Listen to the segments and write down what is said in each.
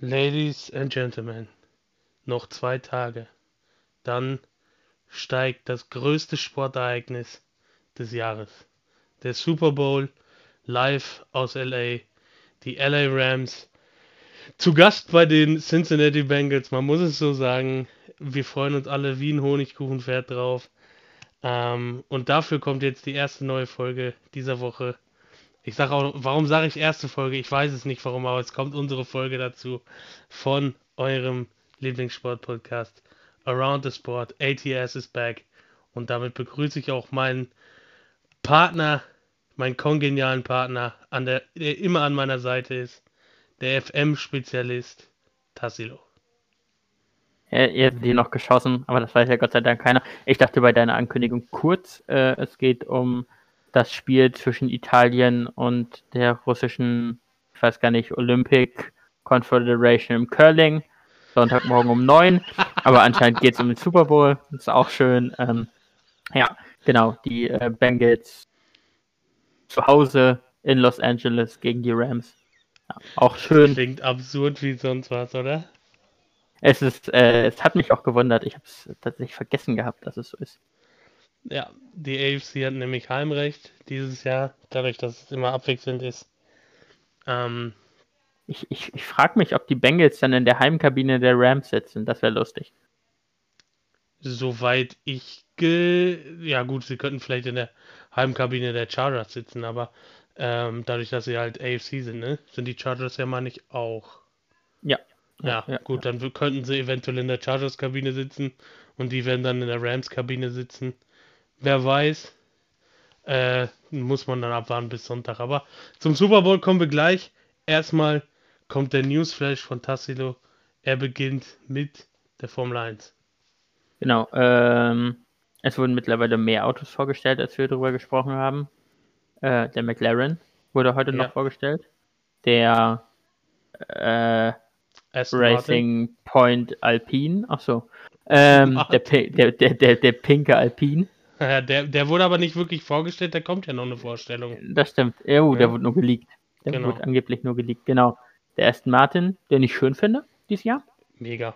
Ladies and Gentlemen, noch zwei Tage. Dann steigt das größte Sportereignis des Jahres. Der Super Bowl live aus LA. Die LA Rams zu Gast bei den Cincinnati Bengals. Man muss es so sagen. Wir freuen uns alle wie ein Honigkuchenpferd drauf. Ähm, und dafür kommt jetzt die erste neue Folge dieser Woche ich sage auch, warum sage ich erste Folge? Ich weiß es nicht warum, aber es kommt unsere Folge dazu von eurem Lieblingssport-Podcast Around the Sport. ATS is back. Und damit begrüße ich auch meinen Partner, meinen kongenialen Partner, an der, der immer an meiner Seite ist, der FM-Spezialist Tassilo. Ja, ihr habt die noch geschossen, aber das weiß ja Gott sei Dank keiner. Ich dachte bei deiner Ankündigung kurz, äh, es geht um das Spiel zwischen Italien und der russischen, ich weiß gar nicht, Olympic Confederation im Curling. Sonntagmorgen um neun. Aber anscheinend geht es um den Super Bowl. Das ist auch schön. Ähm, ja, genau. Die äh, Bengals zu Hause in Los Angeles gegen die Rams. Ja, auch schön. Klingt absurd wie sonst was, oder? Es ist, äh, es hat mich auch gewundert. Ich habe es tatsächlich vergessen gehabt, dass es so ist. Ja, die AFC hat nämlich Heimrecht dieses Jahr, dadurch, dass es immer abwechselnd ist. Ähm, ich ich, ich frage mich, ob die Bengals dann in der Heimkabine der Rams sitzen. Das wäre lustig. Soweit ich. Ge ja, gut, sie könnten vielleicht in der Heimkabine der Chargers sitzen, aber ähm, dadurch, dass sie halt AFC sind, ne, sind die Chargers ja mal nicht auch. Ja. Ja, ja gut, ja. dann könnten sie eventuell in der Chargers-Kabine sitzen und die werden dann in der Rams-Kabine sitzen. Wer weiß. Äh, muss man dann abwarten bis Sonntag. Aber zum Super Bowl kommen wir gleich. Erstmal kommt der Newsflash von Tassilo. Er beginnt mit der Formel 1. Genau. Ähm, es wurden mittlerweile mehr Autos vorgestellt, als wir darüber gesprochen haben. Äh, der McLaren wurde heute ja. noch vorgestellt. Der äh, Racing Martin. Point Alpine. Achso. Ähm, der, der, der, der, der pinke Alpine. Ja, der, der wurde aber nicht wirklich vorgestellt, da kommt ja noch eine Vorstellung. Das stimmt. Ja, oh, der wurde nur geleakt. Der genau. wurde angeblich nur geleakt, genau. Der Aston Martin, den ich schön finde, dieses Jahr. Mega.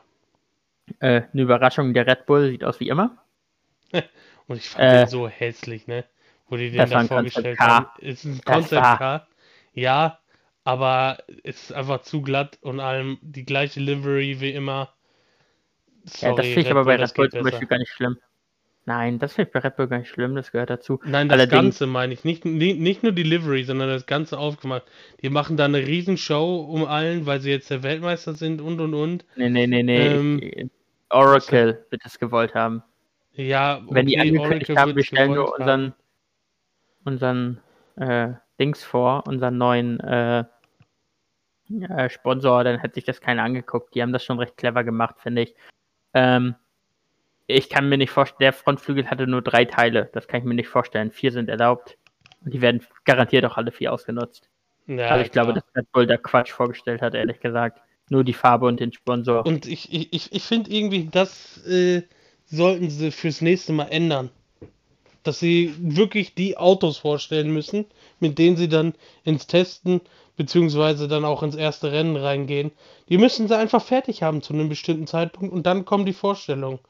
Äh, eine Überraschung, der Red Bull sieht aus wie immer. Und ich fand äh, den so hässlich, ne? Wo die den da vorgestellt haben. Ist ein Concept Car. Ja, aber es ist einfach zu glatt und allem die gleiche Livery wie immer. Sorry, ja, das finde ich Red aber bei Red Bull zum Beispiel gar nicht schlimm. Nein, das finde ich bei Red Bull gar nicht schlimm, das gehört dazu. Nein, das Allerdings, Ganze meine ich. Nicht, nicht, nicht nur die Livery, sondern das Ganze aufgemacht. Die machen da eine Riesenshow um allen, weil sie jetzt der Weltmeister sind und und und. Nee, nee, nee, nee. Ähm, Oracle wird das gewollt haben. Ja, okay, Wenn die angekündigt Oracle haben, wir stellen nur unseren, unseren äh, Dings vor, unseren neuen äh, äh, Sponsor, dann hätte sich das keiner angeguckt. Die haben das schon recht clever gemacht, finde ich. Ähm, ich kann mir nicht vorstellen, der Frontflügel hatte nur drei Teile. Das kann ich mir nicht vorstellen. Vier sind erlaubt. Und die werden garantiert auch alle vier ausgenutzt. Ja, Aber ich klar. glaube, dass Red Bull da Quatsch vorgestellt hat, ehrlich gesagt. Nur die Farbe und den Sponsor. Und ich, ich, ich finde irgendwie, das äh, sollten sie fürs nächste Mal ändern. Dass sie wirklich die Autos vorstellen müssen, mit denen sie dann ins Testen beziehungsweise dann auch ins erste Rennen reingehen. Die müssen sie einfach fertig haben zu einem bestimmten Zeitpunkt und dann kommen die Vorstellungen.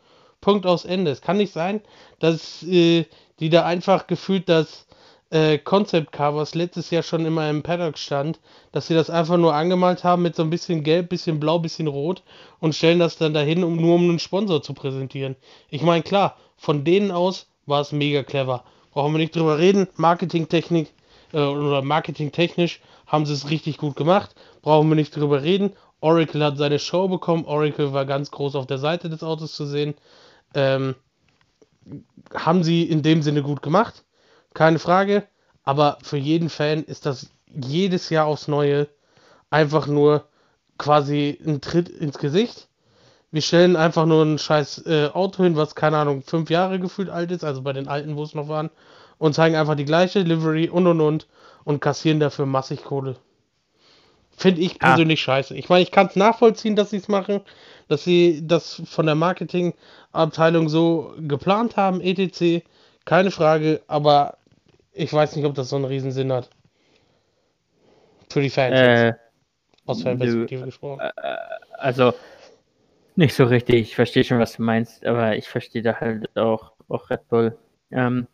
Punkt aus Ende. Es kann nicht sein, dass äh, die da einfach gefühlt das äh, Concept Car, was letztes Jahr schon immer im Paddock stand, dass sie das einfach nur angemalt haben mit so ein bisschen gelb, bisschen blau, bisschen rot und stellen das dann dahin, um nur um einen Sponsor zu präsentieren. Ich meine, klar, von denen aus war es mega clever. Brauchen wir nicht drüber reden. Marketingtechnik äh, oder marketingtechnisch haben sie es richtig gut gemacht. Brauchen wir nicht drüber reden. Oracle hat seine Show bekommen. Oracle war ganz groß auf der Seite des Autos zu sehen. Ähm, haben sie in dem Sinne gut gemacht, keine Frage. Aber für jeden Fan ist das jedes Jahr aufs Neue einfach nur quasi ein Tritt ins Gesicht. Wir stellen einfach nur ein scheiß äh, Auto hin, was keine Ahnung, fünf Jahre gefühlt alt ist, also bei den alten, wo es noch waren, und zeigen einfach die gleiche Livery und und und und kassieren dafür massig Kohle. Finde ich persönlich ja. scheiße. Ich meine, ich kann es nachvollziehen, dass sie es machen, dass sie das von der Marketingabteilung so geplant haben, etc. Keine Frage, aber ich weiß nicht, ob das so einen riesen Sinn hat. Für die Fans. Äh, Aus Fanperspektive gesprochen. Äh, also, nicht so richtig. Ich verstehe schon, was du meinst, aber ich verstehe da halt auch, auch Red Bull. Ähm,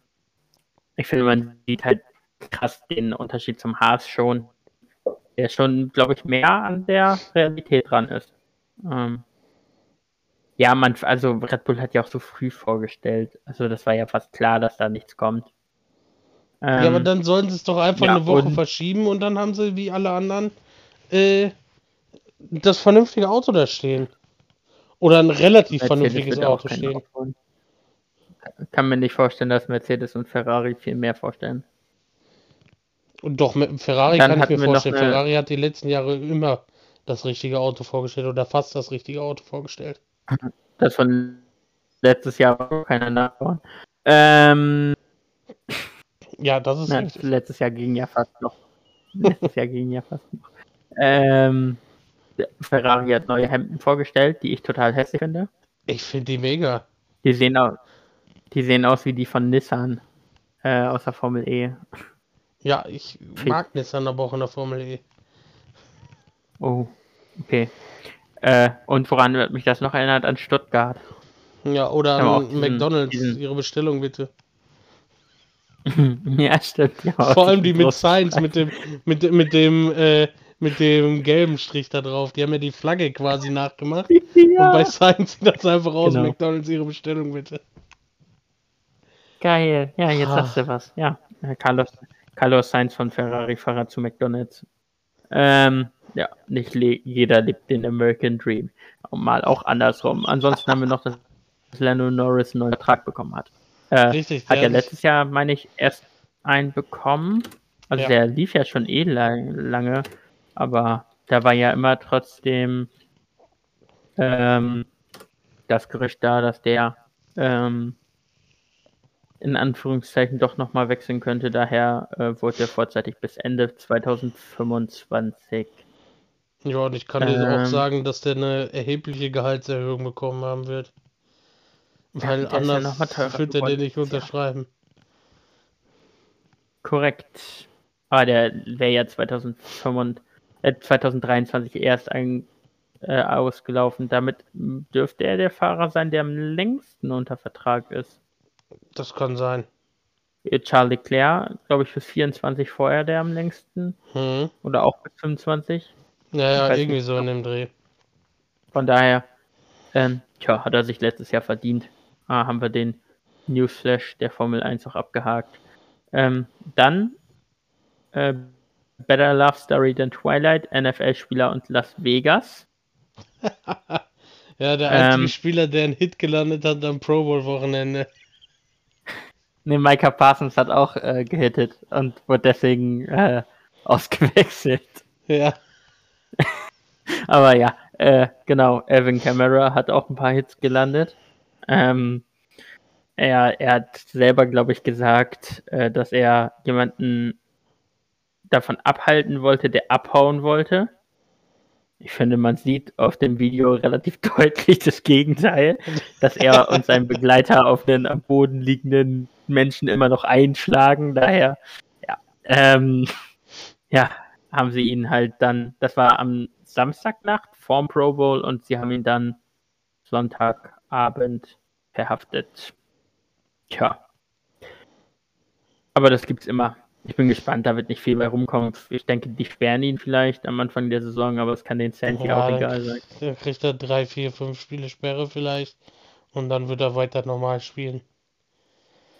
ich finde, man sieht halt krass den Unterschied zum Haas schon. Der schon, glaube ich, mehr an der Realität dran ist. Ähm, ja, man, also Red Bull hat ja auch so früh vorgestellt. Also das war ja fast klar, dass da nichts kommt. Ähm, ja, aber dann sollen sie es doch einfach ja, eine Woche verschieben und dann haben sie wie alle anderen äh, das vernünftige Auto da stehen. Oder ein relativ Mercedes vernünftiges Auto stehen. Auto. Kann mir nicht vorstellen, dass Mercedes und Ferrari viel mehr vorstellen. Und doch, mit Ferrari Dann kann ich mir vorstellen. Eine... Ferrari hat die letzten Jahre immer das richtige Auto vorgestellt oder fast das richtige Auto vorgestellt. Das von letztes Jahr war keiner nachbauen. Ähm, ja, das ist. Na, letztes Jahr ging ja fast noch. letztes Jahr ging ja fast noch. Ähm, Ferrari hat neue Hemden vorgestellt, die ich total hässlich finde. Ich finde die mega. Die sehen, aus, die sehen aus wie die von Nissan äh, aus der Formel E. Ja, ich mag Nissan aber auch in der Formel E. Oh, okay. Äh, und woran wird mich das noch erinnert? An Stuttgart. Ja, oder an diesen, McDonalds, diesen... ihre Bestellung bitte. ja, stimmt. Ja, Vor allem die mit Science, mit dem, mit, mit dem, äh, mit dem gelben Strich da drauf. Die haben ja die Flagge quasi nachgemacht. Ja. Und bei Science sieht das einfach aus, genau. McDonalds ihre Bestellung bitte. Geil, ja, jetzt ah. sagst du was. Ja, Carlos, Carlos Sainz von Ferrari Fahrer zu McDonalds. Ähm, ja, nicht jeder lebt den American Dream. Mal auch andersrum. Ansonsten haben wir noch, dass Lando Norris einen neuen Vertrag bekommen hat. Äh, Richtig. Hat ja letztes Jahr, meine ich, erst einen bekommen. Also ja. der lief ja schon eh lang, lange, aber da war ja immer trotzdem ähm, das Gerücht da, dass der ähm, in Anführungszeichen doch nochmal wechseln könnte. Daher äh, wurde er vorzeitig bis Ende 2025. Ja, und ich kann ähm, dir auch sagen, dass der eine erhebliche Gehaltserhöhung bekommen haben wird. Weil ja, anders ja wird er den nicht unterschreiben. Korrekt. Ah, der wäre ja 2025, äh, 2023 erst ein, äh, ausgelaufen. Damit dürfte er der Fahrer sein, der am längsten unter Vertrag ist. Das kann sein. Charles Leclerc, glaube ich, bis 24 vorher der am längsten. Hm. Oder auch bis 25. Naja, irgendwie nicht. so in dem Dreh. Von daher, ähm, tja, hat er sich letztes Jahr verdient. Ah, haben wir den Newsflash der Formel 1 auch abgehakt. Ähm, dann äh, Better Love Story than Twilight, NFL-Spieler und Las Vegas. ja, der einzige ähm, Spieler, der einen Hit gelandet hat am Pro Bowl-Wochenende. Ne, Micah Parsons hat auch äh, gehittet und wurde deswegen äh, ausgewechselt. Ja. Aber ja, äh, genau, Evan Kamara hat auch ein paar Hits gelandet. Ähm, er, er hat selber, glaube ich, gesagt, äh, dass er jemanden davon abhalten wollte, der abhauen wollte. Ich finde, man sieht auf dem Video relativ deutlich das Gegenteil, dass er und sein Begleiter auf den am Boden liegenden Menschen immer noch einschlagen. Daher, ja, ähm, ja, haben sie ihn halt dann, das war am Samstagnacht vorm Pro Bowl und sie haben ihn dann Sonntagabend verhaftet. Tja. Aber das gibt's immer. Ich bin gespannt, da wird nicht viel bei rumkommen. Ich denke, die sperren ihn vielleicht am Anfang der Saison, aber es kann den Santi ja, auch egal sein. Er kriegt er drei, vier, fünf Spiele Sperre vielleicht und dann wird er weiter normal spielen.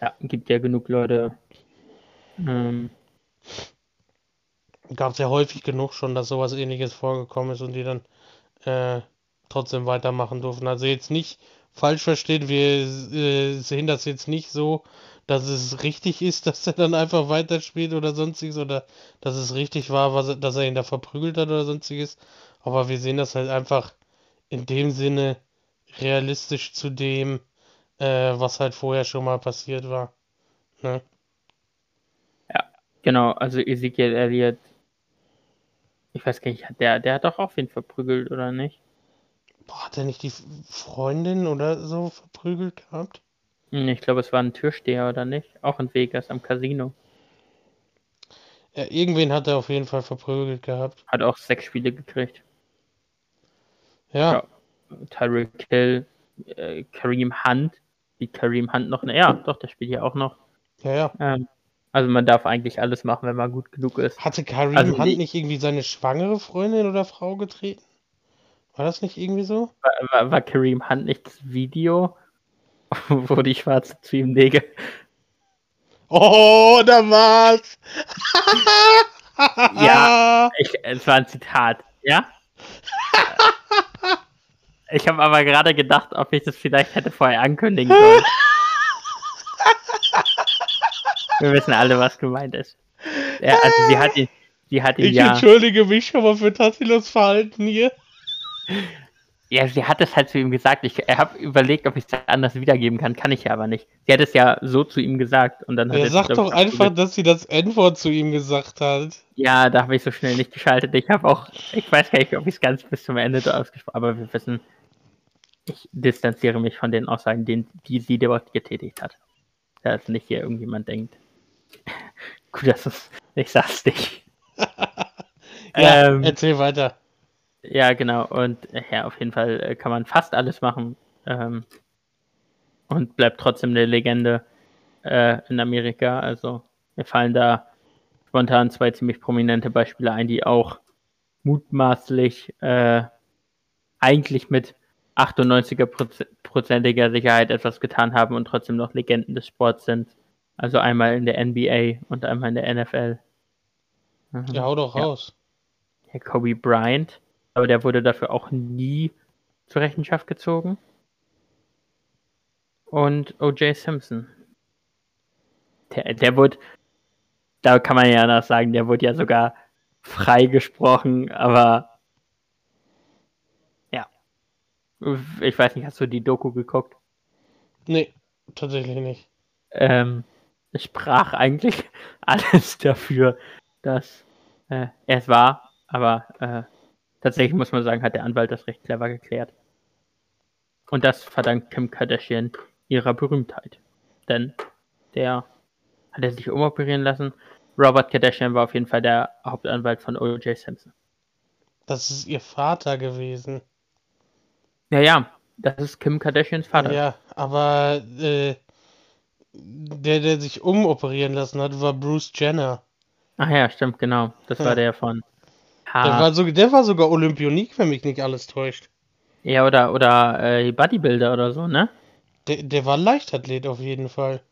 Ja, gibt ja genug Leute. Ähm, Gab es ja häufig genug schon, dass sowas ähnliches vorgekommen ist und die dann äh, trotzdem weitermachen durften. Also jetzt nicht falsch verstehen, wir äh, sehen das jetzt nicht so, dass es richtig ist, dass er dann einfach weiterspielt oder sonstiges oder dass es richtig war, was, dass er ihn da verprügelt hat oder sonstiges. Aber wir sehen das halt einfach in dem Sinne realistisch zu dem, äh, was halt vorher schon mal passiert war. Ne? Ja, genau. Also Ezekiel Elliott, ich weiß gar nicht, der, der hat doch auch wen verprügelt, oder nicht? Boah, hat er nicht die Freundin oder so verprügelt gehabt? Hm, ich glaube, es war ein Türsteher oder nicht? Auch in Vegas am Casino. Ja, irgendwen hat er auf jeden Fall verprügelt gehabt. Hat auch sechs Spiele gekriegt. Ja, Ja. Tyreek Hill, äh, Kareem Hunt. Wie Kareem Hunt noch? Ja, doch, der spielt ja auch noch. ja, ja. Ähm, also man darf eigentlich alles machen, wenn man gut genug ist. Hatte Kareem Also Hunt nicht irgendwie seine schwangere Freundin oder Frau getreten? War das nicht irgendwie so? War, war, war Kareem Hunt nicht das Video, wo die Schwarze zu ihm. Oh, da war's! Ja. Ich, es war ein Zitat, ja? Ich habe aber gerade gedacht, ob ich das vielleicht hätte vorher ankündigen sollen. Wir wissen alle, was gemeint ist. Ja, also sie hat ihn, sie hat ihn Ich ja, entschuldige mich schon mal für Tassilos Verhalten hier. ja, sie hat es halt zu ihm gesagt. Ich habe überlegt, ob ich es anders wiedergeben kann, kann ich ja aber nicht. Sie hat es ja so zu ihm gesagt und dann hat Er sagt glaub doch einfach, dass sie das N-Wort zu ihm gesagt hat. Ja, da habe ich so schnell nicht geschaltet. Ich habe auch, ich weiß gar nicht, ob ich es ganz bis zum Ende ausgesprochen aber wir wissen, ich distanziere mich von den Aussagen, die, die sie dort getätigt hat. Dass nicht hier irgendjemand denkt. Gut, dass es, ich sag's nicht. Ja, Ähm, erzähl weiter. Ja, genau. Und ja, auf jeden Fall äh, kann man fast alles machen. Ähm, und bleibt trotzdem eine Legende äh, in Amerika. Also mir fallen da spontan zwei ziemlich prominente Beispiele ein, die auch mutmaßlich äh, eigentlich mit 98%iger Sicherheit etwas getan haben und trotzdem noch Legenden des Sports sind. Also einmal in der NBA und einmal in der NFL. Mhm. Ja, hau doch Ja. raus. Herr Kobe Bryant, aber der wurde dafür auch nie zur Rechenschaft gezogen. Und O.J. Simpson. Der, der wurde, da kann man ja noch sagen, der wurde ja sogar freigesprochen, aber ja. Ich weiß nicht, hast du die Doku geguckt? Nee, tatsächlich nicht. ähm, es sprach eigentlich alles dafür, dass äh, er es war, aber äh, tatsächlich muss man sagen, hat der Anwalt das recht clever geklärt. Und das verdankt Kim Kardashian ihrer Berühmtheit. Denn der hat er sich umoperieren lassen. Robert Kardashian war auf jeden Fall der Hauptanwalt von O.J. Simpson. Das ist ihr Vater gewesen. Ja, ja, das ist Kim Kardashians Vater. Ja, aber äh, der, der sich umoperieren lassen hat, war Bruce Jenner. Ach ja, stimmt, genau. Das Ja. war der von. Der, Ha, war, so, der war sogar Olympionik, wenn mich nicht alles täuscht. ja, oder, oder äh, Bodybuilder oder so, ne? Der, der war Leichtathlet auf jeden Fall.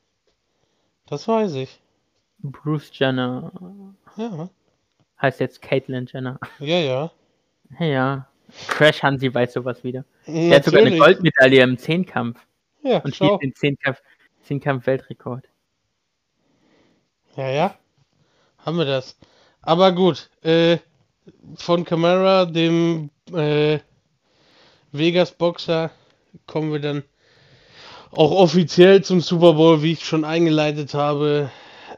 Das weiß ich. Bruce Jenner Ja, heißt jetzt Caitlyn Jenner. ja, ja. Ja. Crash Hansi weiß sowas wieder. Der hat sogar eine Natürlich. Goldmedaille im Zehnkampf Ja, und schau. hielt den Zehnkampf, Zehnkampf-Weltrekord. Ja, ja. Haben wir das. Aber gut, äh, von Camara, dem äh, Vegas-Boxer, kommen wir dann auch offiziell zum Super Bowl, wie ich schon eingeleitet habe.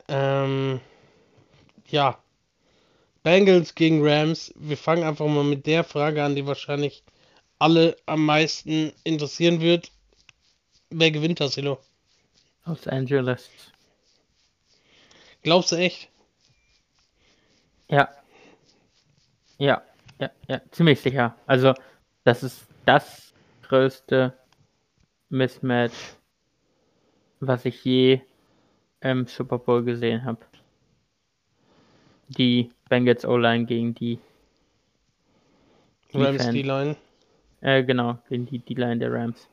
Ähm, ja. Bengals gegen Rams. Wir fangen einfach mal mit der Frage an, die wahrscheinlich alle am meisten interessieren wird. Wer gewinnt das, Hilo? Los Angeles. Glaubst du echt? Ja. Ja, ja, ja, ziemlich sicher. Also, das ist das größte Mismatch, was ich je im Super Bowl gesehen habe. Die Bengals O-Line gegen die, Rams. D-Line. äh, genau, gegen die D-Line der Rams.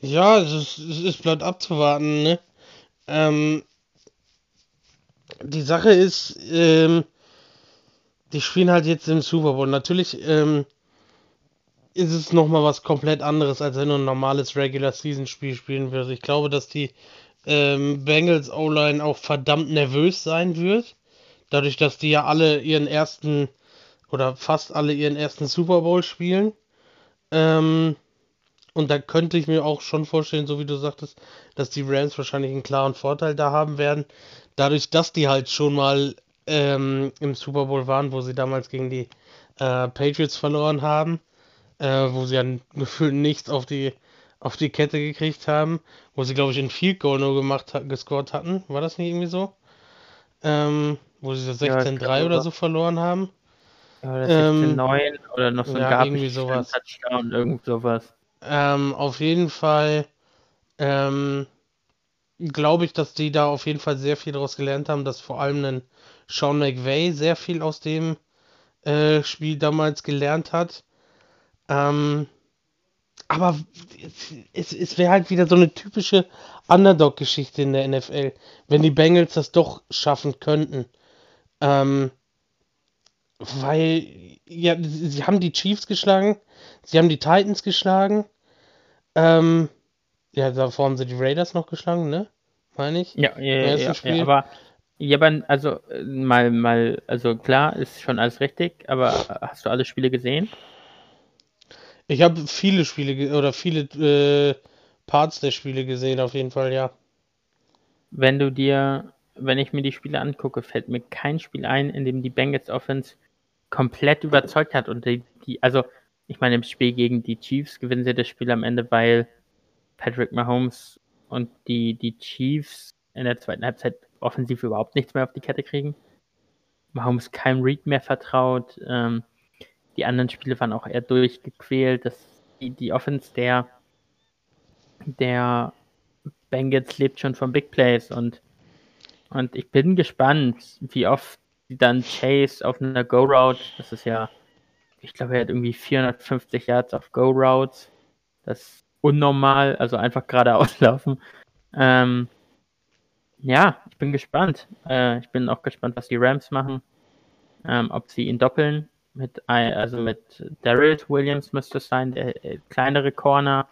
Ja, es ist, es ist bleibt abzuwarten, ne? Ähm, die Sache ist, ähm, die spielen halt jetzt im Super Bowl. Natürlich ähm, ist es nochmal was komplett anderes, als wenn du ein normales Regular Season Spiel spielen würdest. Ich glaube, dass die ähm, Bengals O-Line auch verdammt nervös sein wird. Dadurch, dass die ja alle ihren ersten oder fast alle ihren ersten Super Bowl spielen. Ähm, und da könnte ich mir auch schon vorstellen, so wie du sagtest, dass die Rams wahrscheinlich einen klaren Vorteil da haben werden. Dadurch, dass die halt schon mal ähm, im Super Bowl waren, wo sie damals gegen die äh, Patriots verloren haben, äh, wo sie dann gefühlt nichts auf die, auf die Kette gekriegt haben, wo sie, glaube ich, ein Field Goal nur gemacht gescored hatten. War das nicht irgendwie so? Ähm, wo sie 16-3 oder so verloren haben. Ja, oder 16-9 ähm, oder noch so ein ja, irgendwie sowas. Touchdown, irgend sowas. Ähm, auf jeden Fall ähm, glaube ich, dass die da auf jeden Fall sehr viel daraus gelernt haben, dass vor allem ein Sean McVay sehr viel aus dem äh, Spiel damals gelernt hat. Ähm, aber es, es wäre halt wieder so eine typische Underdog-Geschichte in der NFL, wenn die Bengals das doch schaffen könnten. Ähm, weil, ja, sie haben die Chiefs geschlagen, sie haben die Titans geschlagen, ähm, ja, davor haben sie die Raiders noch geschlagen, ne? Meine ich? Ja, ja, ja, ja, aber ja, aber also mal, mal, also klar, ist schon alles richtig, aber hast du alle Spiele gesehen? Ich habe viele Spiele oder viele äh, Parts der Spiele gesehen, auf jeden Fall, ja. Wenn du dir, wenn ich mir die Spiele angucke, fällt mir kein Spiel ein, in dem die Bengals Offense komplett überzeugt hat und die, die also ich meine, im Spiel gegen die Chiefs gewinnen sie das Spiel am Ende, weil Patrick Mahomes und die, die Chiefs in der zweiten Halbzeit offensiv überhaupt nichts mehr auf die Kette kriegen. Mahomes keinem Read mehr vertraut. Ähm, die anderen Spiele waren auch eher durchgequält. Das, die, die Offense der, der Bengals lebt schon von Big Plays und, und ich bin gespannt, wie oft sie dann Chase auf einer Go-Route, das ist ja, ich glaube, er hat irgendwie 450 Yards auf Go-Routes. Das unnormal, also einfach geradeaus laufen. Ähm, ja, ich bin gespannt. Äh, ich bin auch gespannt, was die Rams machen. Ähm, ob sie ihn doppeln mit also mit Darius Williams müsste es sein, der äh, kleinere Corner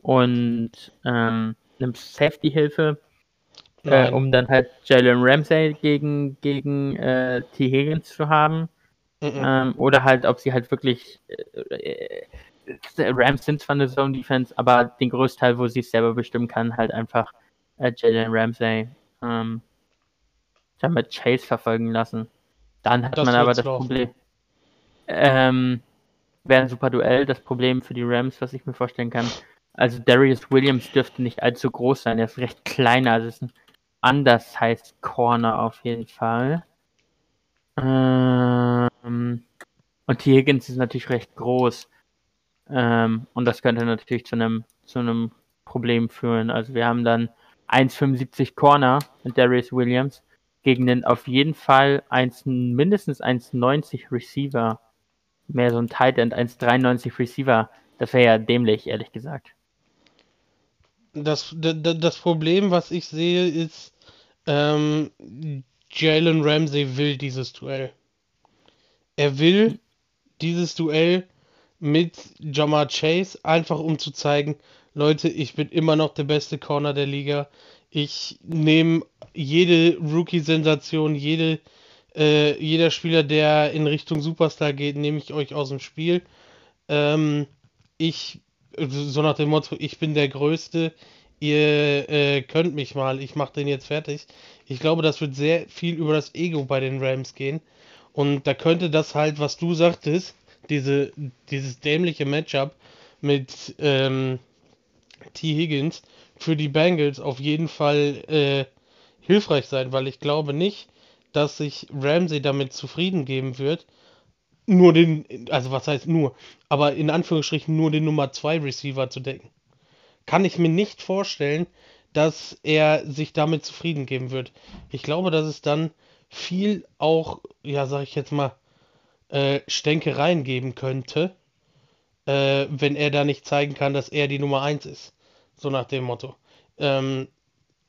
und ähm, nimmt Safety-Hilfe, äh, um dann halt Jalen Ramsey gegen, gegen äh, T. Higgins zu haben. Mhm. Ähm, oder halt, ob sie halt wirklich äh, äh Rams sind zwar eine Zone Defense, aber den Großteil, wo sie es selber bestimmen kann, halt einfach äh, Jalen Ramsey ähm, damit Chase verfolgen lassen. Dann hat das man aber das laufen. Problem. Ähm, Wäre ein super Duell. Das Problem für die Rams, was ich mir vorstellen kann. Also Darius Williams dürfte nicht allzu groß sein. Er ist recht kleiner. Also ist ein anders heißt Corner auf jeden Fall. Ähm, und T. Higgins ist natürlich recht groß. Ähm, und das könnte natürlich zu einem zu Problem führen. Also wir haben dann 1,75 Corner mit Darius Williams gegen den auf jeden Fall 1, mindestens 1,90 Receiver. Mehr so ein Tight End, 1,93 Receiver. Das wäre ja dämlich, ehrlich gesagt. Das, das Problem, was ich sehe, ist, ähm, Jalen Ramsey will dieses Duell. Er will dieses Duell mit Jamar Chase, einfach um zu zeigen, Leute, ich bin immer noch der beste Corner der Liga. Ich nehme jede Rookie-Sensation, jede, äh, jeder Spieler, der in Richtung Superstar geht, nehme ich euch aus dem Spiel. Ähm, ich, so nach dem Motto, ich bin der Größte, ihr äh, könnt mich mal, ich mache den jetzt fertig. Ich glaube, das wird sehr viel über das Ego bei den Rams gehen. Und da könnte das halt, was du sagtest, diese, dieses dämliche Matchup mit ähm, T. Higgins für die Bengals auf jeden Fall äh, hilfreich sein, weil ich glaube nicht, dass sich Ramsey damit zufrieden geben wird, nur den, also was heißt nur, aber in Anführungsstrichen nur den Nummer 2 Receiver zu decken. Kann ich mir nicht vorstellen, dass er sich damit zufrieden geben wird. Ich glaube, dass es dann viel auch, ja, sag ich jetzt mal, äh, Stänkereien geben könnte, äh, wenn er da nicht zeigen kann, dass er die Nummer 1 ist. So nach dem Motto. Ähm,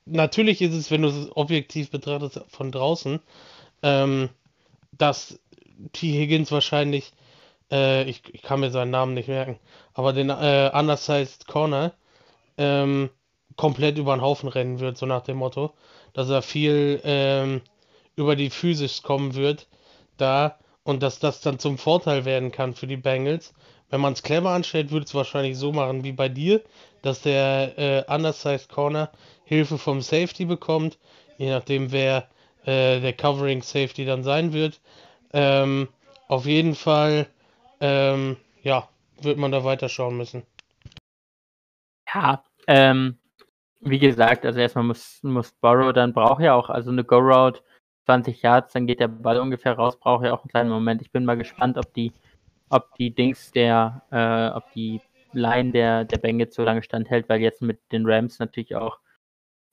natürlich ist es, wenn du es objektiv betrachtest von draußen, ähm, dass T. Higgins wahrscheinlich, äh, ich, ich, kann mir seinen Namen nicht merken, aber den äh, Undersized Corner ähm, komplett über den Haufen rennen wird, so nach dem Motto, dass er viel ähm, über die Physis kommen wird, da und dass das dann zum Vorteil werden kann für die Bengals. Wenn man es clever anstellt, würde es wahrscheinlich so machen wie bei dir, dass der äh, Undersized Corner Hilfe vom Safety bekommt, je nachdem wer äh, der Covering Safety dann sein wird. Ähm, auf jeden Fall, ähm, ja, wird man da weiterschauen müssen. Ja, ähm, wie gesagt, also erstmal muss, muss Borrow, dann braucht ja auch also eine Go-Route 20 Yards, dann geht der Ball ungefähr raus, braucht ja auch einen kleinen Moment. Ich bin mal gespannt, ob die, ob die Dings der, äh, ob die Line der, der Bengals so lange standhält, weil jetzt mit den Rams natürlich auch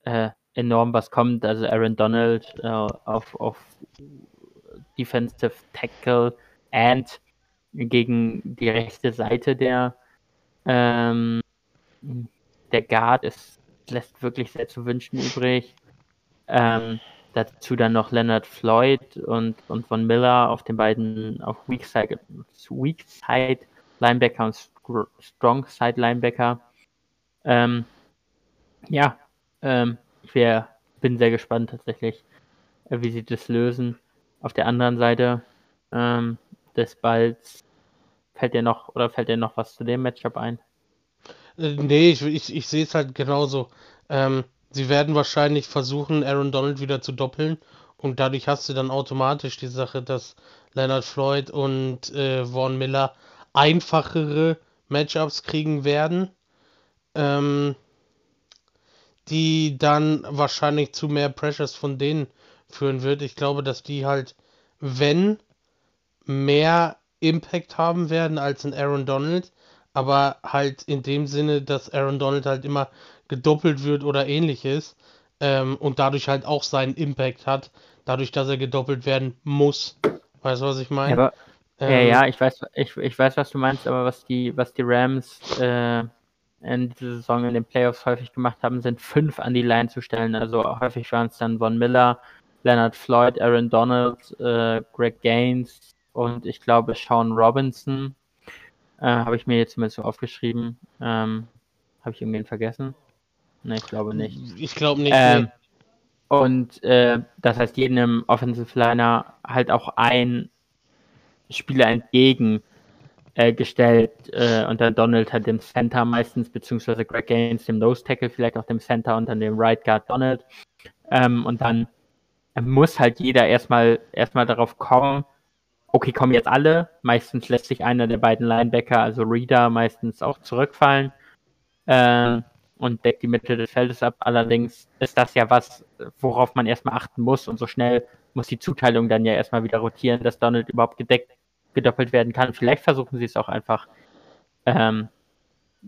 äh, enorm was kommt. Also Aaron Donald äh, auf, auf Defensive Tackle and gegen die rechte Seite der, ähm, der Guard. Es lässt wirklich sehr zu wünschen übrig. Ähm, dazu dann noch Leonard Floyd und, und Von Miller auf den beiden, auf Weak Side, Weak Side Linebacker und Strong Side Linebacker. Ähm, ja, ähm, ich wär, bin sehr gespannt tatsächlich, äh, wie sie das lösen. Auf der anderen Seite ähm, des Balls fällt dir noch oder fällt dir noch was zu dem Matchup ein? Äh, nee, ich, ich, ich sehe es halt genauso. Ähm, sie werden wahrscheinlich versuchen, Aaron Donald wieder zu doppeln. Und dadurch hast du dann automatisch die Sache, dass Leonard Floyd und äh, Vaughn Miller einfachere Matchups kriegen werden. Ähm, die dann wahrscheinlich zu mehr Pressures von denen führen wird. Ich glaube, dass die halt, wenn, mehr Impact haben werden als ein Aaron Donald, aber halt in dem Sinne, dass Aaron Donald halt immer gedoppelt wird oder ähnliches ähm, und dadurch halt auch seinen Impact hat, dadurch, dass er gedoppelt werden muss. Weißt du, was ich meine? Ja, ähm, ja, ja, ich weiß, ich, ich weiß, was du meinst, aber was die, was die Rams äh, in dieser Saison in den Playoffs häufig gemacht haben, sind fünf an die Line zu stellen. Also häufig waren es dann Von Miller, Leonard Floyd, Aaron Donald, äh, Greg Gaines und ich glaube Sean Robinson. Äh, Habe ich mir jetzt mal so aufgeschrieben. Ähm, Habe ich irgendwen vergessen? Ne, ich glaube nicht. Ich glaube nicht. Ähm. Und äh, das heißt, jedem Offensive Liner halt auch ein Spieler entgegen äh, gestellt äh, und dann Donald hat dem Center meistens, beziehungsweise Greg Gaines dem Nose Tackle, vielleicht auch dem Center und dann dem Right Guard Donald. Ähm, und dann muss halt jeder erstmal erstmal darauf kommen, okay, kommen jetzt alle. Meistens lässt sich einer der beiden Linebacker, also Reader, meistens auch zurückfallen. Äh, und deckt die Mitte des Feldes ab. Allerdings ist das ja was, worauf man erstmal achten muss und so schnell muss die Zuteilung dann ja erstmal wieder rotieren, dass Donald überhaupt gedeckt, gedoppelt werden kann. Vielleicht versuchen sie es auch einfach ähm,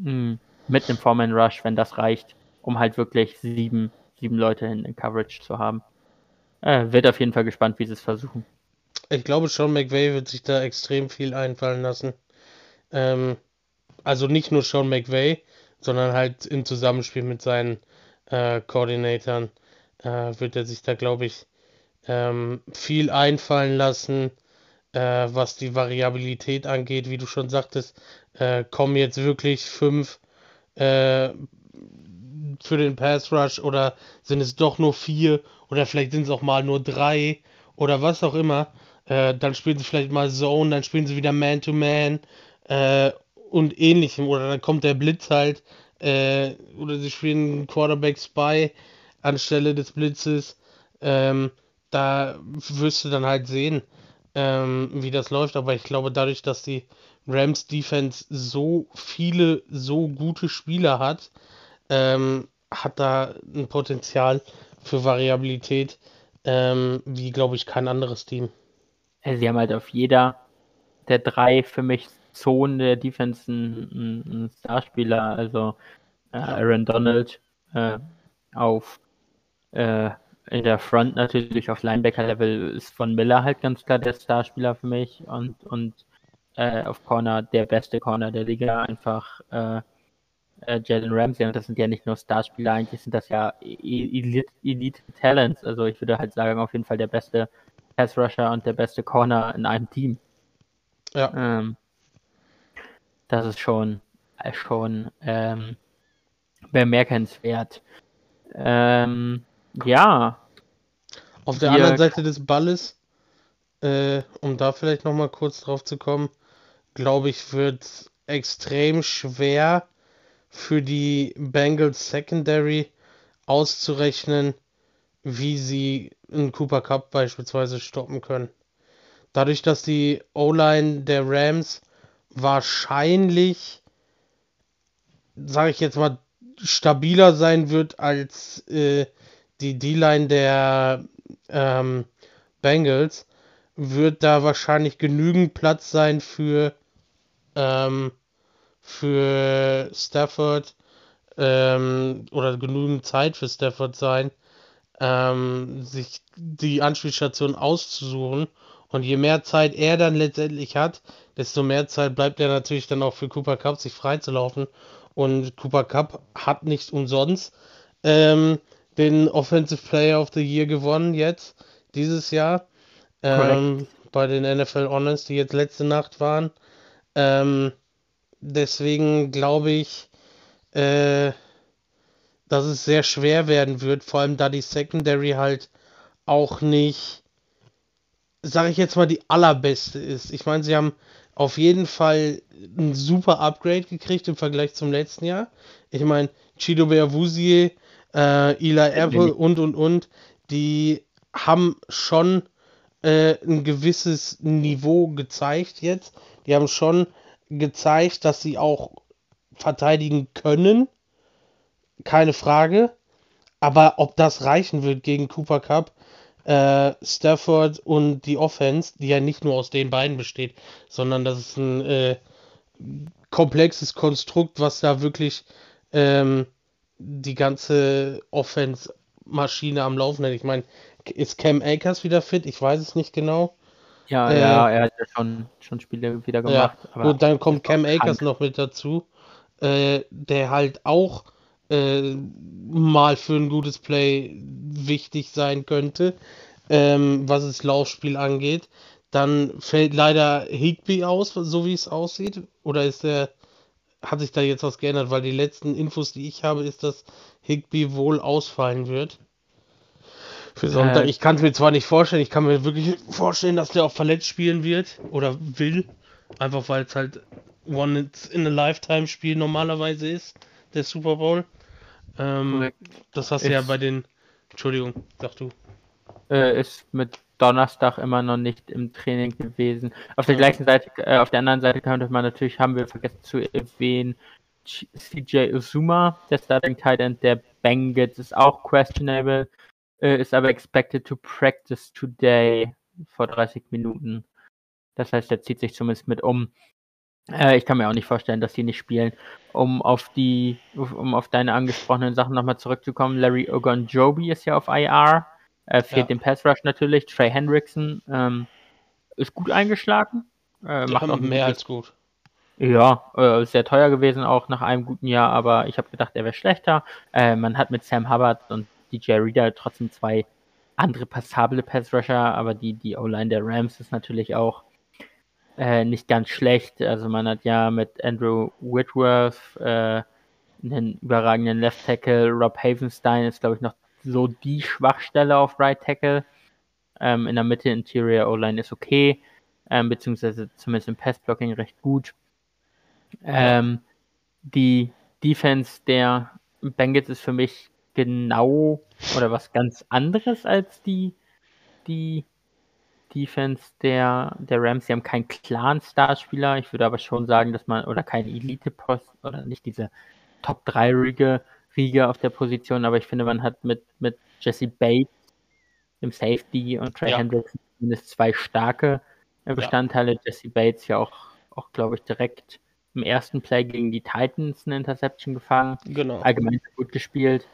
hm, mit einem Foreman Rush, wenn das reicht, um halt wirklich sieben, sieben Leute in, in Coverage zu haben. Äh, wird auf jeden Fall gespannt, wie sie es versuchen. Ich glaube, Sean McVay wird sich da extrem viel einfallen lassen. Ähm, also nicht nur Sean McVay, sondern halt im Zusammenspiel mit seinen äh, Koordinatoren äh, wird er sich da, glaube ich, ähm, viel einfallen lassen, äh, was die Variabilität angeht. Wie du schon sagtest, äh, kommen jetzt wirklich fünf äh, für den Pass Rush oder sind es doch nur vier oder vielleicht sind es auch mal nur drei oder was auch immer. Äh, dann spielen sie vielleicht mal Zone, dann spielen sie wieder Man-to-Man. -Man, und ähnlichem. Oder dann kommt der Blitz halt, äh, oder sie spielen Quarterback Spy anstelle des Blitzes. Ähm, da wirst du dann halt sehen, ähm, wie das läuft. Aber ich glaube, dadurch, dass die Rams Defense so viele, so gute Spieler hat, ähm, hat da ein Potenzial für Variabilität, ähm, wie glaube ich kein anderes Team. Sie haben halt auf jeder der drei für mich Zonen der Defense ein, ein Starspieler, also äh, Aaron Donald äh, auf äh, in der Front natürlich auf Linebacker-Level ist von Miller halt ganz klar der Starspieler für mich und, und äh, auf Corner der beste Corner der Liga einfach äh, Jalen Ramsey und das sind ja nicht nur Starspieler, eigentlich sind das ja e-, e-, Elite, Elite Talents, also ich würde halt sagen auf jeden Fall der beste Pass Rusher und der beste Corner in einem Team. Ja. Ähm, das ist schon, äh, schon ähm, bemerkenswert. Ähm, ja. Auf der anderen Seite des Balles, äh, um da vielleicht nochmal kurz drauf zu kommen, glaube ich, wird extrem schwer für die Bengals Secondary auszurechnen, wie sie einen Cooper Cup beispielsweise stoppen können. Dadurch, dass die O-Line der Rams wahrscheinlich, sage ich jetzt mal, stabiler sein wird als äh, die D-Line der ähm, Bengals wird da wahrscheinlich genügend Platz sein für, ähm, für Stafford ähm, oder genügend Zeit für Stafford sein, ähm, sich die Anspielstation auszusuchen. Und je mehr Zeit er dann letztendlich hat, desto mehr Zeit bleibt er natürlich dann auch für Cooper Cup, sich freizulaufen. Und Cooper Cup hat nicht umsonst ähm, den Offensive Player of the Year gewonnen jetzt, dieses Jahr ähm, bei den NFL Honors, die jetzt letzte Nacht waren. Deswegen glaube ich, äh, dass es sehr schwer werden wird, vor allem da die Secondary halt auch nicht, sage ich jetzt mal, die allerbeste ist. Ich meine, sie haben auf jeden Fall ein super Upgrade gekriegt im Vergleich zum letzten Jahr. Ich meine, Chido Beavusie, äh, Eli Apple und und und, die haben schon äh, ein gewisses Niveau gezeigt jetzt. Die haben schon gezeigt, dass sie auch verteidigen können. Keine Frage. Aber ob das reichen wird gegen Cooper Cup, äh, Stafford und die Offense, die ja nicht nur aus den beiden besteht, sondern das ist ein äh, komplexes Konstrukt, was da wirklich ähm, die ganze Offense-Maschine am Laufen hält. Ich meine, ist Cam Akers wieder fit? Ich weiß es nicht genau. Ja, äh, ja, er hat ja schon, schon Spiele wieder gemacht. Ja, und dann kommt Cam Akers noch mit dazu, äh, der halt auch äh, mal für ein gutes Play wichtig sein könnte, ähm, was das Laufspiel angeht. Dann fällt leider Higby aus, so wie es aussieht. Oder ist der, hat sich da jetzt was geändert? Weil die letzten Infos, die ich habe, ist, dass Higby wohl ausfallen wird. Für Sonntag. Äh, ich kann es mir zwar nicht vorstellen, ich kann mir wirklich vorstellen, dass der auch verletzt spielen wird oder will. Einfach weil es halt One in a Lifetime Spiel normalerweise ist, der Super Bowl. Ähm, das hast du ja bei den. Entschuldigung, sag du. Äh, ist mit Donnerstag immer noch nicht im Training gewesen. Auf der gleichen Seite, äh, auf der anderen Seite könnte man natürlich, haben wir vergessen zu erwähnen, CJ Uzuma, der Starting Tight End der Bengals, ist auch questionable äh, ist aber expected to practice today vor 30 Minuten. Das heißt, er zieht sich zumindest mit um. Äh, ich kann mir auch nicht vorstellen, dass sie nicht spielen. Um auf die, um auf deine angesprochenen Sachen nochmal zurückzukommen, Larry Ogunjobi ist ja auf IR. Er fehlt ja. dem Pass Rush natürlich. Trey Hendrickson ähm, ist gut eingeschlagen. Äh, macht auch mehr als gut. Ja, äh, sehr teuer gewesen auch nach einem guten Jahr, aber ich habe gedacht, er wäre schlechter. Äh, man hat mit Sam Hubbard und DJ Reader trotzdem zwei andere passable Pass-Rusher, aber die, die O-Line der Rams ist natürlich auch äh, nicht ganz schlecht. Also man hat ja mit Andrew Whitworth äh, einen überragenden Left Tackle. Rob Havenstein ist, glaube ich, noch so die Schwachstelle auf Right Tackle. Ähm, in der Mitte Interior O-Line ist okay, ähm, beziehungsweise zumindest im Pass-Blocking recht gut. Ähm, die Defense der Bengals ist für mich genau oder was ganz anderes als die, die Defense der, der Rams. Sie haben keinen klaren Starspieler. Ich würde aber schon sagen, dass man, oder keinen Elite-Post, oder nicht diese Top 3 Riege, auf der Position, aber ich finde, man hat mit, mit Jesse Bates, dem Safety und Trey ja. Hendricks zumindest zwei starke Bestandteile. Ja. Jesse Bates ja auch, auch glaube ich, direkt im ersten Play gegen die Titans eine Interception gefangen. Genau. Allgemein gut gespielt.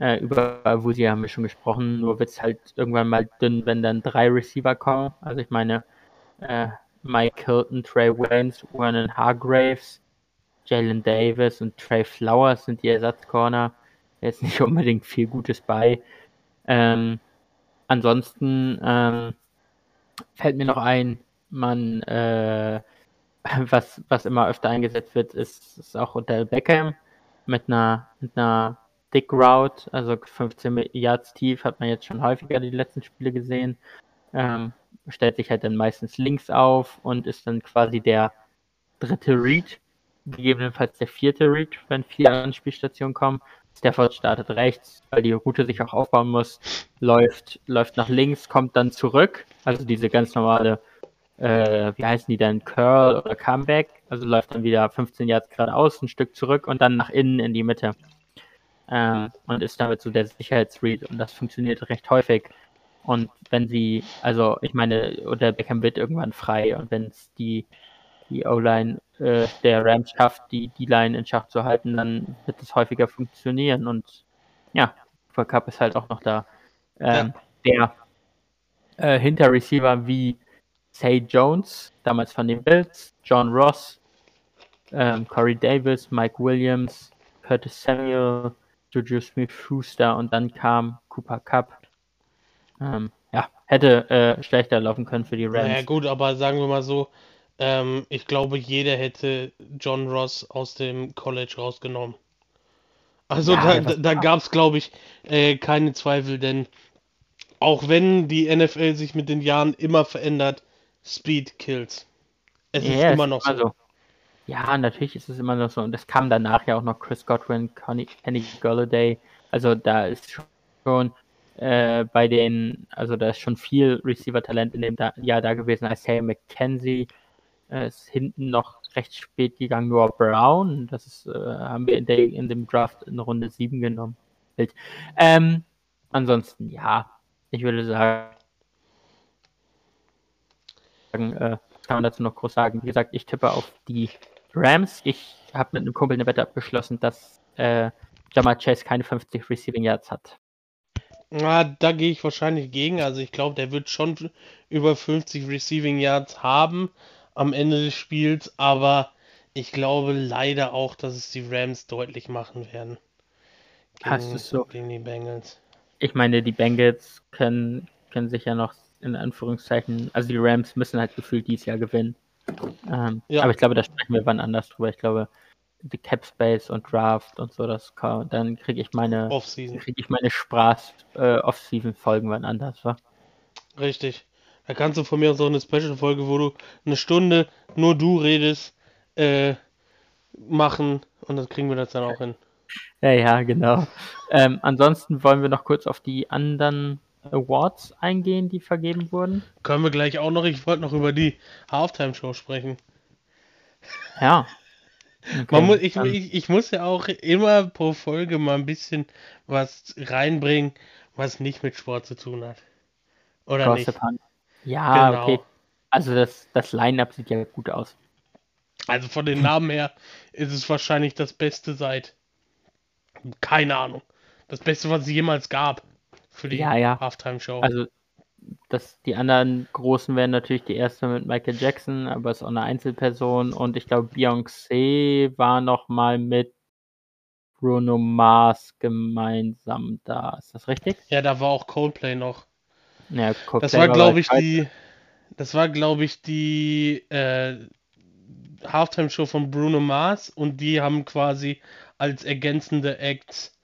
Äh, über Wusi haben wir schon gesprochen, nur wird es halt irgendwann mal dünn, wenn dann drei Receiver kommen. Also ich meine, äh, Mike Hilton, Trey Waynes, Vernon Hargraves, Jalen Davis und Trey Flowers sind die Ersatzcorner. Jetzt nicht unbedingt viel Gutes bei. Ähm, ansonsten ähm, fällt mir noch ein, man, äh, was, was immer öfter eingesetzt wird, ist, ist auch Odell Beckham mit einer, mit einer Dick Route, also 15 Yards tief, hat man jetzt schon häufiger die letzten Spiele gesehen. Ähm, stellt sich halt dann meistens links auf und ist dann quasi der dritte Read, gegebenenfalls der vierte Read, wenn vier Anspielstationen kommen. Stafford startet rechts, weil die Route sich auch aufbauen muss, läuft, läuft nach links, kommt dann zurück, also diese ganz normale, äh, wie heißen die denn, Curl oder Comeback, also läuft dann wieder 15 Yards geradeaus, ein Stück zurück und dann nach innen in die Mitte ähm, und ist damit so der Sicherheitsread und das funktioniert recht häufig. Und wenn sie, also ich meine, oder Beckham wird irgendwann frei und wenn es die, die O-Line äh, der Rams schafft, die die Line in Schach zu halten, dann wird es häufiger funktionieren. Und ja, Cooper Cup ist halt auch noch da. Ähm, ja. Der äh, Hinterreceiver wie Say Jones, damals von den Bills, John Ross, ähm, Corey Davis, Mike Williams, Curtis Samuel, Juju Smith-Schuster und dann kam Cooper Cup. Ähm, ja, hätte äh, schlechter laufen können für die Rams. Ja gut, aber sagen wir mal so, ähm, ich glaube, jeder hätte John Ross aus dem College rausgenommen. Also ja, da, da gab es, glaube ich, äh, keine Zweifel, denn auch wenn die NFL sich mit den Jahren immer verändert, Speed kills. Es ja, ist immer noch so. so. Ja, natürlich ist es immer noch so. Und es kam danach ja auch noch Chris Godwin, Connie, Kenny Golladay. Also da ist schon äh, bei den, also da ist schon viel Receiver-Talent in dem da Jahr da gewesen. Isaiah McKenzie äh, ist hinten noch recht spät gegangen. Noah Brown, das ist, äh, haben wir in, der, in, dem Draft in Runde 7 genommen. Ähm, ansonsten, ja, ich würde sagen, äh, kann man dazu noch groß sagen. Wie gesagt, ich tippe auf die Rams. Ich habe mit einem Kumpel eine Wette abgeschlossen, dass äh, Jamal Chase keine 50 Receiving Yards hat. Na, da gehe ich wahrscheinlich gegen. Also ich glaube, der wird schon über 50 Receiving Yards haben am Ende des Spiels, aber ich glaube leider auch, dass es die Rams deutlich machen werden. Gegen, Hast du so? Gegen die Bengals. Ich meine, die Bengals können, können sich ja noch in Anführungszeichen, also die Rams müssen halt gefühlt dieses Jahr gewinnen. Ähm, ja. Aber ich glaube, da sprechen wir wann anders drüber. Ich glaube, die Cap Space und Draft und so, das kann, dann kriege ich meine kriege ich meine Spaß äh, Off-Season Folgen wann anders, wa? Richtig. Da kannst du von mir auch so eine Special Folge, wo du eine Stunde nur du redest, äh, machen und das kriegen wir das dann auch hin. Ja, ja, genau. Ähm, ansonsten wollen wir noch kurz auf die anderen Awards eingehen, die vergeben wurden. Können wir gleich auch noch. Ich wollte noch über die Halftime-Show sprechen. Ja. Okay, Man muss, ich, ich, ich muss ja auch immer pro Folge mal ein bisschen was reinbringen, was nicht mit Sport zu tun hat. Oder nicht? Ja, genau. okay. Also das, das Line-Up sieht ja gut aus. Also von den Namen her ist es wahrscheinlich das Beste seit. Keine Ahnung. Das Beste, was es jemals gab für die ja, ja. Halftime-Show. Also das, die anderen großen wären natürlich die erste mit Michael Jackson, aber ist auch eine Einzelperson und ich glaube Beyoncé war noch mal mit Bruno Mars gemeinsam da. Ist das richtig? Ja, da war auch Coldplay noch. Ja, Coldplay das war, glaube ich, die. Das war, glaube ich, die äh, Halftime-Show von Bruno Mars und die haben quasi als ergänzende Acts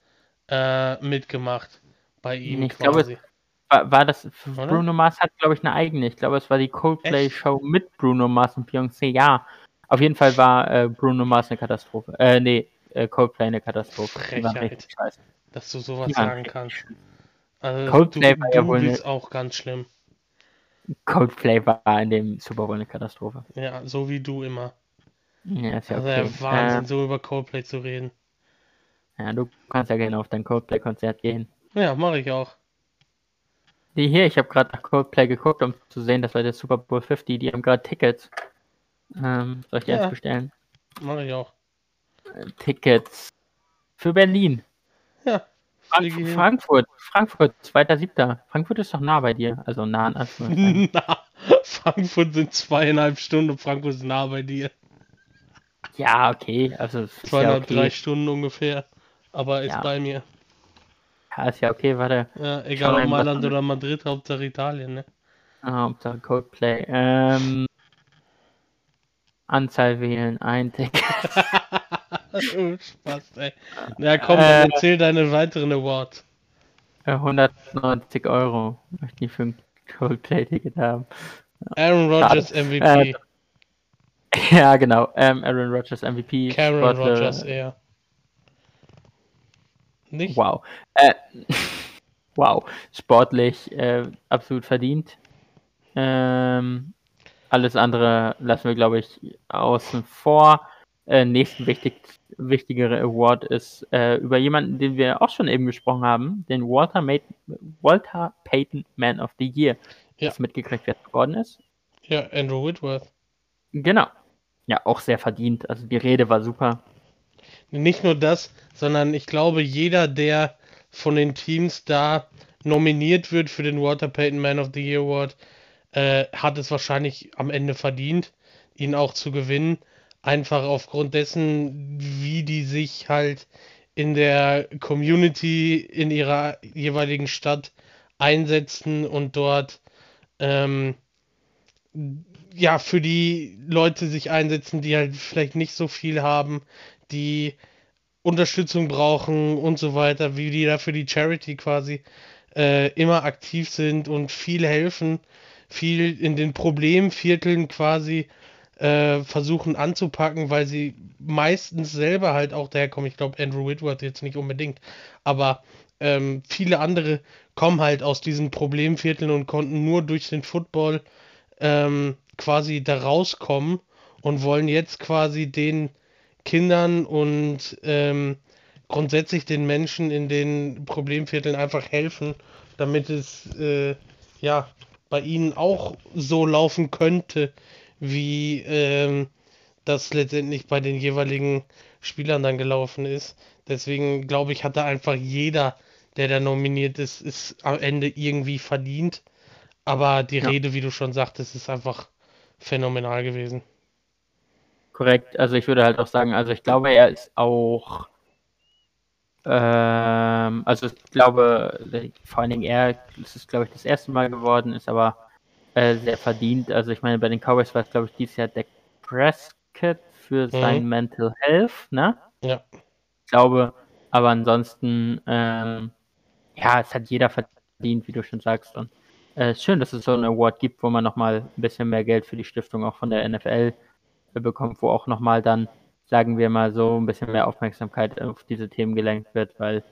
äh, mitgemacht bei ihm ich quasi. Glaube, war, war das, Oder? Bruno Mars hat, glaube ich, eine eigene. Ich glaube, es war die Coldplay-Show mit Bruno Mars und Beyoncé. Ja, auf jeden Fall war äh, Bruno Mars eine Katastrophe. Äh, nee, äh, Coldplay eine Katastrophe. Frechheit, dass du sowas ja, sagen kannst. Also, Coldplay du, war ja wohl eine... auch ganz schlimm. Coldplay war in dem Super Bowl eine Katastrophe. Ja, so wie du immer. Ja, ist ja also okay. Wahnsinn, äh, so über Coldplay zu reden. Ja, du kannst ja gerne auf dein Coldplay-Konzert gehen. Ja, mache ich auch. Die hier, ich habe gerade nach Coldplay geguckt, um zu sehen, das war der Super Bowl 50, die haben gerade Tickets. Ähm, soll ich die ja. eins bestellen? Mache ich auch. Äh, Tickets für Berlin. Ja. Frank Frankfurt, Frankfurt, 2.7. Frankfurt ist doch nah bei dir, also nah an Anführungszeichen. Na, Frankfurt sind zweieinhalb Stunden und Frankfurt ist nah bei dir. Ja, okay, also zweieinhalb, ja okay. drei Stunden ungefähr, aber ist ja. bei mir. Ja, ist ja okay, warte. Ja, egal ob Mailand oder Madrid, Hauptsache Italien, ne? Ah, Hauptsache Coldplay. Ähm, Anzahl wählen, ein Ticket. oh, Spaß, ey. Ja, komm, äh, erzähl deine weiteren Awards. 190 Euro möchte ich für ein Coldplay-Ticket haben. Aaron Rodgers MVP. Äh, ja, genau. Ähm, Aaron Rodgers MVP. Karen Rodgers, eher. Nicht? Wow. Äh, wow. Sportlich äh, absolut verdient. Ähm, alles andere lassen wir, glaube ich, außen vor. äh, nächsten wichtig, wichtigere Award ist äh, über jemanden, den wir auch schon eben gesprochen haben, den Walter, Mate, Walter Payton Man of the Year. Ja. Du mitgekriegt, geworden ist? Ja, Andrew Whitworth. Genau. Ja, auch sehr verdient. Also die Rede war super. Nicht nur das, sondern ich glaube, jeder, der von den Teams da nominiert wird für den Walter Payton Man of the Year Award, äh, hat es wahrscheinlich am Ende verdient, ihn auch zu gewinnen. Einfach aufgrund dessen, wie die sich halt in der Community in ihrer jeweiligen Stadt einsetzen und dort ähm, ja für die Leute sich einsetzen, die halt vielleicht nicht so viel haben, die Unterstützung brauchen und so weiter, wie die da für die Charity quasi äh, immer aktiv sind und viel helfen, viel in den Problemvierteln quasi äh, versuchen anzupacken, weil sie meistens selber halt auch daherkommen. Ich glaube, Andrew Whitworth jetzt nicht unbedingt, aber ähm, viele andere kommen halt aus diesen Problemvierteln und konnten nur durch den Football ähm, quasi da rauskommen und wollen jetzt quasi den Kindern und ähm, grundsätzlich den Menschen in den Problemvierteln einfach helfen, damit es äh, ja bei ihnen auch so laufen könnte, wie ähm, das letztendlich bei den jeweiligen Spielern dann gelaufen ist. Deswegen glaube ich, hat da einfach jeder, der da nominiert ist, ist am Ende irgendwie verdient. Aber die Ja. Rede, wie du schon sagtest, ist einfach phänomenal gewesen. Korrekt. Also ich würde halt auch sagen, also ich glaube, er ist auch, ähm, also ich glaube, vor allen Dingen er, das ist glaube ich das erste Mal geworden, ist aber äh, sehr verdient. Also ich meine, bei den Cowboys war es glaube ich dieses Jahr Dak Prescott für sein Mental Health, ne? Ja. Ich glaube, aber ansonsten, ähm, ja, es hat jeder verdient, wie du schon sagst. Und äh, ist schön, dass es so einen Award gibt, wo man nochmal ein bisschen mehr Geld für die Stiftung auch von der NFL bekommt, wo auch nochmal dann, sagen wir mal so, ein bisschen mehr Aufmerksamkeit auf diese Themen gelenkt wird, weil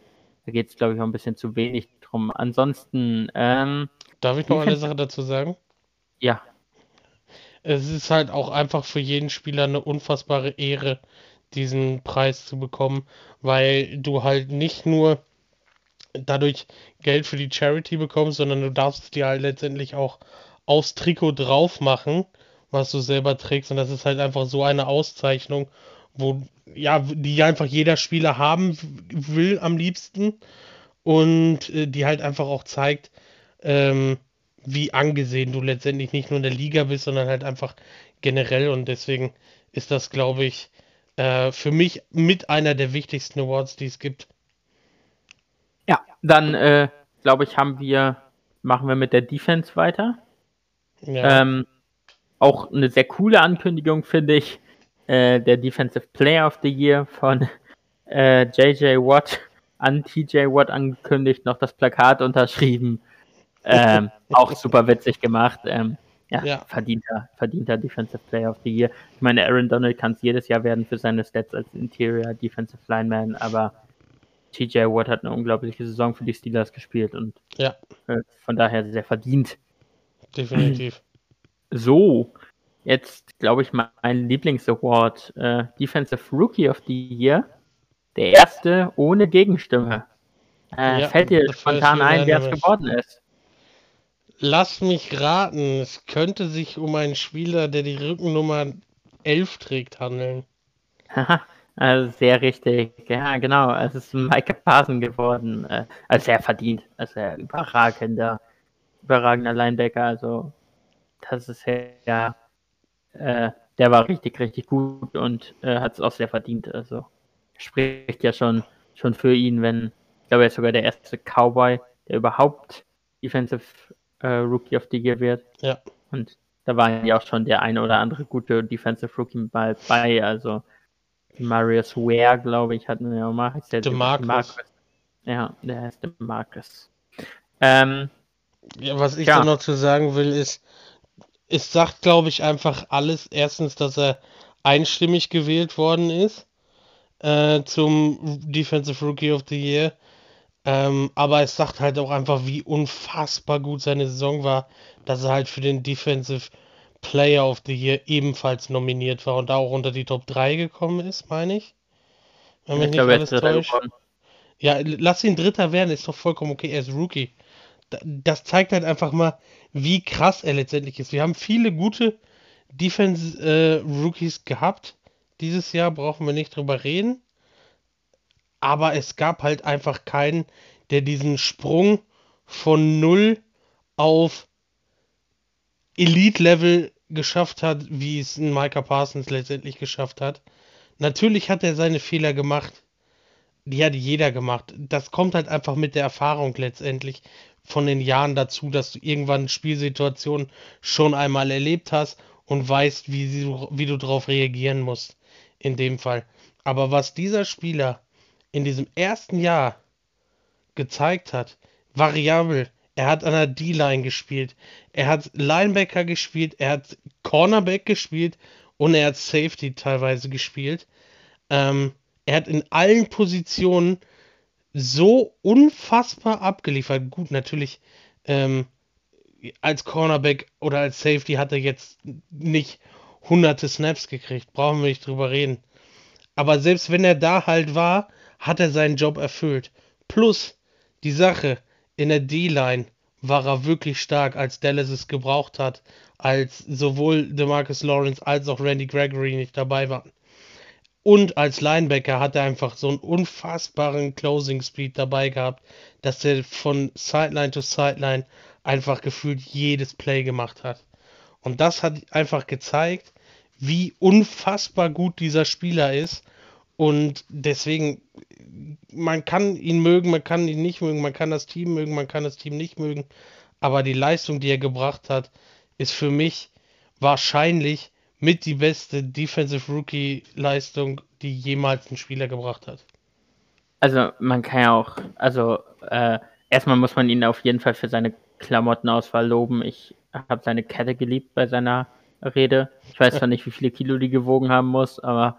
da geht es, glaube ich, auch ein bisschen zu wenig drum. Ansonsten, ähm, Darf ich noch eine Sache dazu sagen? ja, Es ist halt auch einfach für jeden Spieler eine unfassbare Ehre, diesen Preis zu bekommen, weil du halt nicht nur dadurch Geld für die Charity bekommst, sondern du darfst dir halt letztendlich auch aufs Trikot drauf machen, was du selber trägst. Und das ist halt einfach so eine Auszeichnung, wo, ja, die einfach jeder Spieler haben will am liebsten und äh, die halt einfach auch zeigt, ähm, wie angesehen du letztendlich nicht nur in der Liga bist, sondern halt einfach generell. Und deswegen ist das, glaube ich, äh, für mich mit einer der wichtigsten Awards, die es gibt. ja, dann, äh, glaube ich, haben wir, machen wir mit der Defense weiter. Ja, Ähm, auch eine sehr coole Ankündigung, finde ich. Äh, der Defensive Player of the Year von äh, JJ Watt an TJ Watt angekündigt, noch das Plakat unterschrieben. Ähm, auch super witzig gemacht. Ähm, ja, Ja. verdienter, verdienter Defensive Player of the Year. Ich meine, Aaron Donald kann es jedes Jahr werden für seine Stats als Interior Defensive Lineman, aber TJ Watt hat eine unglaubliche Saison für die Steelers gespielt und Ja. äh, von daher sehr verdient. definitiv. So, jetzt glaube ich mein Lieblingsaward, äh, Defensive Rookie of the Year. Der erste ohne Gegenstimme. Äh, Ja, fällt dir spontan ein, wer es geworden ist? Lass mich raten, es könnte sich um einen Spieler, der die Rückennummer 11 trägt, handeln. Haha, also sehr richtig. Ja, genau. Es ist Micah Parson geworden. Äh, also sehr verdient. Also sehr überragender, überragender Linebacker. Also das ist ja, äh, der war richtig, richtig gut und äh, hat es auch sehr verdient. Also spricht ja schon, schon für ihn, wenn, ich glaube, er ist sogar der erste Cowboy, der überhaupt Defensive äh, Rookie of the Year wird. Ja. Und da war ja auch schon der eine oder andere gute Defensive Rookie mal bei. Also Marius Ware, glaube ich, hatten wir auch mal. Ist der DeMarcus. Ja, der heißt DeMarcus. Ähm, Ja, was ich Ja. da noch zu sagen will, ist, es sagt, glaube ich, einfach alles. Erstens, dass er einstimmig gewählt worden ist äh, zum Defensive Rookie of the Year. Ähm, aber es sagt halt auch einfach, wie unfassbar gut seine Saison war, dass er halt für den Defensive Player of the Year ebenfalls nominiert war und da auch unter die Top 3 gekommen ist, meine ich. Wenn mich Ich nicht glaube, alles täuscht. Ja, lass ihn Dritter werden, ist doch vollkommen okay. Er ist Rookie. Da- Das zeigt halt einfach mal, wie krass er letztendlich ist. Wir haben viele gute Defense-Rookies gehabt. Dieses Jahr brauchen wir nicht drüber reden. Aber es gab halt einfach keinen, der diesen Sprung von 0 auf Elite-Level geschafft hat, wie es ein Micah Parsons letztendlich geschafft hat. Natürlich hat er seine Fehler gemacht. Die hat jeder gemacht. Das kommt halt einfach mit der Erfahrung letztendlich von den Jahren dazu, dass du irgendwann Spielsituationen schon einmal erlebt hast und weißt, wie, sie, wie du darauf reagieren musst. In dem Fall. Aber was dieser Spieler in diesem ersten Jahr gezeigt hat, variabel, er hat an der D-Line gespielt, er hat Linebacker gespielt, er hat Cornerback gespielt und er hat Safety teilweise gespielt. Ähm, er hat in allen Positionen so unfassbar abgeliefert. Gut, natürlich ähm, als Cornerback oder als Safety hat er jetzt nicht hunderte Snaps gekriegt, brauchen wir nicht drüber reden. Aber selbst wenn er da halt war, hat er seinen Job erfüllt. Plus die Sache, in der D-Line war er wirklich stark, als Dallas es gebraucht hat, als sowohl DeMarcus Lawrence als auch Randy Gregory nicht dabei waren. Und als Linebacker hat er einfach so einen unfassbaren Closing Speed dabei gehabt, dass er von Sideline to Sideline einfach gefühlt jedes Play gemacht hat. Und das hat einfach gezeigt, wie unfassbar gut dieser Spieler ist. Und deswegen, man kann ihn mögen, man kann ihn nicht mögen, man kann das Team mögen, man kann das Team nicht mögen. Aber die Leistung, die er gebracht hat, ist für mich wahrscheinlich mit die beste Defensive Rookie Leistung, die jemals ein Spieler gebracht hat. Also man kann ja auch, also äh, erstmal muss man ihn auf jeden Fall für seine Klamottenauswahl loben. Ich habe seine Kette geliebt bei seiner Rede. Ich weiß zwar nicht, wie viele Kilo die gewogen haben muss, aber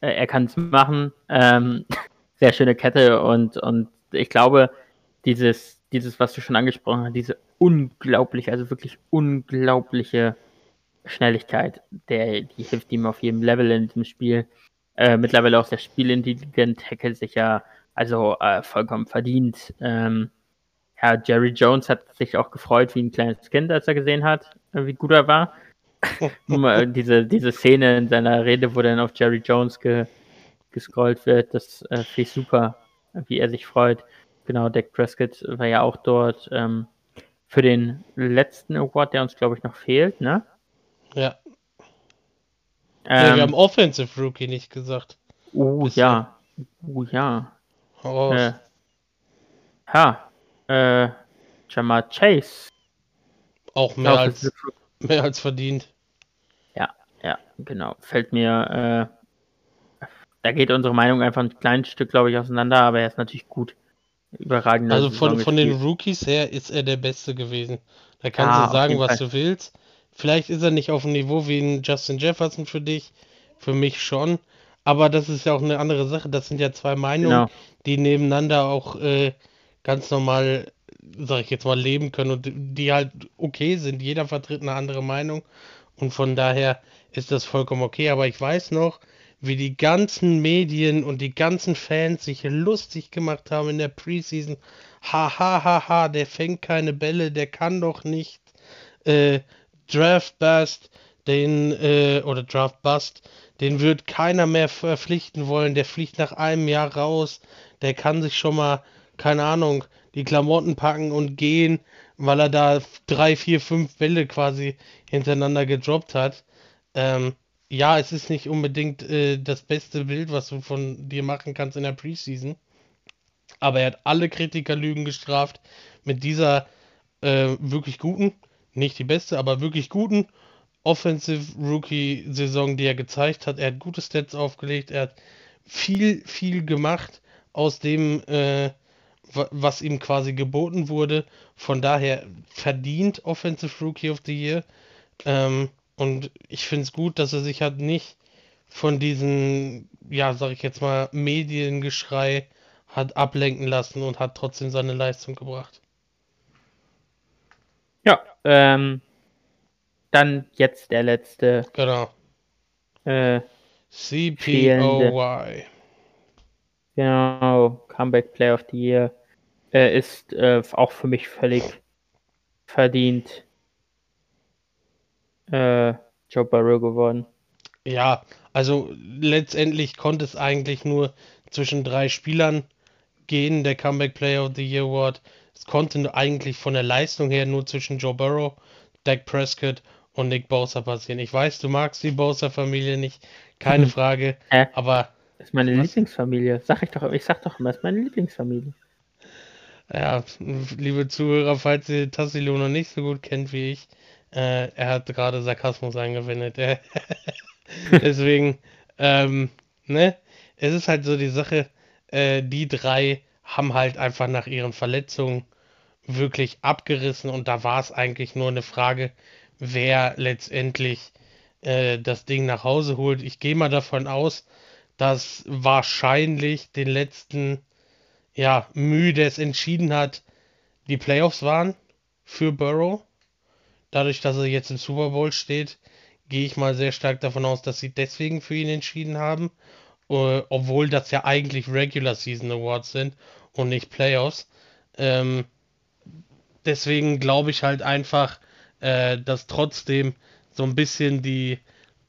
äh, er kann es machen. Ähm, sehr schöne Kette und, und ich glaube, dieses, dieses, was du schon angesprochen hast, diese unglaubliche, also wirklich unglaubliche Schnelligkeit, der, die hilft ihm auf jedem Level in diesem Spiel. Äh, mittlerweile auch sehr spielintelligent, tackelt sich ja also äh, vollkommen verdient. Ähm, ja, Jerry Jones hat sich auch gefreut wie ein kleines Kind, als er gesehen hat, äh, wie gut er war. Mal diese, diese Szene in seiner Rede, wo dann auf Jerry Jones ge, gescrollt wird, das äh, finde ich super, wie er sich freut. Genau, Dak Prescott war ja auch dort ähm, für den letzten Award, der uns, glaube ich, noch fehlt, ne? Ja. Ähm, nee, wir haben Offensive Rookie nicht gesagt. oh bisher. ja, oh ja. Raus. Äh, ja, äh, Jamar Chase. Auch mehr als, mehr als verdient. Ja, ja, genau. Fällt mir, äh, da geht unsere Meinung einfach ein kleines Stück, glaube ich, auseinander, aber er ist natürlich gut. Überragend. Also von, von den Rookies her ist er der Beste gewesen. Da kannst Ja, du sagen, was Fall. du willst. Vielleicht ist er nicht auf dem Niveau wie ein Justin Jefferson für dich, für mich schon. Aber das ist ja auch eine andere Sache. Das sind ja zwei Meinungen, Genau. die nebeneinander auch äh, ganz normal, sag ich jetzt mal, leben können und die halt okay sind. Jeder vertritt eine andere Meinung und von daher ist das vollkommen okay. Aber ich weiß noch, wie die ganzen Medien und die ganzen Fans sich lustig gemacht haben in der Preseason. Ha, ha, ha, ha, der fängt keine Bälle, der kann doch nicht. Äh, Draft Bust, den, äh, oder Draft Bust, den wird keiner mehr verpflichten wollen. Der fliegt nach einem Jahr raus. Der kann sich schon mal, keine Ahnung, die Klamotten packen und gehen, weil er da drei, vier, fünf Bälle quasi hintereinander gedroppt hat. Ähm, ja, es ist nicht unbedingt äh, das beste Bild, was du von dir machen kannst in der Preseason. Aber er hat alle Kritiker Lügen gestraft mit dieser äh, wirklich guten, nicht die beste, aber wirklich guten Offensive Rookie Saison, die er gezeigt hat. Er hat gute Stats aufgelegt, er hat viel, viel gemacht aus dem, äh, wa- was ihm quasi geboten wurde. Von daher verdient Offensive Rookie of the Year. Ähm, und ich finde es gut, dass er sich halt nicht von diesen, ja, sag ich jetzt mal, Mediengeschrei hat ablenken lassen und hat trotzdem seine Leistung gebracht. Ähm, dann jetzt der letzte. Genau. Äh, CPOY. Genau, Comeback Player of the Year. Er ist äh, auch für mich völlig verdient äh, Joe Burrow geworden. Ja, also letztendlich konnte es eigentlich nur zwischen drei Spielern gehen, der Comeback Player of the Year Award. Es konnte eigentlich von der Leistung her nur zwischen Joe Burrow, Dak Prescott und Nick Bosa passieren. Ich weiß, du magst die Bosa-Familie nicht, keine Frage, Hä? aber Das ist meine Was? Lieblingsfamilie. Sag ich doch, ich sag doch immer, das ist meine Lieblingsfamilie. ja, liebe Zuhörer, falls ihr Tassilo noch nicht so gut kennt wie ich, äh, er hat gerade Sarkasmus angewendet. äh. Deswegen, ähm, ne, es ist halt so die Sache, äh, die drei haben halt einfach nach ihren Verletzungen wirklich abgerissen und da war es eigentlich nur eine Frage, wer letztendlich äh, das Ding nach Hause holt. Ich gehe mal davon aus, dass wahrscheinlich den letzten, ja, Mühe, der es entschieden hat, die Playoffs waren für Burrow. Dadurch, dass er jetzt im Super Bowl steht, gehe ich mal sehr stark davon aus, dass sie deswegen für ihn entschieden haben. Äh, obwohl das ja eigentlich Regular Season Awards sind und nicht Playoffs. Ähm, deswegen glaube ich halt einfach, äh, dass trotzdem so ein bisschen die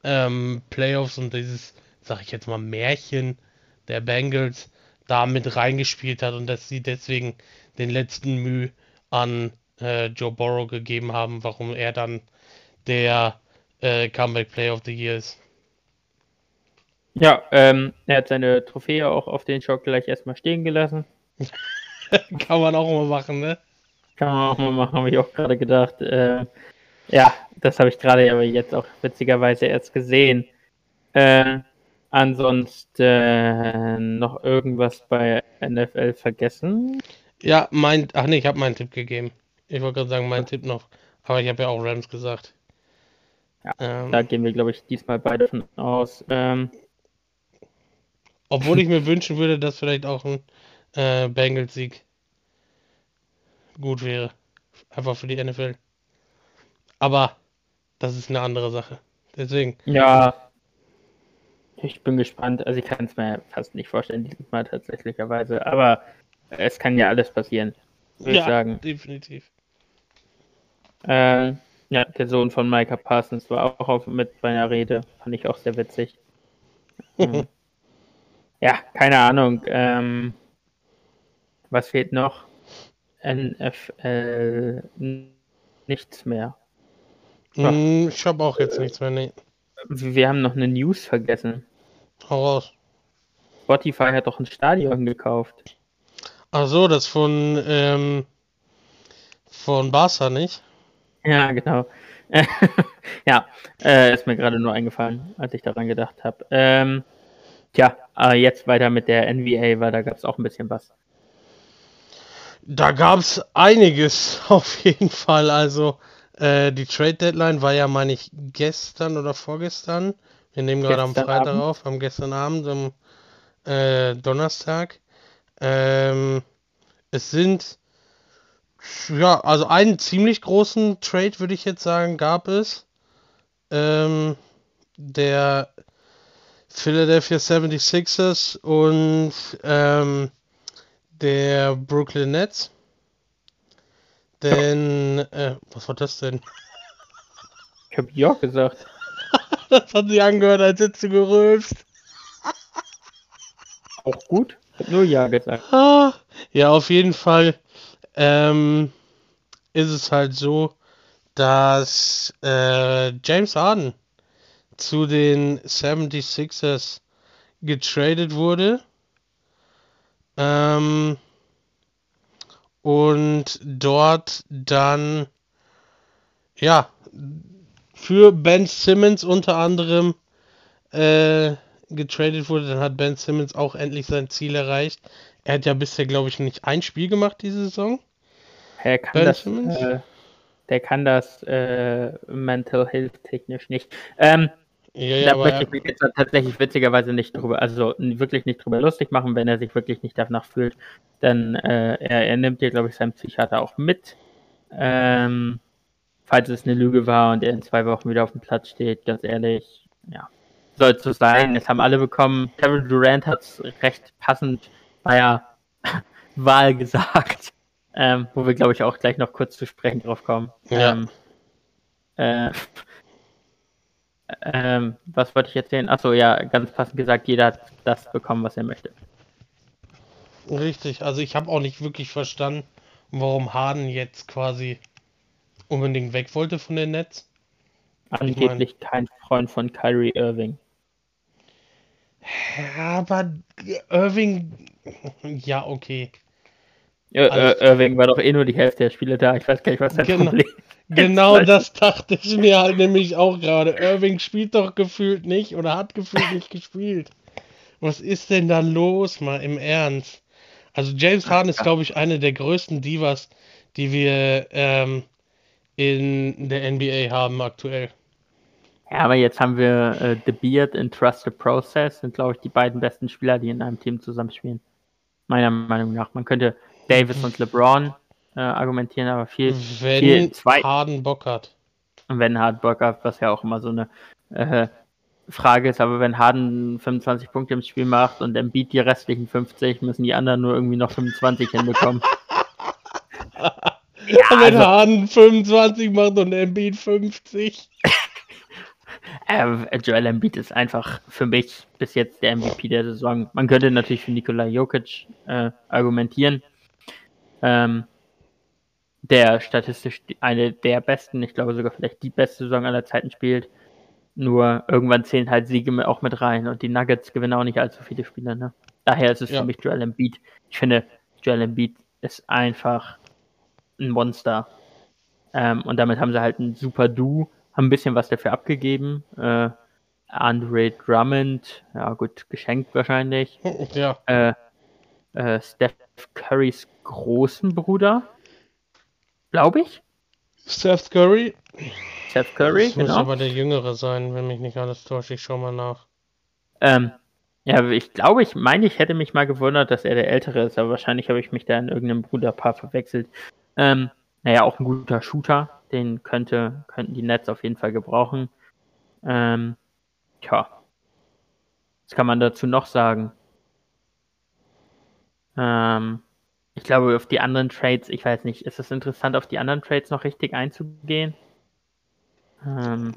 ähm, Playoffs und dieses, sag ich jetzt mal, Märchen der Bengals da mit reingespielt hat und dass sie deswegen den letzten Mühe an äh, Joe Burrow gegeben haben, warum er dann der äh, Comeback Player of the Year ist. Ja, ähm, er hat seine Trophäe auch auf den Schock gleich erstmal stehen gelassen. Kann man auch mal machen, ne? Kann man auch mal machen, habe ich auch gerade gedacht. Äh, ja, das habe ich gerade aber jetzt auch witzigerweise erst gesehen. Äh, ansonsten äh, noch irgendwas bei NFL vergessen? Ja, mein, ach nee, ich habe meinen Tipp gegeben. Ich wollte gerade sagen, mein Tipp noch. Aber ich habe ja auch Rams gesagt. Ja, Ähm, Da gehen wir, glaube ich, diesmal beide von aus. Ähm, obwohl ich mir wünschen würde, dass vielleicht auch ein äh, Bengals-Sieg gut wäre. Einfach für die NFL. Aber das ist eine andere Sache. Deswegen, ja, ich bin gespannt. Also ich kann es mir fast nicht vorstellen, dieses Mal tatsächlicherweise. Aber es kann ja alles passieren, würde ich ja, sagen. definitiv. Ähm, ja, der Sohn von Micah Parsons war auch auf, mit bei einer Rede. Fand ich auch sehr witzig. Mhm. ja, keine Ahnung. Ähm, was fehlt noch? NFL nichts mehr. Ja. Hm, ich habe auch jetzt nichts mehr. Nee. Wir haben noch eine News vergessen. Hau raus. Spotify hat doch ein Stadion gekauft. Ach so, das von, ähm, von Barca, nicht? Ja, genau. ja, äh, ist mir gerade nur eingefallen, als ich daran gedacht habe. Ähm, tja, äh, jetzt weiter mit der NBA, weil da gab es auch ein bisschen was. Da gab es einiges auf jeden Fall. Also äh, die Trade Deadline war ja, meine ich, gestern oder vorgestern. Wir nehmen gerade am Freitag Abend. auf, am gestern Abend, am äh, Donnerstag. Ähm, es sind, ja, also einen ziemlich großen Trade, würde ich jetzt sagen, gab es. Ähm, der Philadelphia 76ers und ähm, der Brooklyn Nets. Denn, äh, was war das denn? Ich habe ja gesagt. Das hat sich angehört, als hättest du gerülpst. Auch gut. Ich nur ja gesagt. Ah, ja, auf jeden Fall ähm, ist es halt so, dass äh, James Harden zu den 76ers getradet wurde. Ähm, und dort dann, ja, für Ben Simmons unter anderem äh, getradet wurde. Dann hat Ben Simmons auch endlich sein Ziel erreicht. Er hat ja bisher, glaube ich, nicht ein Spiel gemacht diese Saison. Er kann Ben das, Simmons? äh, der kann das äh, Mental Health technisch nicht. Ähm, Ja, ja, da möchte ich mich jetzt tatsächlich witzigerweise nicht drüber, also wirklich nicht drüber lustig machen, wenn er sich wirklich nicht danach fühlt. Dann äh, er, er nimmt hier, glaube ich, seinen Psychiater auch mit. Ähm, falls es eine Lüge war und er in zwei Wochen wieder auf dem Platz steht, ganz ehrlich, ja, soll es so sein. Es haben alle bekommen. Kevin Durant hat es recht passend bei der Wahl gesagt, ähm, wo wir, glaube ich, auch gleich noch kurz zu sprechen drauf kommen. Ja. Ähm, äh, ähm, was wollte ich erzählen? Achso, ja, ganz passend gesagt, jeder hat das bekommen, was er möchte. Richtig, also ich habe auch nicht wirklich verstanden, warum Harden jetzt quasi unbedingt weg wollte von den Netz. Angeblich ich mein, kein Freund von Kyrie Irving. Aber Irving, ja, okay. Also, Irving war doch eh nur die Hälfte der Spiele da. Ich weiß gar nicht, was das genau, Problem ist. Genau das dachte ich mir halt nämlich auch gerade. Irving spielt doch gefühlt nicht oder hat gefühlt nicht gespielt. Was ist denn da los, mal im Ernst? Also James Harden ist, glaube ich, eine der größten Divas, die wir ähm, in der NBA haben aktuell. Ja, aber jetzt haben wir äh, The Beard und Trust the Process, sind, glaube ich, die beiden besten Spieler, die in einem Team zusammenspielen. Meiner Meinung nach. Man könnte Davis und LeBron äh, argumentieren, aber viel, wenn viel zwei Harden Bock hat. Wenn Harden Bock hat, was ja auch immer so eine äh, Frage ist, aber wenn Harden 25 Punkte im Spiel macht und Embiid die restlichen 50, müssen die anderen nur irgendwie noch 25 hinbekommen. ja, wenn also, Harden 25 macht und Embiid 50. Äh, Joel Embiid ist einfach für mich bis jetzt der MVP der Saison. Man könnte natürlich für Nikola Jokic äh, argumentieren. Ähm, der statistisch eine der besten, ich glaube sogar vielleicht die beste Saison aller Zeiten spielt. Nur irgendwann zählen halt Siege auch mit rein und die Nuggets gewinnen auch nicht allzu viele Spiele. Ne? Daher ist es ja. für mich Joel Embiid. Ich finde, Joel Embiid ist einfach ein Monster. Ähm, und damit haben sie halt ein super Du haben ein bisschen was dafür abgegeben. Äh, Andre Drummond, ja gut, geschenkt wahrscheinlich. Ja. Äh, äh, Steph Currys großen Bruder, glaube ich. Steph Curry. Steph Curry, das genau. muss aber der Jüngere sein, wenn mich nicht alles täuscht. Ich schau mal nach. Ähm, ja, ich glaube, ich meine, ich hätte mich mal gewundert, dass er der Ältere ist, aber wahrscheinlich habe ich mich da in irgendeinem Bruderpaar verwechselt. Ähm, naja, auch ein guter Shooter, den könnte, könnten die Nets auf jeden Fall gebrauchen. Ähm, tja. Was kann man dazu noch sagen? Ähm, ich glaube, auf die anderen Trades, ich weiß nicht, ist es interessant, auf die anderen Trades noch richtig einzugehen? Ähm,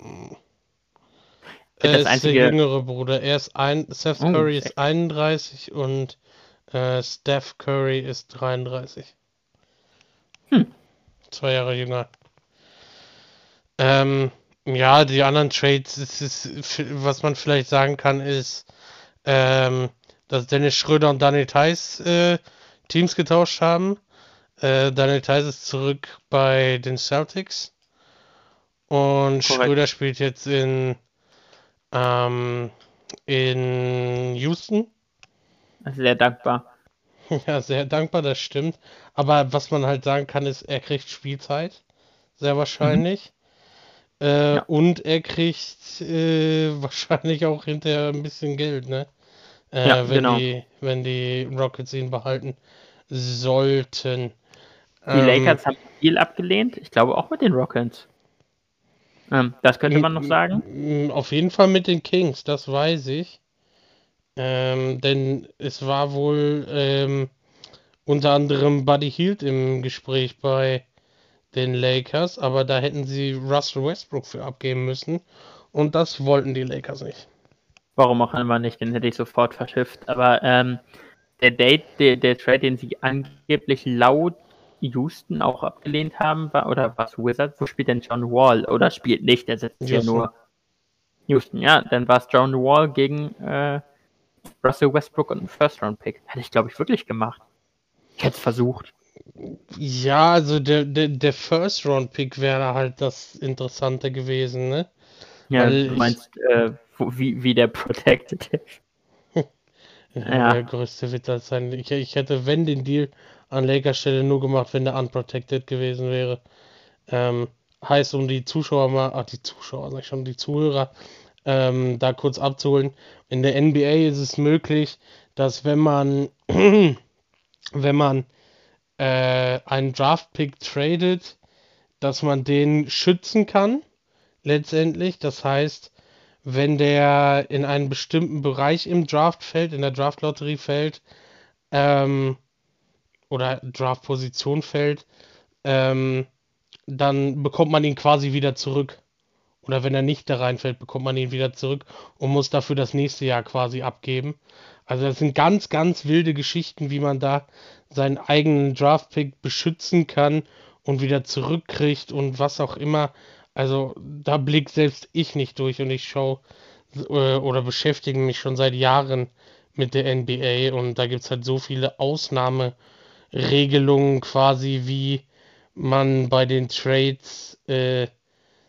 er ist einzige... der jüngere Bruder. Er ist ein, Seth oh, Curry ist 31 und äh, Steph Curry ist 33. Hm. Zwei Jahre jünger. Ähm, ja, die anderen Trades, ist, ist, was man vielleicht sagen kann, ist, ähm, dass Dennis Schröder und Daniel Theiss äh, Teams getauscht haben. Äh, Daniel Theiss ist zurück bei den Celtics. Und Korrekt. Schröder spielt jetzt in, ähm, in Houston. Sehr dankbar. Ja, sehr dankbar, das stimmt. Aber was man halt sagen kann, ist, er kriegt Spielzeit. Sehr wahrscheinlich. Mhm. Äh, ja. Und er kriegt äh, wahrscheinlich auch hinterher ein bisschen Geld, ne? Äh, ja, wenn, genau. die, wenn die Rockets ihn behalten sollten. Die ähm, Lakers haben viel abgelehnt. Ich glaube auch mit den Rockets. Ähm, das könnte man noch sagen. Auf jeden Fall mit den Kings, das weiß ich. Ähm, denn es war wohl ähm, unter anderem Buddy Hield im Gespräch bei den Lakers, aber da hätten sie Russell Westbrook für abgeben müssen und das wollten die Lakers nicht. Warum auch immer nicht, den hätte ich sofort verschifft. Aber ähm, der Date, der, der Trade, den sie angeblich laut Houston auch abgelehnt haben, war, oder was Wizards? Wo spielt denn John Wall? Oder spielt nicht, der sitzt hier nur. Houston, ja, dann war es John Wall gegen äh, Russell Westbrook und ein First-Round-Pick. Hätte ich, glaube ich, wirklich gemacht. Ich hätte es versucht. Ja, also der, der, der First-Round-Pick wäre halt das Interessante gewesen, ne? Ja, Weil du meinst, ich, äh, wie, wie der Protected ist. ja, der größte Witz sein. Ich, ich hätte, wenn den Deal an Lakers Stelle nur gemacht, wenn der unprotected gewesen wäre. Ähm, heißt, um die Zuschauer mal, ach, die Zuschauer, sag ich schon, die Zuhörer ähm, da kurz abzuholen. In der NBA ist es möglich, dass wenn man, wenn man äh, einen Draft-Pick tradet, dass man den schützen kann, letztendlich. Das heißt, wenn der in einen bestimmten Bereich im Draft fällt, in der Draft-Lotterie fällt, ähm, oder Draft-Position fällt, ähm, dann bekommt man ihn quasi wieder zurück. Oder wenn er nicht da reinfällt, bekommt man ihn wieder zurück und muss dafür das nächste Jahr quasi abgeben. Also das sind ganz, ganz wilde Geschichten, wie man da seinen eigenen Draft-Pick beschützen kann und wieder zurückkriegt und was auch immer. Also da blickt selbst ich nicht durch und ich schaue äh, oder beschäftige mich schon seit Jahren mit der NBA und da gibt es halt so viele Ausnahmeregelungen quasi, wie man bei den Trades, äh,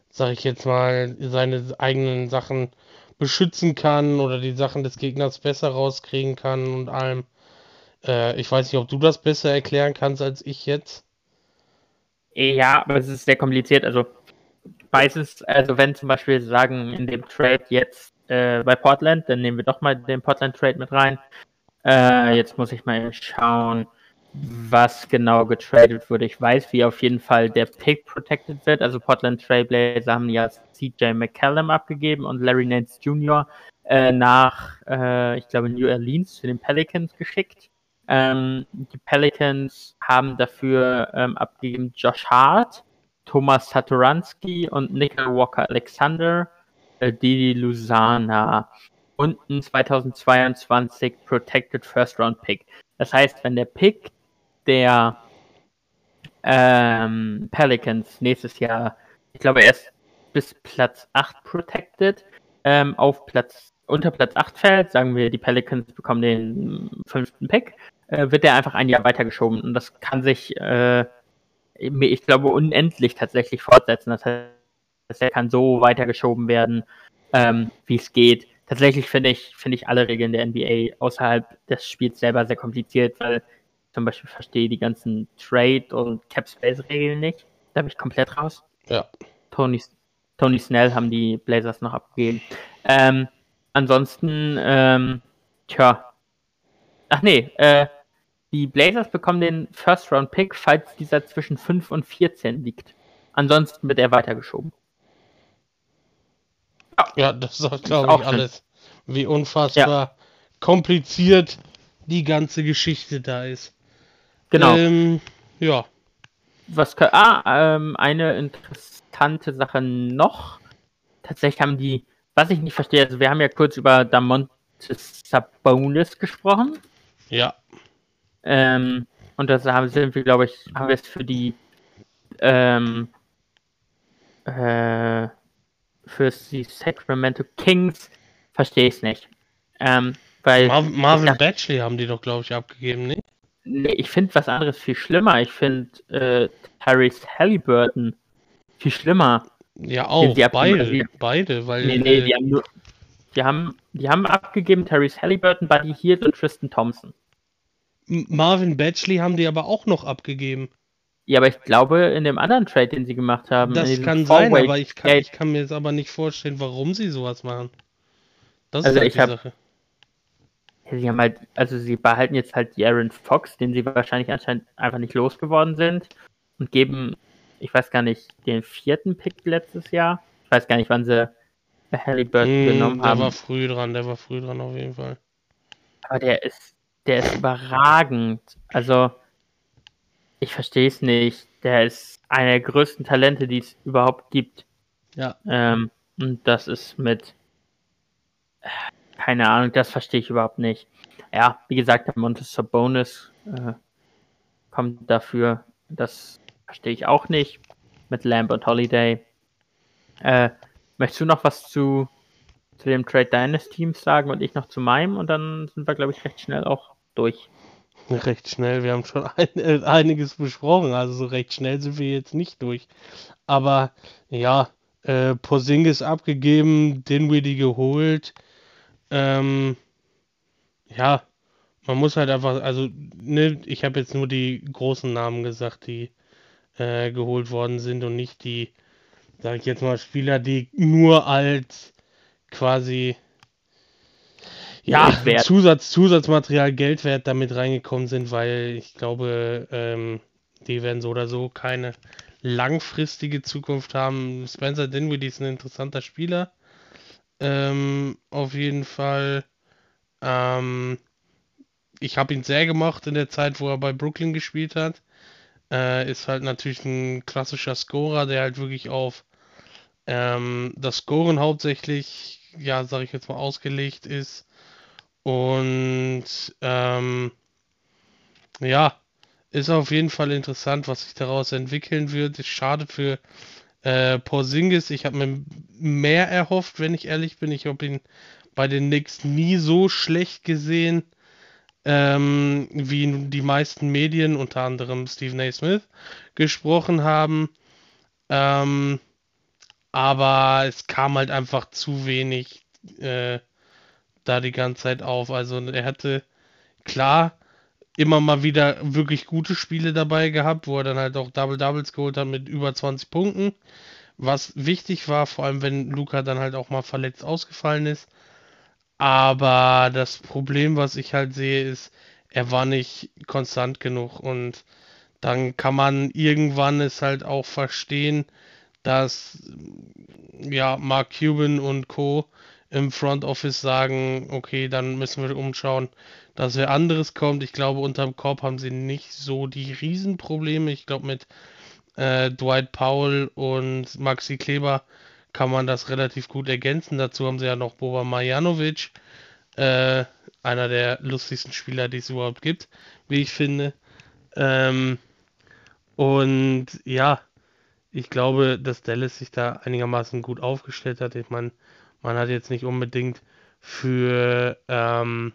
sag ich jetzt mal, seine eigenen Sachen beschützen kann oder die Sachen des Gegners besser rauskriegen kann und allem. Äh, ich weiß nicht, ob du das besser erklären kannst als ich jetzt. Ja, aber es ist sehr kompliziert. Also meistens, also wenn zum Beispiel sagen, in dem Trade jetzt äh, bei Portland, dann nehmen wir doch mal den Portland Trade mit rein. Äh, jetzt muss ich mal schauen, was genau getradet wurde. Ich weiß, wie auf jeden Fall der Pick protected wird. Also Portland Trailblazer haben ja CJ McCallum abgegeben und Larry Nance Jr. Äh, nach, äh, ich glaube, New Orleans zu den Pelicans geschickt. Ähm, die Pelicans haben dafür ähm, abgegeben Josh Hart, Thomas Satoransky und Nickel Walker Alexander, äh, Didi Lusana und ein 2022 Protected First Round Pick. Das heißt, wenn der Pick der ähm, Pelicans nächstes Jahr, ich glaube, erst bis Platz 8 protected, ähm, auf Platz unter Platz 8 fällt, sagen wir, die Pelicans bekommen den fünften Pick, äh, wird der einfach ein Jahr weitergeschoben. Und das kann sich, äh, ich glaube, unendlich tatsächlich fortsetzen. Das heißt, er kann so weitergeschoben werden, ähm, wie es geht. Tatsächlich finde ich, finde ich alle Regeln der NBA außerhalb des Spiels selber sehr kompliziert, weil ich zum Beispiel verstehe die ganzen Trade- und Cap-Space-Regeln nicht. Da bin ich komplett raus. Ja. Tony, Tony Snell haben die Blazers noch abgegeben. Ähm, ansonsten, ähm, tja. Ach nee, äh, die Blazers bekommen den First-Round-Pick, falls dieser zwischen 5 und 14 liegt. Ansonsten wird er weitergeschoben. Ja, ja das sagt, glaube ich, alles. Wie unfassbar ja. kompliziert die ganze Geschichte da ist. Genau. Ähm, ja. Was ah, ähm, eine interessante Sache noch. Tatsächlich haben die, was ich nicht verstehe, also wir haben ja kurz über Damontes Sabonis gesprochen. Ja. Ähm, und das haben, sind wir, glaube ich, haben wir es für die ähm, äh, für die Sacramento Kings verstehe ich es nicht. Ähm, weil Marvin, Marvin dachte, Batchley haben die doch, glaube ich, abgegeben, ne? Nee, ich finde was anderes viel schlimmer. Ich finde äh, Tyrese Halliburton viel schlimmer. Ja, auch. Die, beide, die, beide, weil. Nee, nee, die haben nur. Die haben, die haben abgegeben Tyrese Halliburton, Buddy Hield und Tristan Thompson. Marvin Batchley haben die aber auch noch abgegeben. Ja, aber ich glaube, in dem anderen Trade, den sie gemacht haben. Das kann sein, aber ich kann, ich kann mir jetzt aber nicht vorstellen, warum sie sowas machen. Das also ist halt ich die hab, Sache. Sie haben halt, also sie behalten jetzt halt die Aaron Fox, den sie wahrscheinlich anscheinend einfach nicht losgeworden sind und geben, ich weiß gar nicht, den vierten Pick letztes Jahr. Ich weiß gar nicht, wann sie Halliburton mm, genommen der haben. Der war früh dran, der war früh dran auf jeden Fall. Aber der ist, der ist überragend. Also, ich verstehe es nicht. Der ist einer der größten Talente, die es überhaupt gibt. Ja. Ähm, und das ist mit keine Ahnung, das verstehe ich überhaupt nicht. Ja, wie gesagt, der Montes Sabonis äh, kommt dafür. Das verstehe ich auch nicht. Mit Lamb und Holiday. Äh, möchtest du noch was zu, zu dem Trade deines Teams sagen und ich noch zu meinem? Und dann sind wir, glaube ich, recht schnell auch durch. Recht schnell, wir haben schon ein, äh, einiges besprochen, also so recht schnell sind wir jetzt nicht durch. Aber ja, äh, Porzingis abgegeben, Dinwiddie geholt, ähm, ja, man muss halt einfach, also, ne, ich habe jetzt nur die großen Namen gesagt, die äh, geholt worden sind und nicht die, sag ich jetzt mal, Spieler, die nur als quasi ja, Zusatz, Zusatzmaterial Geldwert damit reingekommen sind, weil ich glaube, ähm, die werden so oder so keine langfristige Zukunft haben. Spencer Dinwiddie ist ein interessanter Spieler. Ähm, auf jeden Fall. Ähm, ich habe ihn sehr gemocht in der Zeit, wo er bei Brooklyn gespielt hat. Äh, ist halt natürlich ein klassischer Scorer, der halt wirklich auf ähm, das Scoren hauptsächlich, ja, sage ich jetzt mal, ausgelegt ist. Und ähm, ja, ist auf jeden Fall interessant, was sich daraus entwickeln wird. Ist schade für äh, Porzingis. Ich habe mir mehr erhofft, wenn ich ehrlich bin. Ich habe ihn bei den Knicks nie so schlecht gesehen, ähm, wie die meisten Medien, unter anderem Stephen A. Smith, gesprochen haben. Ähm, aber es kam halt einfach zu wenig äh, da die ganze Zeit auf. Also er hatte klar immer mal wieder wirklich gute Spiele dabei gehabt, wo er dann halt auch Double Doubles geholt hat mit über 20 Punkten. Was wichtig war, vor allem wenn Luca dann halt auch mal verletzt ausgefallen ist. Aber das Problem, was ich halt sehe, ist, er war nicht konstant genug und dann kann man irgendwann es halt auch verstehen, dass ja Mark Cuban und Co. im Front Office sagen, okay, dann müssen wir umschauen, dass wer anderes kommt. Ich glaube, unterm Korb haben sie nicht so die Riesenprobleme. Ich glaube, mit äh, Dwight Powell und Maxi Kleber kann man das relativ gut ergänzen. Dazu haben sie ja noch Boba Marjanovic, äh, einer der lustigsten Spieler, die es überhaupt gibt, wie ich finde. Ähm, und ja, ich glaube, dass Dallas sich da einigermaßen gut aufgestellt hat. Ich meine, man hat jetzt nicht unbedingt für, ähm,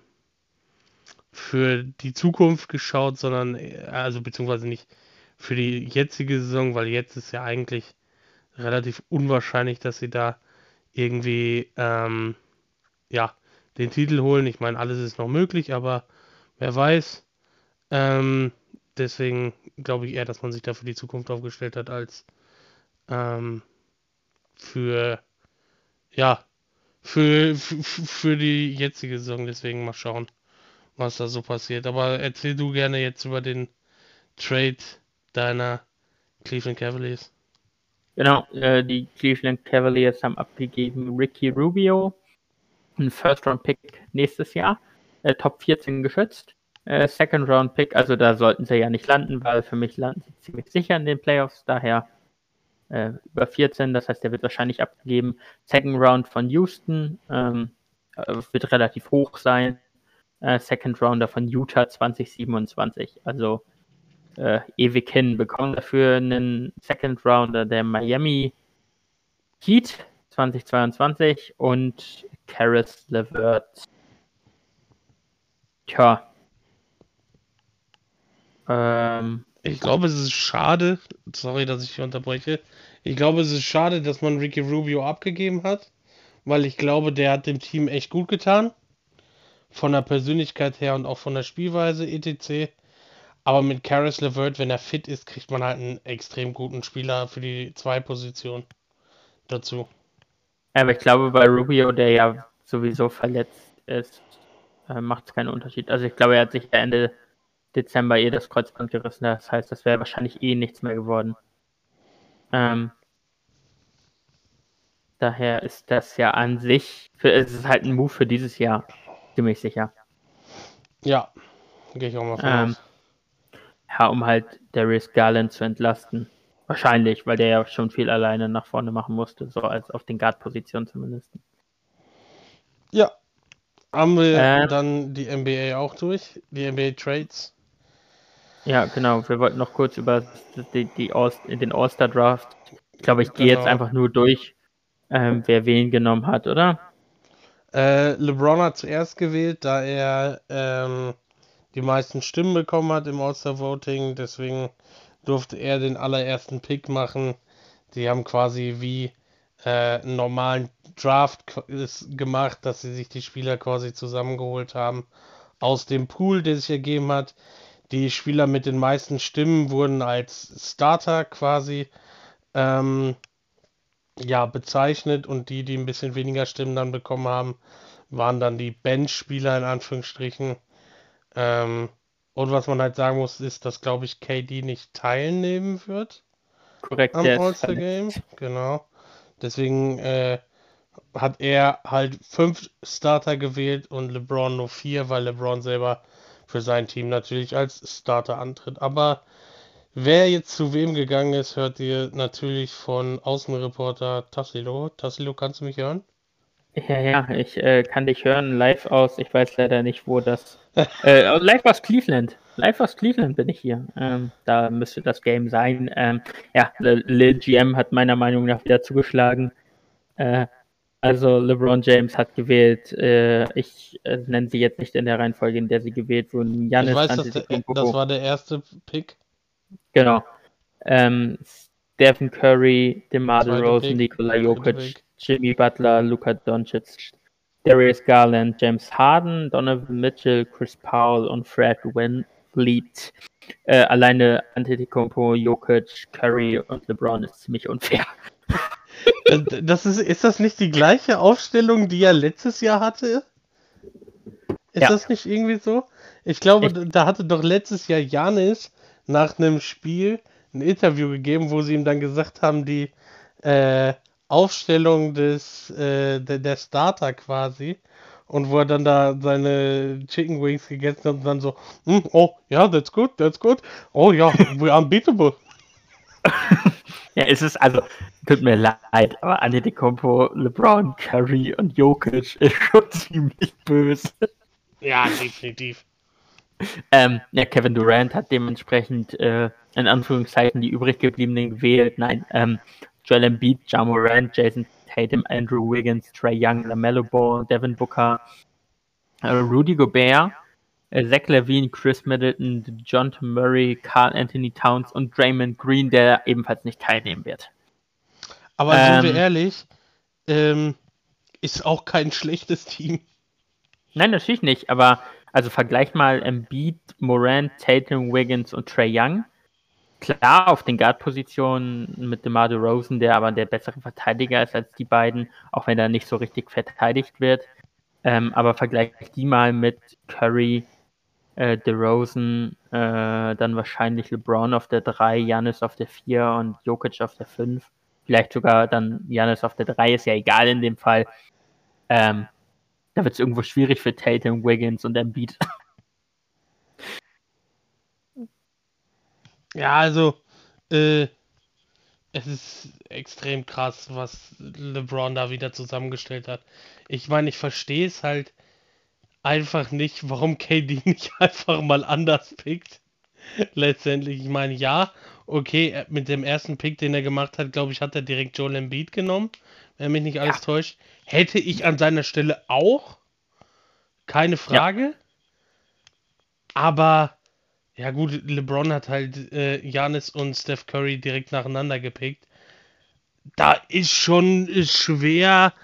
für die Zukunft geschaut, sondern, also beziehungsweise nicht für die jetzige Saison, weil jetzt ist ja eigentlich relativ unwahrscheinlich, dass sie da irgendwie, ähm, ja, den Titel holen. Ich meine, alles ist noch möglich, aber wer weiß. Ähm, deswegen glaube ich eher, dass man sich da für die Zukunft aufgestellt hat, als ähm, für, ja, für, für, die jetzige Saison. Deswegen mal schauen, was da so passiert. Aber erzähl du gerne jetzt über den Trade deiner Cleveland Cavaliers. Genau, äh, die Cleveland Cavaliers haben abgegeben Ricky Rubio, ein First-Round-Pick nächstes Jahr, äh, Top 14 geschützt, äh, Second-Round-Pick, also da sollten sie ja nicht landen, weil für mich landen sie ziemlich sicher in den Playoffs, daher äh, über 14, das heißt, der wird wahrscheinlich abgegeben. Second Round von Houston ähm, äh, wird relativ hoch sein. Äh, Second Rounder von Utah 2027. Also äh, ewig hin. Bekommen dafür einen Second Rounder der Miami Heat 2022 und Karis LeVert. Tja. Ähm, ich glaube, es ist schade, sorry, dass ich hier unterbreche. Ich glaube, es ist schade, dass man Ricky Rubio abgegeben hat, weil ich glaube, der hat dem Team echt gut getan. Von der Persönlichkeit her und auch von der Spielweise etc. Aber mit Karis LeVert, wenn er fit ist, kriegt man halt einen extrem guten Spieler für die zwei Positionen dazu. Aber ich glaube, bei Rubio, der ja sowieso verletzt ist, äh, macht es keinen Unterschied. Also ich glaube, er hat sich Ende Dezember eh das Kreuzband gerissen. Das heißt, das wäre wahrscheinlich eh nichts mehr geworden. Ähm, daher ist das ja an sich, für, es ist halt ein Move für dieses Jahr, ziemlich sicher. Ja, gehe ich auch mal von ähm, Ja, um halt Darius Garland zu entlasten. Wahrscheinlich, weil der ja schon viel alleine nach vorne machen musste, so als auf den Guard-Positionen zumindest. Ja. Haben wir äh, dann die NBA auch durch? Die NBA Trades? Ja, genau. Wir wollten noch kurz über die, die All, den All-Star-Draft. Ich glaube, ich gehe genau. jetzt einfach nur durch, ähm, wer wen genommen hat, oder? Äh, LeBron hat zuerst gewählt, da er ähm, die meisten Stimmen bekommen hat im All-Star-Voting. Deswegen durfte er den allerersten Pick machen. Die haben quasi wie äh, einen normalen Draft gemacht, dass sie sich die Spieler quasi zusammengeholt haben aus dem Pool, der sich ergeben hat. Die Spieler mit den meisten Stimmen wurden als Starter quasi ähm, ja, bezeichnet und die, die ein bisschen weniger Stimmen dann bekommen haben, waren dann die Bench-Spieler in Anführungsstrichen. Ähm, und was man halt sagen muss, ist, dass, glaube ich, KD nicht teilnehmen wird. korrekt. am All-Star Game. Genau. Deswegen äh, hat er halt fünf Starter gewählt und LeBron nur vier, weil LeBron selber für sein Team natürlich als Starter antritt. Aber wer jetzt zu wem gegangen ist, hört ihr natürlich von Außenreporter Tassilo. Tassilo, kannst du mich hören? Ja, ja, ich äh, kann dich hören live aus. Ich weiß leider nicht, wo das. äh, live aus Cleveland. Live aus Cleveland bin ich hier. Ähm, da müsste das Game sein. Ähm, ja, Lil GM hat meiner Meinung nach wieder zugeschlagen. Äh, also LeBron James hat gewählt. Äh, ich äh, nenne sie jetzt nicht in der Reihenfolge, in der sie gewählt wurden. Giannis ich weiß, das, der, das war der erste Pick. Genau. Ähm, Stephen Curry, DeMar DeRozan, Nikola Jokic, Jimmy Butler, Luka Doncic, Darius Garland, James Harden, Donovan Mitchell, Chris Paul und Fred Winfleet. Äh, alleine Antetokounmpo, Jokic, Curry und LeBron ist ziemlich unfair. Das ist, ist das nicht die gleiche Aufstellung, die er letztes Jahr hatte? Ist ja. das nicht irgendwie so? Ich glaube, ich da hatte doch letztes Jahr Janis nach einem Spiel ein Interview gegeben, wo sie ihm dann gesagt haben, die äh, Aufstellung des äh, der, der Starter quasi und wo er dann da seine Chicken Wings gegessen hat und dann so, mm, oh ja, that's good, that's good, oh ja, we're unbeatable. Ja, es ist also, tut mir leid, aber Antetokounmpo, LeBron, Curry und Jokic ist schon ziemlich böse. Ja, definitiv. Ähm, ja, Kevin Durant hat dementsprechend äh, in Anführungszeichen die übrig gebliebenen gewählt. Nein, ähm, Joel Embiid, Ja Morant, Jason Tatum, Andrew Wiggins, Trey Young, LaMelo Ball, Devin Booker, äh, Rudy Gobert, Zach Levine, Chris Middleton, John Murray, Carl Anthony Towns und Draymond Green, der ebenfalls nicht teilnehmen wird. Aber ähm, sind wir ehrlich, ähm, ist auch kein schlechtes Team. Nein, natürlich nicht, aber also vergleich mal Embiid, Morant, Tatum, Wiggins und Trey Young. Klar, auf den Guard-Positionen mit DeMar Rosen, der aber der bessere Verteidiger ist als die beiden, auch wenn er nicht so richtig verteidigt wird. Ähm, aber vergleich die mal mit Curry, äh, DeRozan, äh, dann wahrscheinlich LeBron auf der 3, Janis auf der 4 und Jokic auf der 5 vielleicht sogar dann Janis auf der 3, ist ja egal in dem Fall. Ähm, da wird es irgendwo schwierig für Tatum, Wiggins und Embiid. Ja, also, äh, es ist extrem krass, was LeBron da wieder zusammengestellt hat. Ich meine, ich verstehe es halt einfach nicht, warum KD nicht einfach mal anders pickt. Letztendlich, ich meine, ja, okay, äh, mit dem ersten Pick, den er gemacht hat, glaube ich, hat er direkt Joel Embiid genommen, wenn mich nicht alles ja. täuscht. Hätte ich an seiner Stelle auch, keine Frage. Ja. Aber, ja gut, LeBron hat halt äh, Janis und Steph Curry direkt nacheinander gepickt. Da ist schon ist schwer,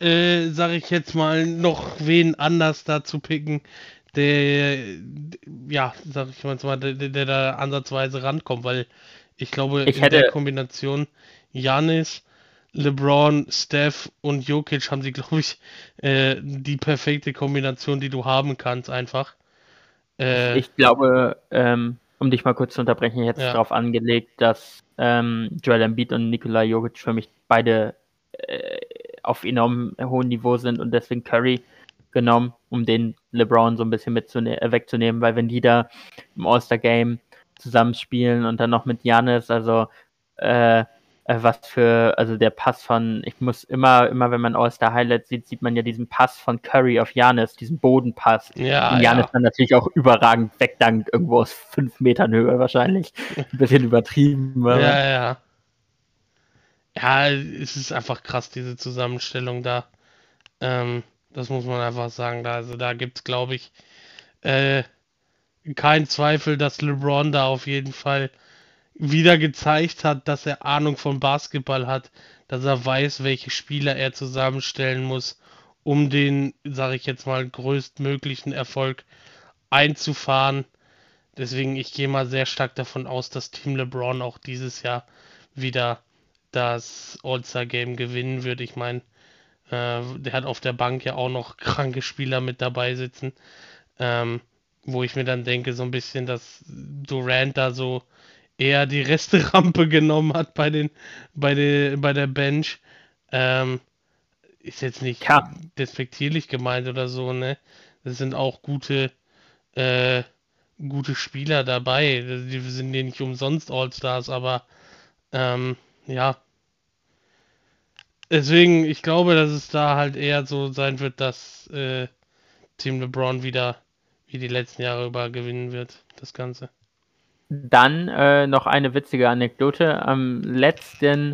äh, sag ich jetzt mal, noch wen anders da zu picken, der, ja, sag ich mal, der, der da ansatzweise rankommt, weil ich glaube, ich in hätte... der Kombination Janis, LeBron, Steph und Jokic haben sie, glaube ich, äh, die perfekte Kombination, die du haben kannst, einfach. Äh, ich glaube, ähm, um dich mal kurz zu unterbrechen, ich hätte ja. darauf angelegt, dass ähm, Joel Embiid und Nikola Jokic für mich beide äh, auf enorm hohem Niveau sind und deswegen Curry genommen, um den LeBron so ein bisschen äh, wegzunehmen, weil wenn die da im All-Star-Game zusammenspielen und dann noch mit Janis, also äh, äh, was für, also der Pass von, ich muss immer, immer wenn man All-Star Highlights sieht, sieht man ja diesen Pass von Curry auf Janis, diesen Bodenpass. Ja. Und Janis ja. dann natürlich auch überragend wegdankt, irgendwo aus fünf Metern Höhe wahrscheinlich. Ein bisschen übertrieben. Ja, ja. Ja, es ist einfach krass, diese Zusammenstellung da. Ähm, das muss man einfach sagen. Also da gibt es, glaube ich, äh, keinen Zweifel, dass LeBron da auf jeden Fall wieder gezeigt hat, dass er Ahnung von Basketball hat, dass er weiß, welche Spieler er zusammenstellen muss, um den, sage ich jetzt mal, größtmöglichen Erfolg einzufahren. Deswegen, ich gehe mal sehr stark davon aus, dass Team LeBron auch dieses Jahr wieder das All-Star-Game gewinnen wird. Ich meine, äh, der hat auf der Bank ja auch noch kranke Spieler mit dabei sitzen. Ähm, wo ich mir dann denke, so ein bisschen, dass Durant da so eher die Resterampe genommen hat bei den, bei der, bei der Bench. Ähm, ist jetzt nicht Ja. despektierlich gemeint oder so, ne? Es sind auch gute, äh, gute Spieler dabei. Die sind ja nicht umsonst All-Stars, aber ähm, ja. Deswegen, ich glaube, dass es da halt eher so sein wird, dass äh, Team LeBron wieder wie die letzten Jahre über gewinnen wird, das Ganze. Dann äh, noch eine witzige Anekdote. Am letzten,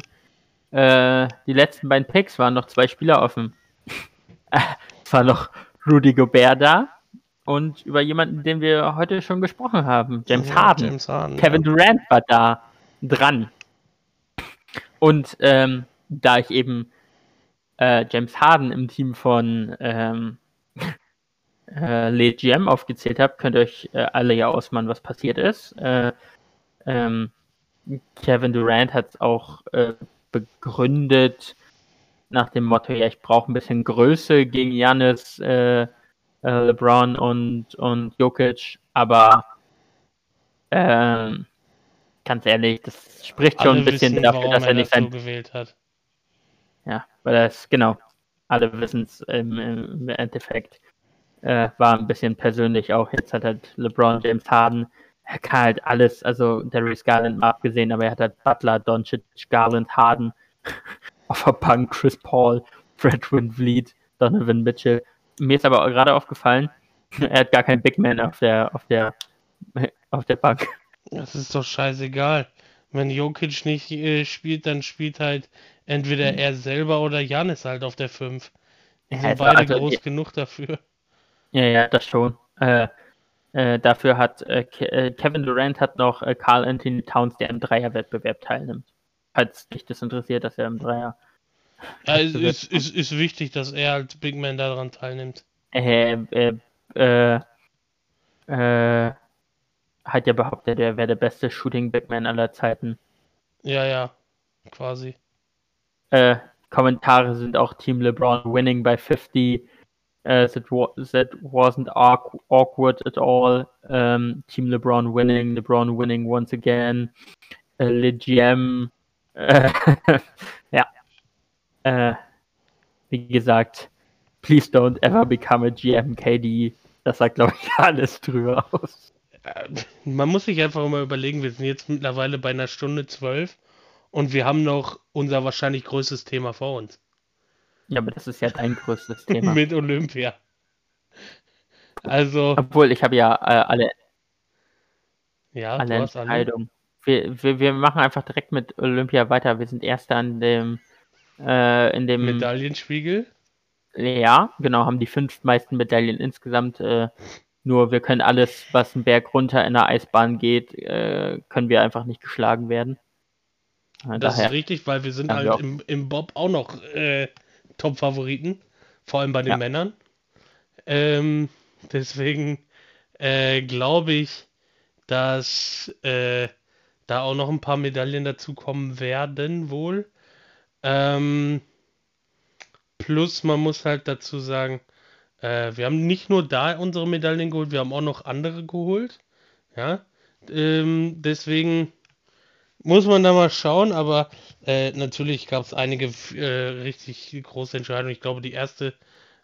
äh, die letzten beiden Picks waren noch zwei Spieler offen. es war noch Rudy Gobert da und über jemanden, den wir heute schon gesprochen haben, James Ja, Harden. James Harden. Kevin Durant war da dran. Und ähm, da ich eben äh, James Harden im Team von ähm, äh, Le GM aufgezählt habe, könnt ihr euch äh, alle ja ausmalen, was passiert ist. Äh, ähm, Kevin Durant hat es auch äh, begründet nach dem Motto, ja, ich brauche ein bisschen Größe gegen Janis, äh, äh, LeBron und, und Jokic, aber ähm, ganz ehrlich, das spricht schon Alle ein bisschen wissen, dafür, dass er nicht das so sein gewählt hat. ja, weil das, genau, alle wissen es im, im Endeffekt. Äh, war ein bisschen persönlich auch. Jetzt hat halt LeBron James Harden, er kann halt alles, also Darius Garland mal abgesehen, aber er hat halt Butler, Doncic, Garland, Harden auf der Bank, Chris Paul, Fred Vliet, Donovan Mitchell. Mir ist aber gerade aufgefallen, er hat gar keinen Big Man auf der, auf der, auf der Bank. Das ist doch scheißegal. Wenn Jokic nicht äh, spielt, dann spielt halt entweder er selber oder Janis halt auf der 5. Die Ja, sind also- beide also- groß genug dafür. Ja, ja, das schon. Äh, äh, dafür hat äh, äh, Kevin Durant hat noch äh, Carl Anthony Towns, der im Dreierwettbewerb teilnimmt. Falls dich das interessiert, dass er im Dreier. Ja, es ist, ist, ist wichtig, dass er als Big Man daran teilnimmt. Äh, äh, äh, äh, hat ja behauptet, er wäre der beste Shooting Big Man aller Zeiten. Ja, ja, quasi. Äh, Kommentare sind auch Team LeBron winning by 50. Uh, that, wa that wasn't awk- awkward at all. Um, Team LeBron winning, LeBron winning once again. Uh, Le GM. Äh, ja. Äh, wie gesagt, please don't ever become a GM, KD. Das sagt, glaube ich, alles drüber aus. Äh, Man muss sich einfach mal überlegen, wir sind jetzt mittlerweile bei einer Stunde zwölf und wir haben noch unser wahrscheinlich größtes Thema vor uns. Ja, aber das ist ja dein größtes Thema. Mit Olympia. Also, Obwohl, ich habe ja äh, alle ja, alle. Entscheidungen. Wir, wir, wir machen einfach direkt mit Olympia weiter. Wir sind Erster an dem, äh, in dem, Medaillenspiegel. ja, genau, haben die fünf meisten Medaillen insgesamt. Äh, nur wir können alles, was einen Berg runter in der Eisbahn geht, äh, können wir einfach nicht geschlagen werden. Äh, Das ist richtig, weil wir sind wir halt auch. im, im Bob auch noch äh, Top-Favoriten. Vor allem bei den Ja. Männern. Ähm, deswegen äh, glaube ich, dass äh, da auch noch ein paar Medaillen dazu kommen werden, wohl. Ähm, plus, man muss halt dazu sagen, äh, wir haben nicht nur da unsere Medaillen geholt, wir haben auch noch andere geholt. Ja, ähm, deswegen muss man da mal schauen, aber äh, natürlich gab es einige äh, richtig große Entscheidungen. Ich glaube, die erste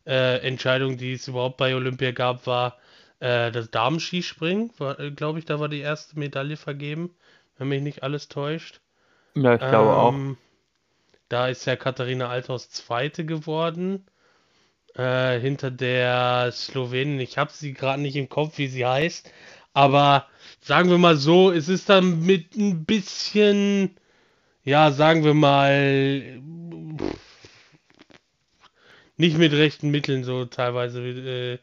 äh, Entscheidung, die es überhaupt bei Olympia gab, war äh, das Damenskispringen. Äh, glaube ich, da war die erste Medaille vergeben, wenn mich nicht alles täuscht. ja, ich glaube auch. Ähm, Da ist ja Katharina Althaus Zweite geworden. Äh, hinter der Slowenin. Ich habe sie gerade nicht im Kopf, wie sie heißt. Aber sagen wir mal so, es ist dann mit ein bisschen, ja, sagen wir mal, nicht mit rechten Mitteln so teilweise äh,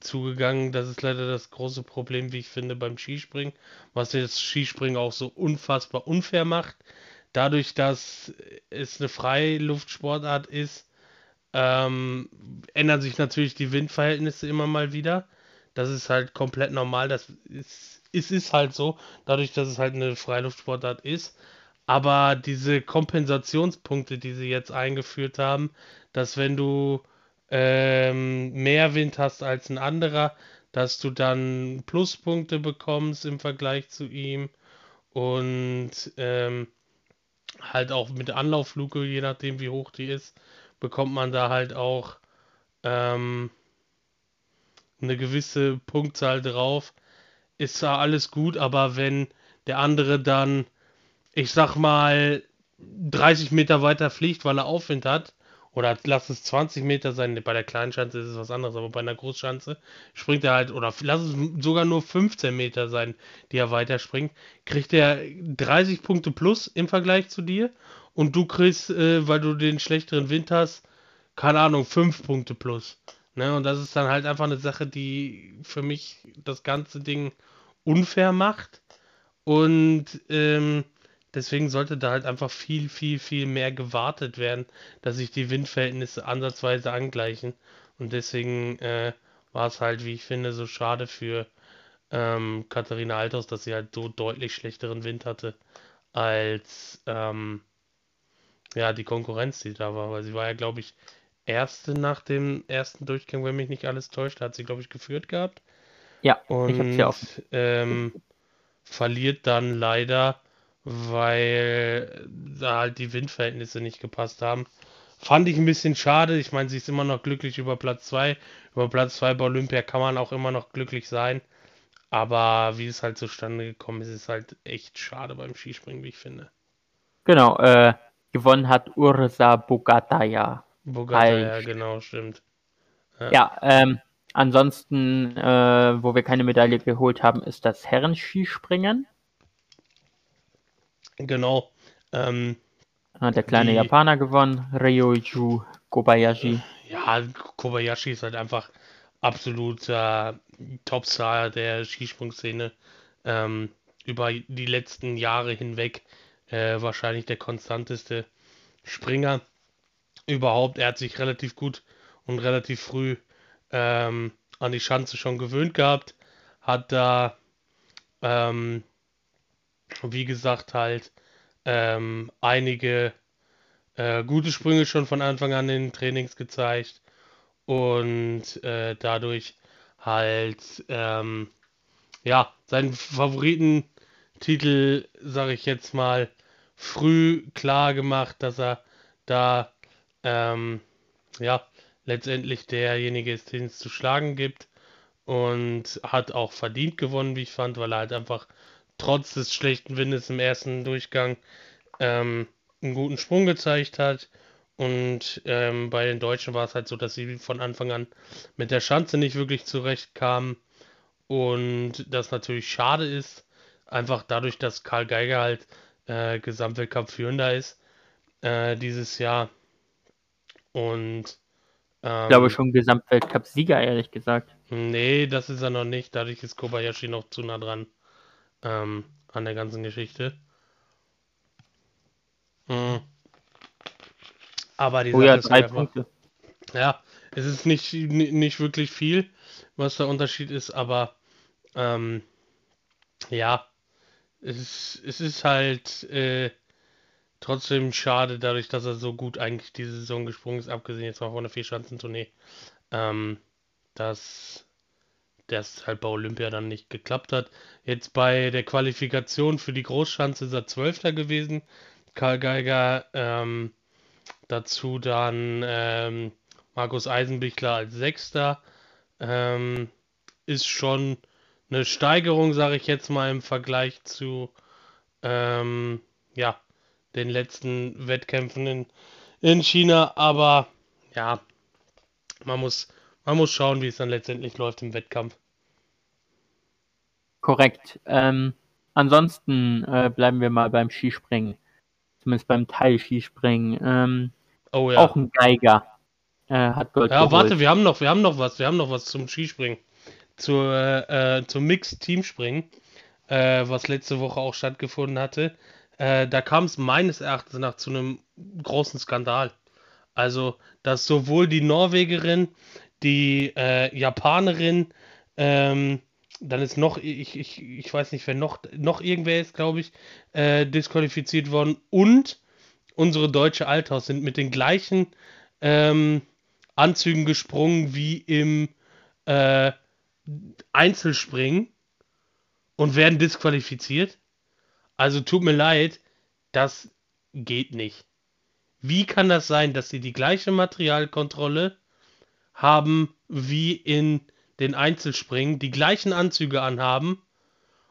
zugegangen. Das ist leider das große Problem, wie ich finde, beim Skispringen, was das Skispringen auch so unfassbar unfair macht. Dadurch, dass es eine Freiluftsportart ist, ähm, ändern sich natürlich die Windverhältnisse immer mal wieder. Das ist halt komplett normal. Das ist, es ist halt so, dadurch, dass es halt eine Freiluftsportart ist. Aber diese Kompensationspunkte, die sie jetzt eingeführt haben, dass wenn du ähm, mehr Wind hast als ein anderer, dass du dann Pluspunkte bekommst im Vergleich zu ihm. und ähm, halt auch mit Anlauffluke, je nachdem wie hoch die ist, bekommt man da halt auch ähm, eine gewisse Punktzahl drauf. Ist zwar alles gut, aber wenn der andere dann, ich sag mal, 30 Meter weiter fliegt, weil er Aufwind hat, oder lass es 20 Meter sein, bei der kleinen Schanze ist es was anderes, aber bei einer Großschanze springt er halt, oder lass es sogar nur 15 Meter sein, die er weiter springt, kriegt er 30 Punkte plus im Vergleich zu dir und du kriegst, äh, weil du den schlechteren Wind hast, keine Ahnung, 5 Punkte plus. Ne? Und das ist dann halt einfach eine Sache, die für mich das ganze Ding unfair macht. Und ähm, Deswegen sollte da halt einfach viel, viel, viel mehr gewartet werden, dass sich die Windverhältnisse ansatzweise angleichen. Und deswegen äh, war es halt, wie ich finde, so schade für ähm, Katharina Althaus, dass sie halt so deutlich schlechteren Wind hatte als ähm, ja, die Konkurrenz, die da war. Weil sie war ja, glaube ich, erste nach dem ersten Durchgang, wenn mich nicht alles täuscht, hat sie, glaube ich, geführt gehabt. Ja, und ich ja auch. Ähm, verliert dann leider weil da halt die Windverhältnisse nicht gepasst haben. Fand ich ein bisschen schade. Ich meine, sie ist immer noch glücklich über Platz 2. Über Platz 2 bei Olympia kann man auch immer noch glücklich sein. Aber wie es halt zustande gekommen ist, ist halt echt schade beim Skispringen, wie ich finde. Genau, äh, gewonnen hat Ursa Bogataya. Bogataya, genau, stimmt. Ja, ja ähm, ansonsten, äh, wo wir keine Medaille geholt haben, ist das Herrenskispringen. Genau. Ähm, Hat der kleine die, Japaner gewonnen, Ryoju Kobayashi. Ja, Kobayashi ist halt einfach absoluter Topstar der Skisprungszene. Ähm, über die letzten Jahre hinweg äh, wahrscheinlich der konstanteste Springer überhaupt. Er hat sich relativ gut und relativ früh ähm, an die Schanze schon gewöhnt gehabt. Hat da ähm, wie gesagt, halt ähm, einige äh, gute Sprünge schon von Anfang an in den Trainings gezeigt und äh, dadurch halt ähm, ja seinen Favoritentitel, sage ich jetzt mal, früh klar gemacht, dass er da ähm, ja letztendlich derjenige ist, den es zu schlagen gibt und hat auch verdient gewonnen, wie ich fand, weil er halt einfach trotz des schlechten Windes im ersten Durchgang ähm, einen guten Sprung gezeigt hat. Und ähm, bei den Deutschen war es halt so, dass sie von Anfang an mit der Schanze nicht wirklich zurechtkamen. Und das natürlich schade ist, einfach dadurch, dass Karl Geiger halt äh, Gesamtweltcup-Führender ist äh, dieses Jahr. Und ähm, ich glaube schon Gesamtweltcup-Sieger, ehrlich gesagt. Nee, das ist er noch nicht. Dadurch ist Kobayashi noch zu nah dran ähm, an der ganzen Geschichte. Mhm. Aber die oh ja, drei einfach, Punkte. Ja, es ist nicht, nicht wirklich viel, was der Unterschied ist, aber ähm, ja, es, es ist halt äh, trotzdem schade, dadurch, dass er so gut eigentlich diese Saison gesprungen ist, abgesehen jetzt mal von der Vierschanzentournee, ähm, dass das halt bei Olympia dann nicht geklappt hat. Jetzt bei der Qualifikation für die Großschanze ist er Zwölfter gewesen. Karl Geiger ähm, dazu dann ähm, Markus Eisenbichler als Sechster. Ähm, ist schon eine Steigerung, sage ich jetzt mal, im Vergleich zu ähm, ja, den letzten Wettkämpfen in, in China. Aber ja, man muss man muss schauen, wie es dann letztendlich läuft im Wettkampf. Korrekt. Ähm, ansonsten äh, bleiben wir mal beim Skispringen. Zumindest beim Teil-Skispringen. Ähm, oh ja. Auch ein Geiger. Äh, hat Gold Ja, geholt. warte, wir haben noch, wir haben noch was, wir haben noch was zum Skispringen. Zur, äh, zum Mixed-Teamspringen, äh, was letzte Woche auch stattgefunden hatte. Äh, da kam es meines Erachtens nach zu einem großen Skandal. Also, dass sowohl die Norwegerin die äh, Japanerin, ähm, dann ist noch, ich, ich, ich weiß nicht, wer noch, noch irgendwer ist, glaube ich, äh, disqualifiziert worden und unsere deutsche Althaus sind mit den gleichen ähm, Anzügen gesprungen wie im äh, Einzelspringen und werden disqualifiziert. Also tut mir leid, das geht nicht. Wie kann das sein, dass sie die gleiche Materialkontrolle haben wie in den Einzelspringen, die gleichen Anzüge anhaben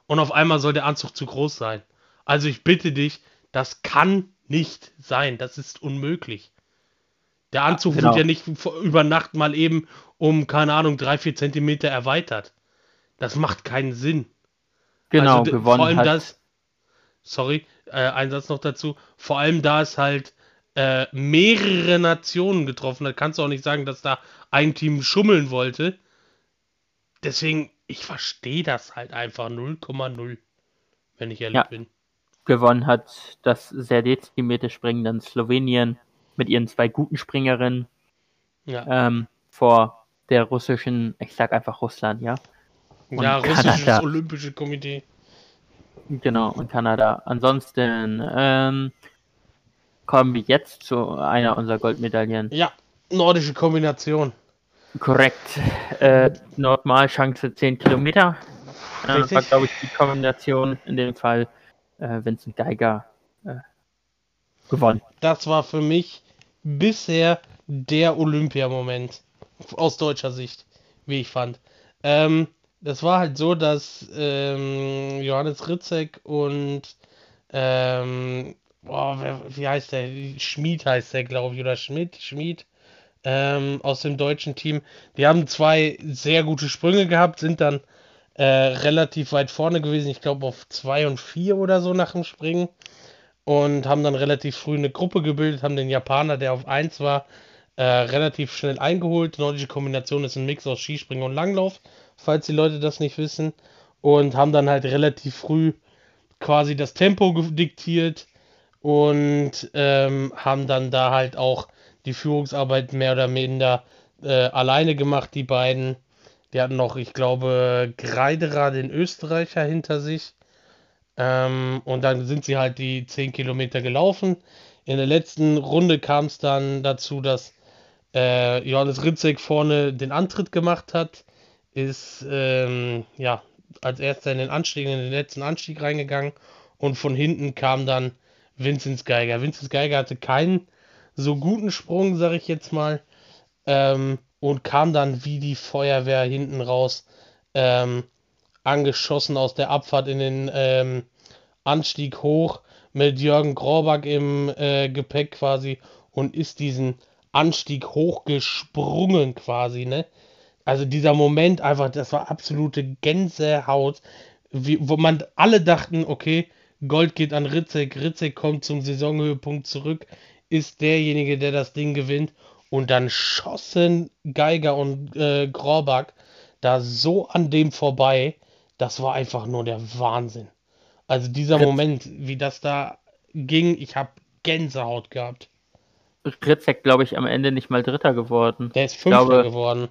und auf einmal soll der Anzug zu groß sein? Also ich bitte dich, das kann nicht sein. Das ist unmöglich. Der Anzug genau. wird ja nicht über Nacht mal eben um, keine Ahnung, drei, vier Zentimeter erweitert. Das macht keinen Sinn. Genau, Also, gewonnen vor allem hat. das, sorry, äh, ein Satz noch dazu, vor allem da es halt äh, mehrere Nationen getroffen hat, kannst du auch nicht sagen, dass da ein Team schummeln wollte. Deswegen, ich verstehe das halt einfach 0,0, wenn ich ehrlich Ja. bin. gewonnen hat das sehr dezimierte Springen dann Slowenien mit ihren zwei guten Springerinnen Ja, ähm, vor der russischen, ich sag einfach Russland, ja. und ja russisches. Olympische Komitee. Genau, und Kanada. Ansonsten ähm, kommen wir jetzt zu einer unserer Goldmedaillen. Ja, nordische Kombination. Korrekt. Äh, Normalchance 10 Kilometer. Äh, Richtig. war, glaube ich, die Kombination in dem Fall äh, Vincent Geiger äh, gewonnen. Das war für mich bisher der Olympiamoment aus deutscher Sicht, wie ich fand. Ähm, das war halt so, dass ähm, Johannes Ritzek und ähm, boah, wer, wie heißt der? Schmied heißt der, glaube ich, oder Schmidt, Schmied ähm, aus dem deutschen Team. Die haben zwei sehr gute Sprünge gehabt, sind dann äh, relativ weit vorne gewesen, ich glaube auf 2 und 4 oder so nach dem Springen und haben dann relativ früh eine Gruppe gebildet, haben den Japaner, der auf 1 war, äh, relativ schnell eingeholt. Nordische Kombination ist ein Mix aus Skispringen und Langlauf, falls die Leute das nicht wissen. Und haben dann halt relativ früh quasi das Tempo diktiert und ähm, haben dann da halt auch die Führungsarbeit mehr oder minder äh, alleine gemacht, die beiden. Die hatten noch, ich glaube, Greiderer, den Österreicher, hinter sich. Ähm, und dann sind sie halt die 10 Kilometer gelaufen. In der letzten Runde kam es dann dazu, dass äh, Johannes Ritzek vorne den Antritt gemacht hat. Ist ähm, ja als erster in den Anstieg, in den letzten Anstieg reingegangen. Und von hinten kam dann Vinzenz Geiger. Vinzenz Geiger hatte keinen so guten Sprung, sag ich jetzt mal. Ähm, und kam dann wie die Feuerwehr hinten raus. Ähm, angeschossen aus der Abfahrt in den ähm, Anstieg hoch mit Jürgen Grorbach im äh, Gepäck quasi und ist diesen Anstieg hochgesprungen quasi, ne? Also dieser Moment einfach, das war absolute Gänsehaut, wie, wo man alle dachten, okay, Gold geht an Ritzek, Ritzek kommt zum Saisonhöhepunkt zurück, ist derjenige, der das Ding gewinnt und dann schossen Geiger und äh, Grorbach da so an dem vorbei, das war einfach nur der Wahnsinn. Also dieser Ritz- Moment, wie das da ging, ich habe Gänsehaut gehabt. Ritzek, glaube ich, am Ende nicht mal Dritter geworden. Der ist Fünfter glaube- geworden.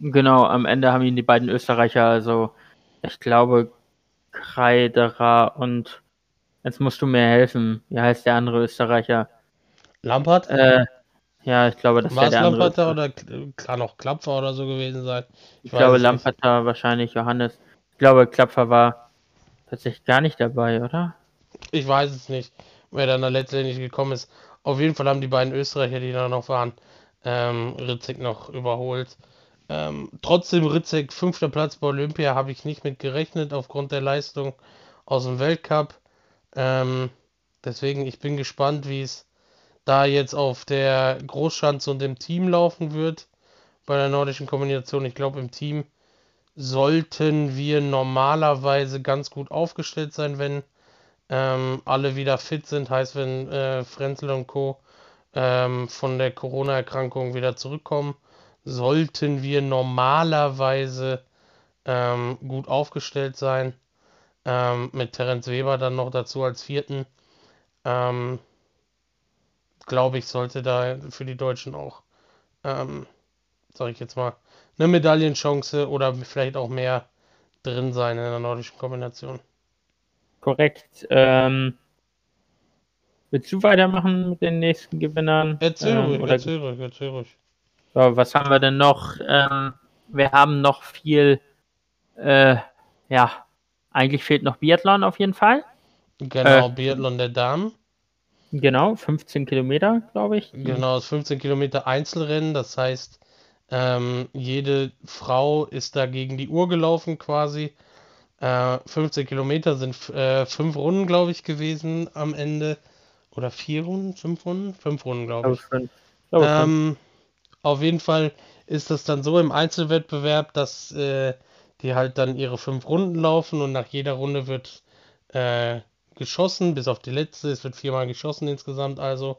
Genau, am Ende haben ihn die beiden Österreicher, also ich glaube, Kreiderer und jetzt musst du mir helfen. Wie heißt der andere Österreicher? Lampert? Äh, ja, ich glaube, das War der andere. Lamperter Österreicher. oder kann auch Klapfer oder so gewesen sein? Ich weiß glaube. Lamperter wahrscheinlich Johannes. Ich glaube, Klapfer war tatsächlich gar nicht dabei, oder? Ich weiß es nicht, wer dann da letztendlich gekommen ist. Auf jeden Fall haben die beiden Österreicher, die da noch waren, ähm, Ritzek noch überholt. Ähm, trotzdem Ritzek, fünfter Platz bei Olympia, habe ich nicht mit gerechnet aufgrund der Leistung aus dem Weltcup. Ähm, deswegen, ich bin gespannt, wie es da jetzt auf der Großschanze und im Team laufen wird bei der nordischen Kombination. Ich glaube, im Team sollten wir normalerweise ganz gut aufgestellt sein, wenn ähm, alle wieder fit sind. Heißt, wenn äh, Frenzel und Co. Ähm, von der Corona-Erkrankung wieder zurückkommen, sollten wir normalerweise ähm, gut aufgestellt sein. Ähm, mit Terence Weber dann noch dazu als vierten. Ähm, Glaube ich, sollte da für die Deutschen auch, ähm, sag ich jetzt mal, eine Medaillenchance oder vielleicht auch mehr drin sein in der nordischen Kombination. Korrekt. Ähm, willst du weitermachen mit den nächsten Gewinnern? Erzähl Ähm, ruhig, oder erzähl ruhig, erzähl ruhig. So, was haben wir denn noch? Ähm, wir haben noch viel, äh, ja, eigentlich fehlt noch Biathlon auf jeden Fall. Genau, äh, Biathlon der Damen. Genau, 15 Kilometer, glaube ich. Genau, das 15 Kilometer Einzelrennen. Das heißt, ähm, jede Frau ist da gegen die Uhr gelaufen quasi. Äh, 15 Kilometer sind äh, fünf Runden, glaube ich, gewesen am Ende. Oder vier Runden? Fünf Runden? Fünf Runden, glaube ich. ich ähm, auf jeden Fall ist das dann so im Einzelwettbewerb, dass äh, die halt dann ihre fünf Runden laufen und nach jeder Runde wird äh, geschossen, bis auf die letzte. Es wird viermal geschossen insgesamt also.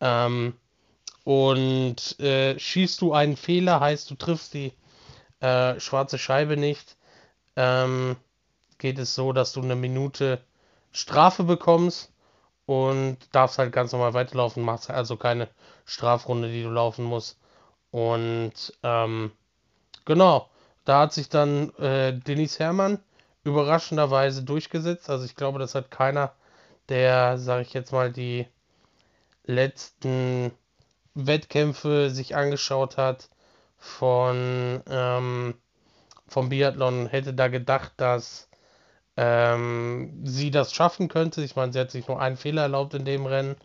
Ähm, und äh, schießt du einen Fehler, heißt du triffst die äh, schwarze Scheibe nicht, ähm, geht es so, dass du eine Minute Strafe bekommst und darfst halt ganz normal weiterlaufen, machst also keine Strafrunde, die du laufen musst. Und ähm, genau, da hat sich dann äh, Denis Hermann überraschenderweise durchgesetzt. Also ich glaube, das hat keiner, der, sage ich jetzt mal, die letzten Wettkämpfe sich angeschaut hat von ähm, vom Biathlon, hätte da gedacht, dass ähm, sie das schaffen könnte. Ich meine, sie hat sich nur einen Fehler erlaubt in dem Rennen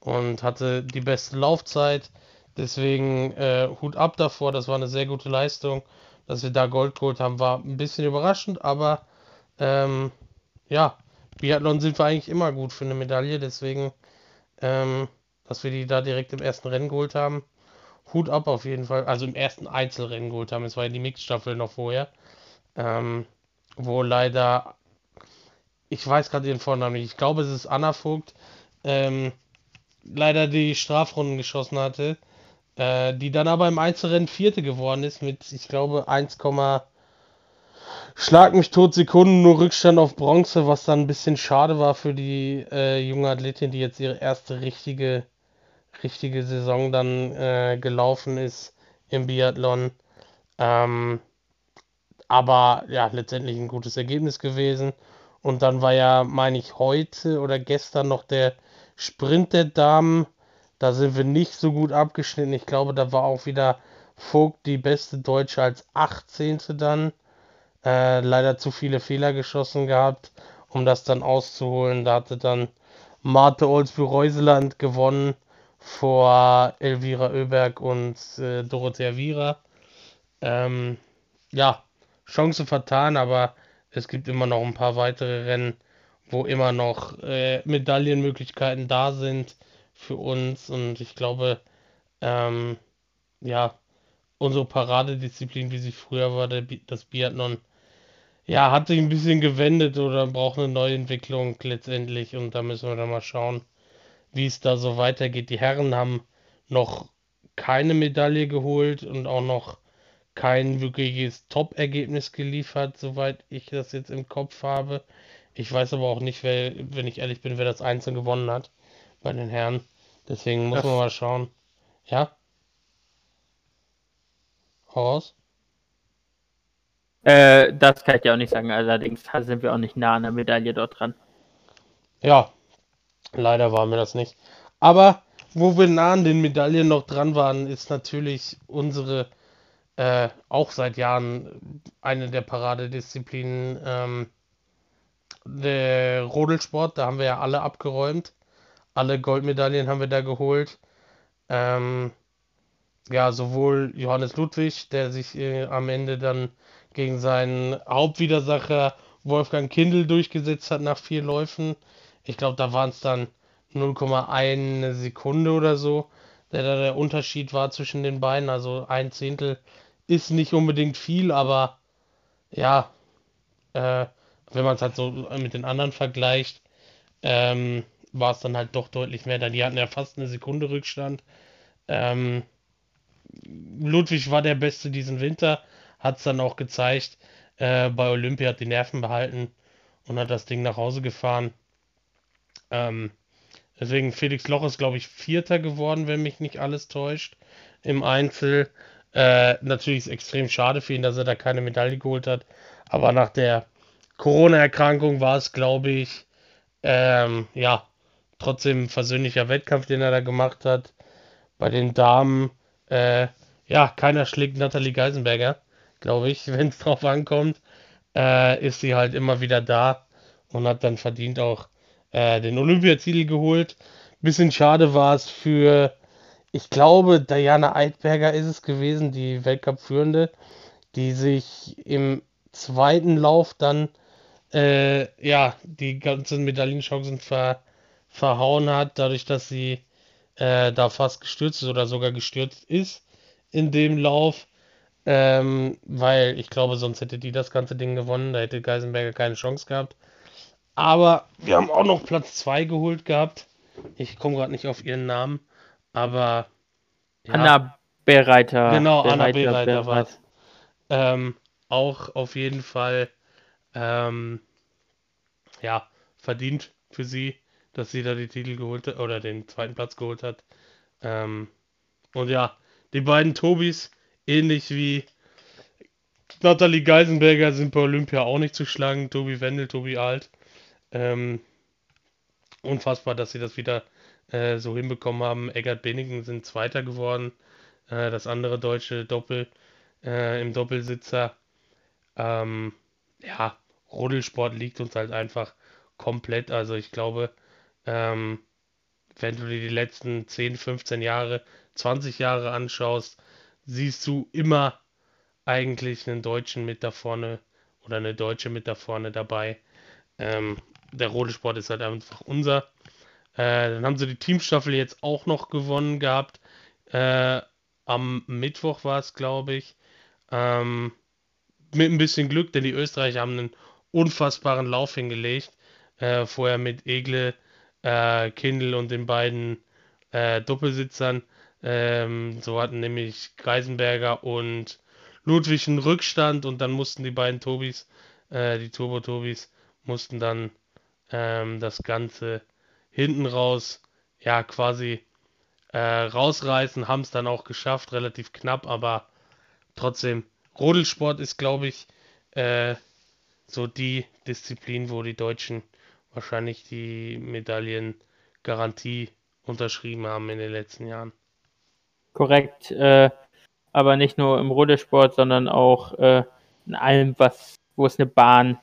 und hatte die beste Laufzeit. Deswegen äh, Hut ab davor, das war eine sehr gute Leistung. Dass wir da Gold geholt haben, war ein bisschen überraschend, aber ähm, ja, Biathlon sind wir eigentlich immer gut für eine Medaille, deswegen, ähm, dass wir die da direkt im ersten Rennen geholt haben. Hut ab auf jeden Fall, also im ersten Einzelrennen geholt haben. Es war ja die Mixstaffel noch vorher. Ähm, wo leider, ich weiß gerade ihren Vornamen nicht, ich glaube es ist Anna Vogt, ähm, leider die Strafrunden geschossen hatte. Äh, die dann aber im Einzelrennen Vierte geworden ist mit, ich glaube, 1, Schlag mich tot Sekunden nur Rückstand auf Bronze, was dann ein bisschen schade war für die äh, junge Athletin, die jetzt ihre erste richtige, richtige Saison dann äh, gelaufen ist im Biathlon. Ähm, aber ja, letztendlich ein gutes Ergebnis gewesen. Und dann war ja, meine ich, heute oder gestern noch der Sprint der Damen. Da sind wir nicht so gut abgeschnitten. Ich glaube, da war auch wieder Vogt die beste Deutsche als 18. dann. Äh, leider zu viele Fehler geschossen gehabt, um das dann auszuholen. Da hatte dann Marte Olsby-Reuseland gewonnen vor Elvira Oeberg und äh, Dorothea Viera. Ähm, ja, Chance vertan, aber es gibt immer noch ein paar weitere Rennen, wo immer noch äh, Medaillenmöglichkeiten da sind für uns und ich glaube, ähm, ja, unsere Paradedisziplin, wie sie früher war, der, das Biathlon, ja, hat sich ein bisschen gewendet oder braucht eine neue Entwicklung letztendlich und da müssen wir dann mal schauen, wie es da so weitergeht. Die Herren haben noch keine Medaille geholt und auch noch kein wirkliches Top-Ergebnis geliefert, soweit ich das jetzt im Kopf habe. Ich weiß aber auch nicht, wer, wenn ich ehrlich bin, wer das Einzel gewonnen hat bei den Herren. Deswegen muss das man mal schauen. Ja? Horus? Äh, das kann ich dir auch nicht sagen. Allerdings sind wir auch nicht nah an der Medaille dort dran. Ja, leider waren wir das nicht. Aber wo wir nah an den Medaillen noch dran waren, ist natürlich unsere, äh, auch seit Jahren eine der Paradedisziplinen, ähm, der Rodelsport. Da haben wir ja alle abgeräumt. Alle Goldmedaillen haben wir da geholt. Ähm, ja, sowohl Johannes Ludwig, der sich äh, am Ende dann gegen seinen Hauptwidersacher Wolfgang Kindl durchgesetzt hat nach vier Läufen. Ich glaube, da waren es dann 0,1 Sekunde oder so, der da der Unterschied war zwischen den beiden. Also ein Zehntel ist nicht unbedingt viel, aber ja, äh, wenn man es halt so mit den anderen vergleicht, ähm, war es dann halt doch deutlich mehr. Die hatten ja fast eine Sekunde Rückstand. Ähm, Ludwig war der Beste diesen Winter, hat es dann auch gezeigt. Äh, bei Olympia hat die Nerven behalten und hat das Ding nach Hause gefahren. Ähm, deswegen Felix Loch ist, glaube ich, Vierter geworden, wenn mich nicht alles täuscht, im Einzel. Äh, natürlich ist es extrem schade für ihn, dass er da keine Medaille geholt hat. Aber nach der Corona-Erkrankung war es, glaube ich, ähm, ja, trotzdem ein versöhnlicher Wettkampf, den er da gemacht hat. Bei den Damen, äh, ja, keiner schlägt Nathalie Geisenberger, glaube ich, wenn es drauf ankommt. Äh, ist sie halt immer wieder da und hat dann verdient auch äh, den Olympiatitel geholt. Bisschen schade war es für, ich glaube, Diana Eidberger ist es gewesen, die Weltcup-Führende, die sich im zweiten Lauf dann äh, ja die ganzen Medaillenchancen ver, verhauen hat, dadurch, dass sie äh, da fast gestürzt ist oder sogar gestürzt ist in dem Lauf. Ähm, weil ich glaube, sonst hätte die das ganze Ding gewonnen. Da hätte Geisenberger keine Chance gehabt. Aber wir haben auch noch Platz 2 geholt gehabt. Ich komme gerade nicht auf ihren Namen. Aber. Ja, Anna Bereiter. Genau, Bereiter, Anna Bereiter war es. Ähm, auch auf jeden Fall. Ähm, ja, verdient für sie, dass sie da die Titel geholt hat oder den zweiten Platz geholt hat. Ähm, und ja, die beiden Tobis, ähnlich wie Nathalie Geisenberger, sind bei Olympia auch nicht zu schlagen. Tobi Wendel, Tobi Alt. Ähm, unfassbar, dass sie das wieder äh, so hinbekommen haben. Eggert Benningen sind Zweiter geworden. Äh, das andere deutsche Doppel äh, im Doppelsitzer. Ähm, ja, Rodelsport liegt uns halt einfach komplett. Also ich glaube, ähm, wenn du dir die letzten 10, 15 Jahre, 20 Jahre anschaust, siehst du immer eigentlich einen Deutschen mit da vorne oder eine Deutsche mit da vorne dabei. Ähm, der Rodelsport ist halt einfach unser. Äh, dann haben sie die Teamstaffel jetzt auch noch gewonnen gehabt. Äh, am Mittwoch war es, glaube ich. Ähm, mit ein bisschen Glück, denn die Österreicher haben einen unfassbaren Lauf hingelegt. Äh, vorher mit Egle, äh, Kindl und den beiden äh, Doppelsitzern. Ähm, so hatten nämlich Greisenberger und Ludwig einen Rückstand und dann mussten die beiden Tobis, äh, die Turbo-Tobis, mussten dann ähm, das Ganze hinten raus, ja, quasi äh, rausreißen, haben es dann auch geschafft, relativ knapp, aber trotzdem, Rodelsport ist, glaube ich, äh, so die Disziplin, wo die Deutschen wahrscheinlich die Medaillengarantie unterschrieben haben in den letzten Jahren. Korrekt, äh, aber nicht nur im Rodelsport, sondern auch äh, in allem, was, wo es eine Bahn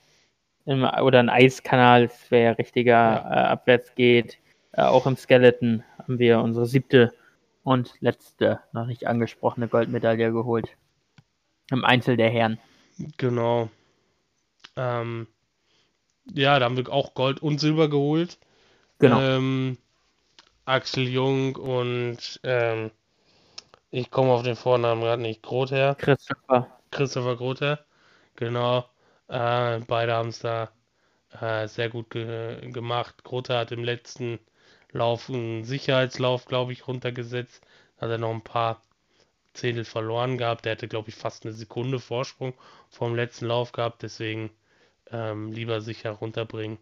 im, oder ein Eiskanal, das wäre ja richtiger ja. Äh, abwärts geht. Äh, auch im Skeleton haben wir unsere siebte und letzte noch nicht angesprochene Goldmedaille geholt. Im Einzel der Herren. Genau. Ähm, ja, da haben wir auch Gold und Silber geholt. Genau. Ähm, Axel Jung und ähm, ich komme auf den Vornamen gerade nicht. Grother. Christopher. Christopher Grother. Genau. Äh, beide haben es da äh, sehr gut ge gemacht. Grother hat im letzten Lauf einen Sicherheitslauf, glaube ich, runtergesetzt. Hat er noch ein paar Zehntel verloren gehabt. Der hätte, glaube ich, fast eine Sekunde Vorsprung vom letzten Lauf gehabt. Deswegen ähm, lieber sicher runterbringen.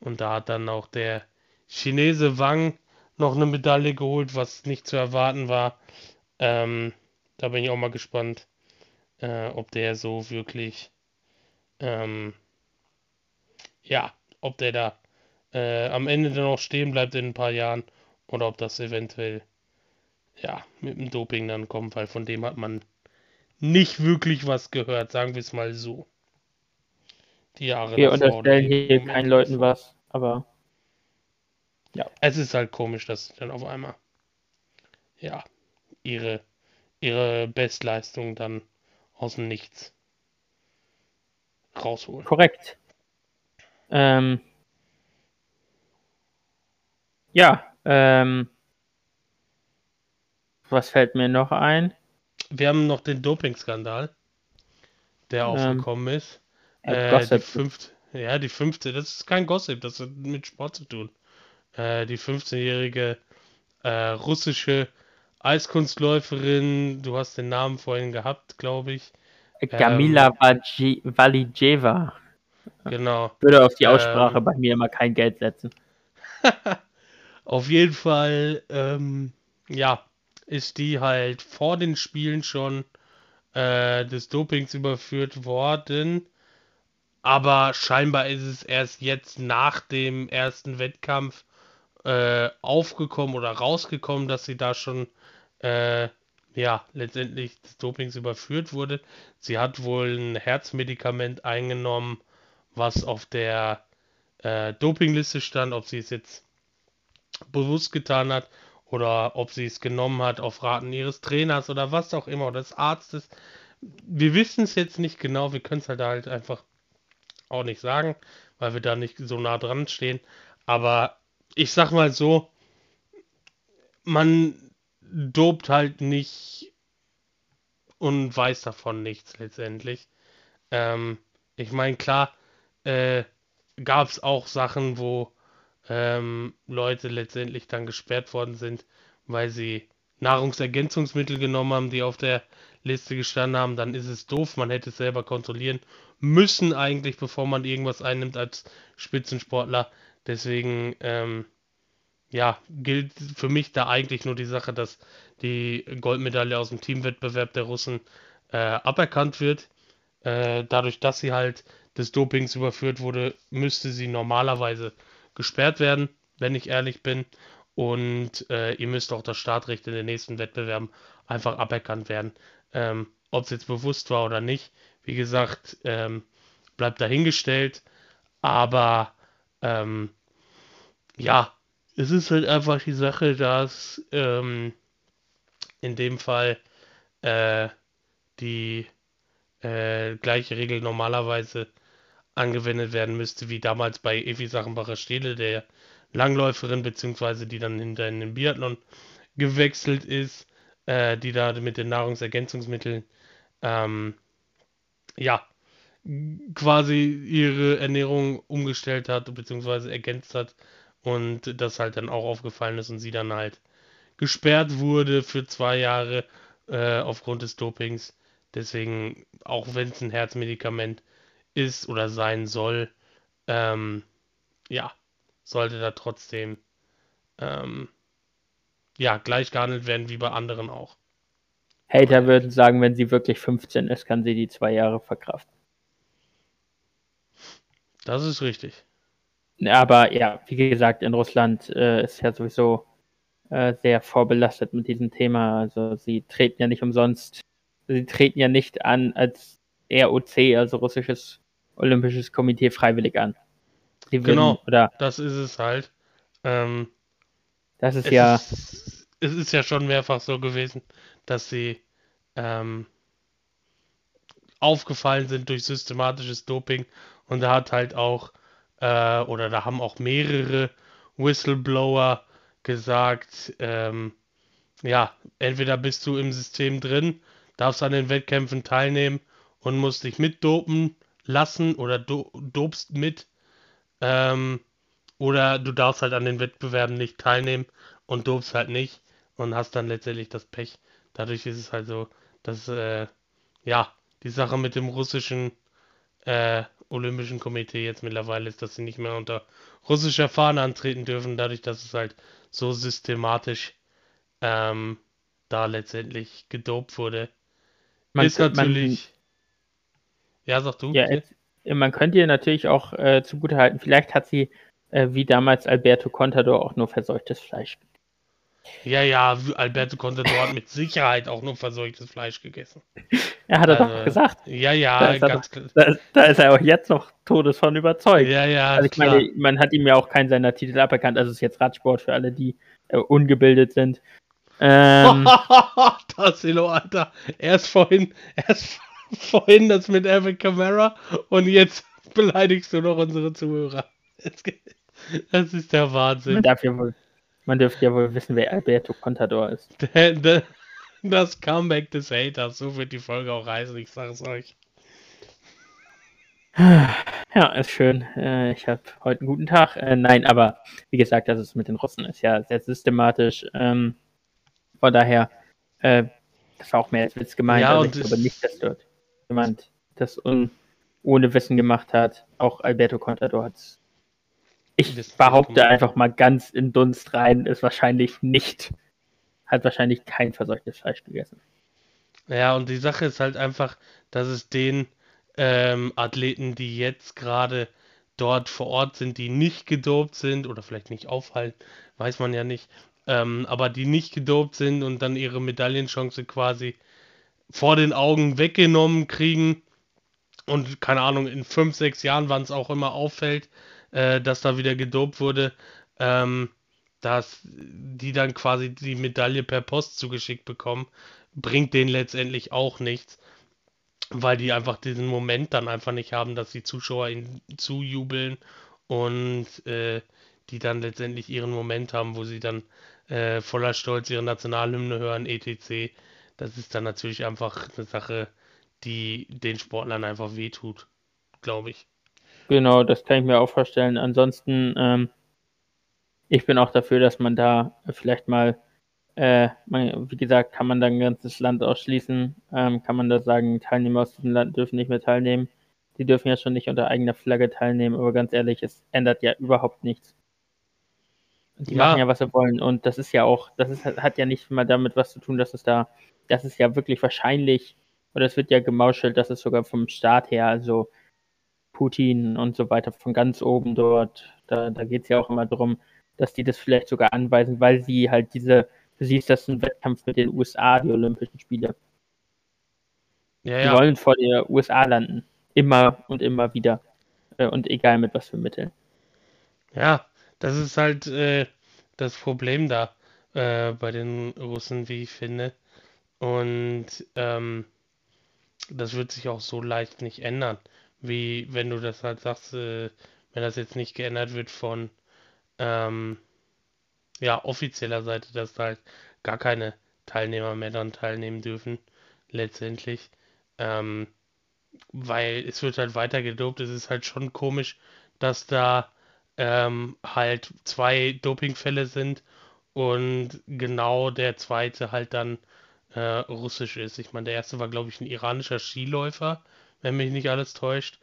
Und da hat dann auch der Chinese Wang noch eine Medaille geholt, was nicht zu erwarten war. Ähm, da bin ich auch mal gespannt, äh, ob der so wirklich, ähm, ja, ob der da äh, am Ende dann auch stehen bleibt in ein paar Jahren oder ob das eventuell, ja, mit dem Doping dann kommt, weil von dem hat man nicht wirklich was gehört, sagen wir es mal so die Jahre Wir unterstellen hier keinen Leuten was, aber ja. Es ist halt komisch, dass dann auf einmal ja ihre ihre Bestleistung dann aus dem Nichts rausholen. Korrekt. Ähm, ja, ähm, was fällt mir noch ein? Wir haben noch den Doping-Skandal, der ähm, aufgekommen ist. Äh, die fünfte, ja, die fünfte, das ist kein Gossip, das hat mit Sport zu tun. Äh, die 15-jährige äh, russische Eiskunstläuferin, du hast den Namen vorhin gehabt, glaube ich. Kamila ähm, Valijeva. Genau. Würde auf die Aussprache ähm, bei mir immer kein Geld setzen. auf jeden Fall, ähm, ja, ist die halt vor den Spielen schon äh, des Dopings überführt worden aber scheinbar ist es erst jetzt nach dem ersten Wettkampf äh, aufgekommen oder rausgekommen, dass sie da schon äh, ja letztendlich des Dopings überführt wurde. Sie hat wohl ein Herzmedikament eingenommen, was auf der äh, Dopingliste stand, ob sie es jetzt bewusst getan hat oder ob sie es genommen hat auf Raten ihres Trainers oder was auch immer oder des Arztes. Wir wissen es jetzt nicht genau, wir können es halt halt einfach auch nicht sagen, weil wir da nicht so nah dran stehen. Aber ich sag mal so, man dopt halt nicht und weiß davon nichts letztendlich. Ähm, ich meine, klar, äh, gab es auch Sachen, wo ähm, Leute letztendlich dann gesperrt worden sind, weil sie Nahrungsergänzungsmittel genommen haben, die auf der Liste gestanden haben, dann ist es doof. Man hätte es selber kontrollieren müssen eigentlich, bevor man irgendwas einnimmt als Spitzensportler. Deswegen, ähm, ja, gilt für mich da eigentlich nur die Sache, dass die Goldmedaille aus dem Teamwettbewerb der Russen äh, aberkannt wird. Äh, dadurch, dass sie halt des Dopings überführt wurde, müsste sie normalerweise gesperrt werden, wenn ich ehrlich bin. Und äh, ihr müsst auch das Startrecht in den nächsten Wettbewerben einfach aberkannt werden. Ähm, Ob es jetzt bewusst war oder nicht, wie gesagt, ähm, bleibt dahingestellt. Aber ähm, ja, es ist halt einfach die Sache, dass ähm, in dem Fall äh, die äh, gleiche Regel normalerweise angewendet werden müsste, wie damals bei Evi Sachenbacher Stele, der Langläuferin, beziehungsweise die dann hinter in den Biathlon gewechselt ist, äh, die da mit den Nahrungsergänzungsmitteln ähm, ja quasi ihre Ernährung umgestellt hat, beziehungsweise ergänzt hat und das halt dann auch aufgefallen ist und sie dann halt gesperrt wurde für zwei Jahre äh, aufgrund des Dopings. Deswegen, auch wenn es ein Herzmedikament ist oder sein soll, ähm, ja, sollte da trotzdem ähm, ja, gleich gehandelt werden wie bei anderen auch. Hater würden sagen, wenn sie wirklich 15 ist, kann sie die zwei Jahre verkraften. Das ist richtig. Aber ja, wie gesagt, in Russland äh, ist ja sowieso äh, sehr vorbelastet mit diesem Thema. Also sie treten ja nicht umsonst, sie treten ja nicht an als ROC, also russisches Olympisches Komitee, freiwillig an. Sie genau, oder, das ist es halt. Ähm, das ist es ja. Ist, es ist ja schon mehrfach so gewesen, dass sie ähm, aufgefallen sind durch systematisches Doping und da hat halt auch, äh, oder da haben auch mehrere Whistleblower gesagt, ähm, ja, entweder bist du im System drin, darfst an den Wettkämpfen teilnehmen und musst dich mitdopen lassen oder do dopst mit, ähm, oder du darfst halt an den Wettbewerben nicht teilnehmen und dopst halt nicht und hast dann letztendlich das Pech. Dadurch ist es halt so, dass, äh, ja, die Sache mit dem russischen äh, Olympischen Komitee jetzt mittlerweile ist, dass sie nicht mehr unter russischer Fahne antreten dürfen, dadurch, dass es halt so systematisch ähm, da letztendlich gedopt wurde. Man ist natürlich. Man, ja, sag du. Ja, jetzt, man könnte ihr natürlich auch äh, zugutehalten, vielleicht hat sie äh, wie damals Alberto Contador auch nur verseuchtes Fleisch ja, ja, Alberto Contador hat mit Sicherheit auch nur verseuchtes Fleisch gegessen. Er hat es also, doch gesagt. Ja, ja, da ganz klar. Da, da, ist er auch jetzt noch todes von überzeugt. Ja, ja, also ich klar. meine, man hat ihm ja auch keinen seiner Titel aberkannt. Also es ist jetzt Radsport für alle, die äh, ungebildet sind. Ähm, Tassilo, Alter. Erst vorhin, erst vorhin das mit Evan Camara und jetzt beleidigst du noch unsere Zuhörer. Das ist der Wahnsinn. Ja wohl man dürfte ja wohl wissen, wer Alberto Contador ist. das Comeback des Haters, so wird die Folge auch heißen, ich sage es euch. Ja, ist schön. Äh, ich habe heute einen guten Tag. Äh, nein, aber wie gesagt, das ist mit den Russen ist ja sehr systematisch. Ähm, von daher, äh, das war auch mehr als Witz gemeint. Ja, also ich glaube nicht, dass dort jemand das ohne Wissen gemacht hat. Auch Alberto Contador hat es ich behaupte einfach mal ganz in Dunst rein, ist wahrscheinlich nicht, hat wahrscheinlich kein verseuchtes Fleisch gegessen. Ja, und die Sache ist halt einfach, dass es den ähm, Athleten, die jetzt gerade dort vor Ort sind, die nicht gedopt sind oder vielleicht nicht auffallen, weiß man ja nicht, ähm, aber die nicht gedopt sind und dann ihre Medaillenchance quasi vor den Augen weggenommen kriegen und keine Ahnung, in fünf, sechs Jahren, wann es auch immer auffällt, äh, dass da wieder gedopt wurde, ähm, dass die dann quasi die Medaille per Post zugeschickt bekommen, bringt denen letztendlich auch nichts, weil die einfach diesen Moment dann einfach nicht haben, dass die Zuschauer ihnen zujubeln und äh, die dann letztendlich ihren Moment haben, wo sie dann äh, voller Stolz ihre Nationalhymne hören, etc. Das ist dann natürlich einfach eine Sache, die den Sportlern einfach wehtut, glaube ich. Genau, das kann ich mir auch vorstellen. Ansonsten, ähm, ich bin auch dafür, dass man da vielleicht mal, äh, man, wie gesagt, kann man da ein ganzes Land ausschließen, ähm, kann man da sagen, Teilnehmer aus diesem Land dürfen nicht mehr teilnehmen. Die dürfen ja schon nicht unter eigener Flagge teilnehmen, aber ganz ehrlich, es ändert ja überhaupt nichts. Die ja. machen ja, was sie wollen. Und das ist ja auch, das ist, hat ja nicht mal damit was zu tun, dass es da, das ist ja wirklich wahrscheinlich, oder es wird ja gemauschelt, dass es sogar vom Staat her, also Putin und so weiter, von ganz oben dort, da, da geht es ja auch immer darum, dass die das vielleicht sogar anweisen, weil sie halt diese, du siehst, das ist ein Wettkampf mit den USA, die Olympischen Spiele. Ja, ja. Die wollen vor der USA landen. Immer und immer wieder. Äh, und egal mit was für Mitteln. Ja, das ist halt äh, das Problem da äh, bei den Russen, wie ich finde. Und ähm, das wird sich auch so leicht nicht ändern, wie wenn du das halt sagst, äh, wenn das jetzt nicht geändert wird von ähm, ja, offizieller Seite, dass da halt gar keine Teilnehmer mehr dann teilnehmen dürfen, letztendlich. Ähm, weil es wird halt weiter gedopt. Es ist halt schon komisch, dass da ähm, halt zwei Dopingfälle sind und genau der zweite halt dann äh, russisch ist. Ich meine, der erste war, glaube ich, ein iranischer Skiläufer, wenn mich nicht alles täuscht.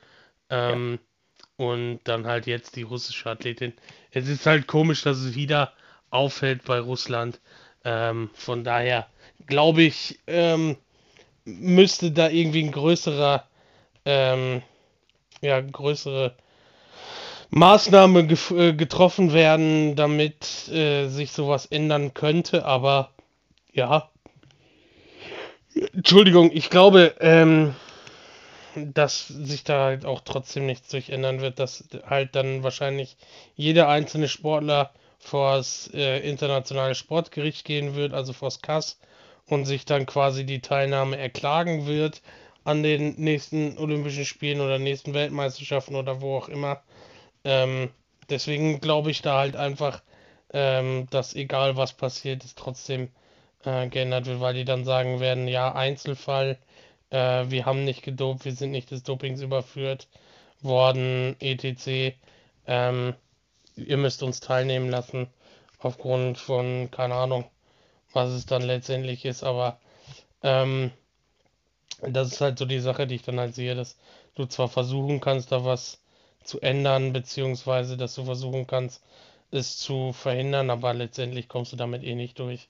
Ähm, ja. Und dann halt jetzt die russische Athletin. Es ist halt komisch, dass es wieder auffällt bei Russland. Ähm, von daher glaube ich, ähm, müsste da irgendwie ein größerer, ähm, ja, größere Maßnahme äh, getroffen werden, damit äh, sich sowas ändern könnte, aber ja. Entschuldigung, ich glaube, ähm, dass sich da halt auch trotzdem nichts durch ändern wird, dass halt dann wahrscheinlich jeder einzelne Sportler vor das äh, internationale Sportgericht gehen wird, also vor das CAS, und sich dann quasi die Teilnahme erklagen wird an den nächsten Olympischen Spielen oder nächsten Weltmeisterschaften oder wo auch immer. Ähm, deswegen glaube ich da halt einfach, ähm, dass egal was passiert, es trotzdem äh, geändert wird, weil die dann sagen werden, ja, Einzelfall, äh, wir haben nicht gedopt, wir sind nicht des Dopings überführt worden, etc. Ähm, ihr müsst uns teilnehmen lassen aufgrund von, keine Ahnung, was es dann letztendlich ist, aber ähm, das ist halt so die Sache, die ich dann halt sehe, dass du zwar versuchen kannst, da was zu ändern, beziehungsweise dass du versuchen kannst, es zu verhindern, aber letztendlich kommst du damit eh nicht durch.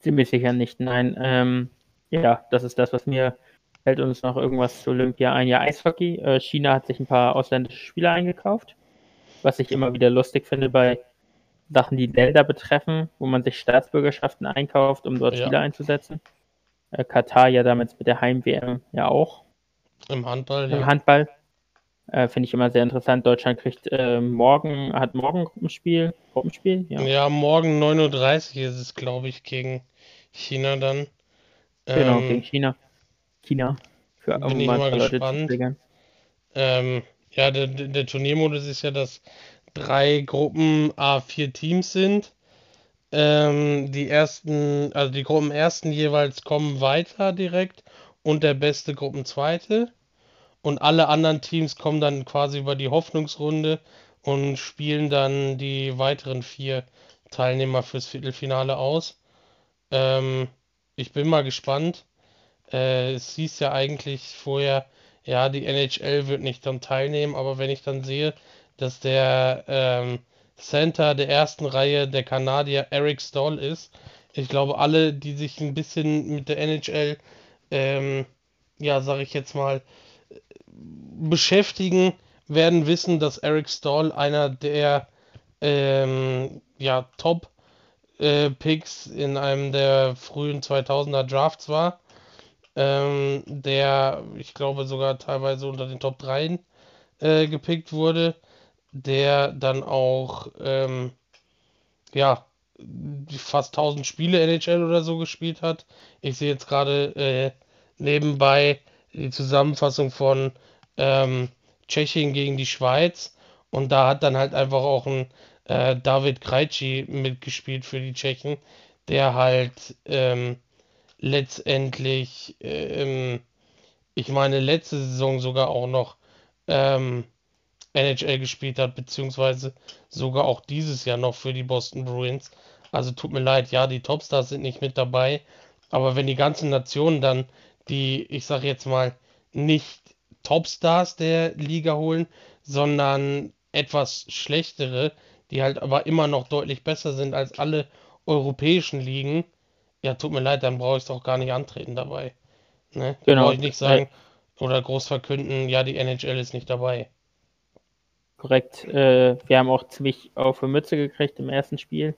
Ziemlich sicher nicht, nein. Ähm, ja, das ist das, was mir fällt uns noch irgendwas zu Olympia ein. Ja, Eishockey. Äh, China hat sich ein paar ausländische Spieler eingekauft, was ich immer wieder lustig finde bei Sachen, die Länder betreffen, wo man sich Staatsbürgerschaften einkauft, um dort ja. Spieler einzusetzen. Äh, Katar ja damals mit der Heim-WM ja auch. Im Handball. Im ja. Handball. Äh, Finde ich immer sehr interessant. Deutschland kriegt äh, morgen, hat morgen Gruppenspiel. Gruppenspiel? Ja, ja morgen 9.30 Uhr ist es, glaube ich, gegen China dann. Genau, ähm, gegen China. China. Für bin ich mal gespannt. Ähm, ja, der, der Turniermodus ist ja, dass drei Gruppen A4 Teams sind. Ähm, die ersten, also die Gruppen ersten jeweils kommen weiter direkt und der beste Gruppenzweite. Und alle anderen Teams kommen dann quasi über die Hoffnungsrunde und spielen dann die weiteren vier Teilnehmer fürs Viertelfinale aus. Ähm, ich bin mal gespannt. Äh, es hieß ja eigentlich vorher, ja, die NHL wird nicht dann teilnehmen, aber wenn ich dann sehe, dass der ähm, Center der ersten Reihe der Kanadier Eric Stoll ist, ich glaube, alle, die sich ein bisschen mit der NHL, ähm, ja, sag ich jetzt mal, beschäftigen, werden wissen, dass Eric Stoll einer der ähm, ja, Top äh, Picks in einem der frühen 2000er Drafts war, ähm, der ich glaube sogar teilweise unter den Top 3 äh, gepickt wurde. der dann auch, ähm, ja, fast 1000 Spiele NHL oder so gespielt hat. Ich sehe jetzt gerade äh, nebenbei die Zusammenfassung von ähm, Tschechien gegen die Schweiz und da hat dann halt einfach auch ein äh, David Krejci mitgespielt für die Tschechen, der halt ähm, letztendlich, ähm, ich meine, letzte Saison sogar auch noch ähm, NHL gespielt hat, beziehungsweise sogar auch dieses Jahr noch für die Boston Bruins. Also tut mir leid, ja, die Topstars sind nicht mit dabei, aber wenn die ganzen Nationen dann die, ich sag jetzt mal, nicht Topstars der Liga holen, sondern etwas schlechtere, die halt aber immer noch deutlich besser sind als alle europäischen Ligen, ja, tut mir leid, dann brauche ich es auch gar nicht antreten dabei. Ne? Genau, brauche ich nicht sagen oder groß verkünden, ja, die NHL ist nicht dabei. korrekt. Äh, wir haben auch ziemlich auf die Mütze gekriegt im ersten Spiel.